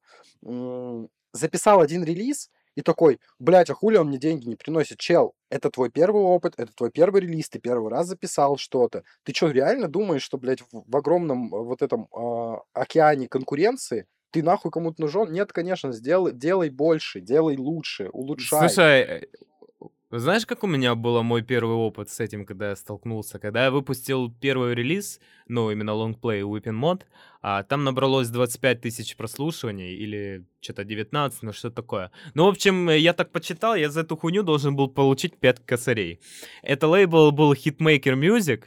записал один релиз и такой, блядь, а хули он мне деньги не приносит? Чел, это твой первый опыт, это твой первый релиз, ты первый раз записал что-то. Ты что, реально думаешь, что, блядь, в, в огромном а, вот этом а, океане конкуренции ты нахуй кому-то нужен? Нет, конечно, сделай, делай больше, делай лучше, улучшай. слушай, э, знаешь, как у меня был мой первый опыт с этим, когда я столкнулся? Когда я выпустил первый релиз, ну, именно лонгплей Whipping Mod, а, там набралось 25 тысяч прослушиваний или что-то 19, ну что такое. Ну, в общем, я так почитал, я за эту хуйню должен был получить 5 косарей. Это лейбл был Hitmaker Music,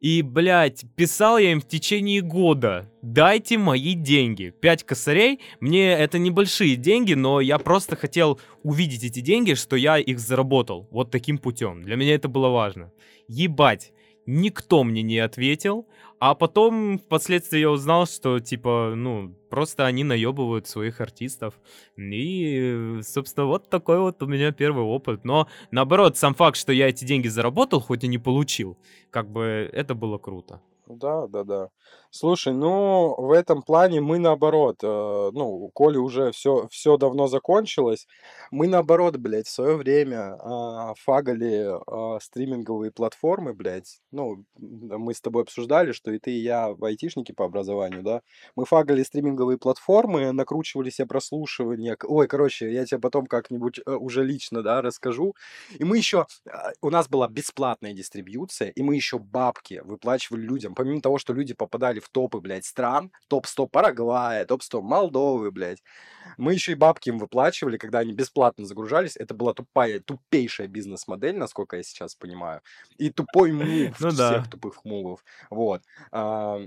и, блядь, писал я им в течение года. Дайте мои деньги. Пять косарей. Мне это небольшие деньги, но я просто хотел увидеть эти деньги, что я их заработал. Вот таким путем. Для меня это было важно. Ебать. Никто мне не ответил. А потом впоследствии я узнал, что, типа, ну, просто они наебывают своих артистов. И, собственно, вот такой вот у меня первый опыт. Но, наоборот, сам факт, что я эти деньги заработал, хоть и не получил, как бы это было круто. Да, да, да. Слушай, ну, в этом плане мы наоборот, э, ну, у Коли уже все, все давно закончилось. Мы наоборот, блядь, в свое время а, фагали а, стриминговые платформы, блядь. Ну, мы с тобой обсуждали, что и ты, и я айтишники по образованию, да. Мы фагали стриминговые платформы, накручивали себе прослушивания. Ой, короче, я тебе потом как-нибудь э, уже лично, да, расскажу. И мы еще, а, у нас была бесплатная дистрибьюция, и мы еще бабки выплачивали людям. Помимо того, что люди попадали в топы, блядь, стран, топ-100 Парагвая, топ-100 Молдовы, блядь, мы еще и бабки им выплачивали, когда они бесплатно загружались. Это была тупая, тупейшая бизнес-модель, насколько я сейчас понимаю. И тупой мув Ну да. всех тупых мувов. Вот. А,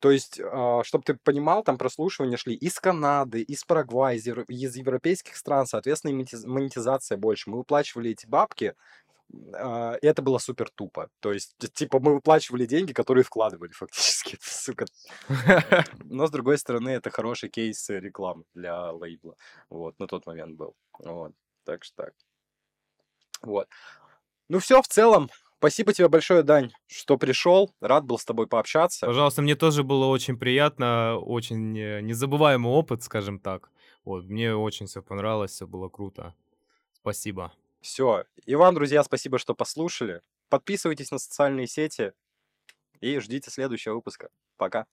То есть, чтобы ты понимал, там прослушивания шли из Канады, из Парагвая, из евро- из европейских стран, соответственно, и монетизация больше. Мы выплачивали эти бабки, а, и это было супер тупо. То есть, типа, мы выплачивали деньги, которые вкладывали фактически, [laughs] сука. Но, с другой стороны, это хороший кейс рекламы для лейбла. Вот, на тот момент был. Вот, так что так. Вот. Ну все, в целом, спасибо тебе большое, Дань, что пришел. Рад был с тобой пообщаться. Пожалуйста, мне тоже было очень приятно, очень э, незабываемый опыт, скажем так. Вот, мне очень все понравилось, все было круто. Спасибо. Все. И вам, друзья, спасибо, что послушали. Подписывайтесь на социальные сети и ждите следующего выпуска. Пока.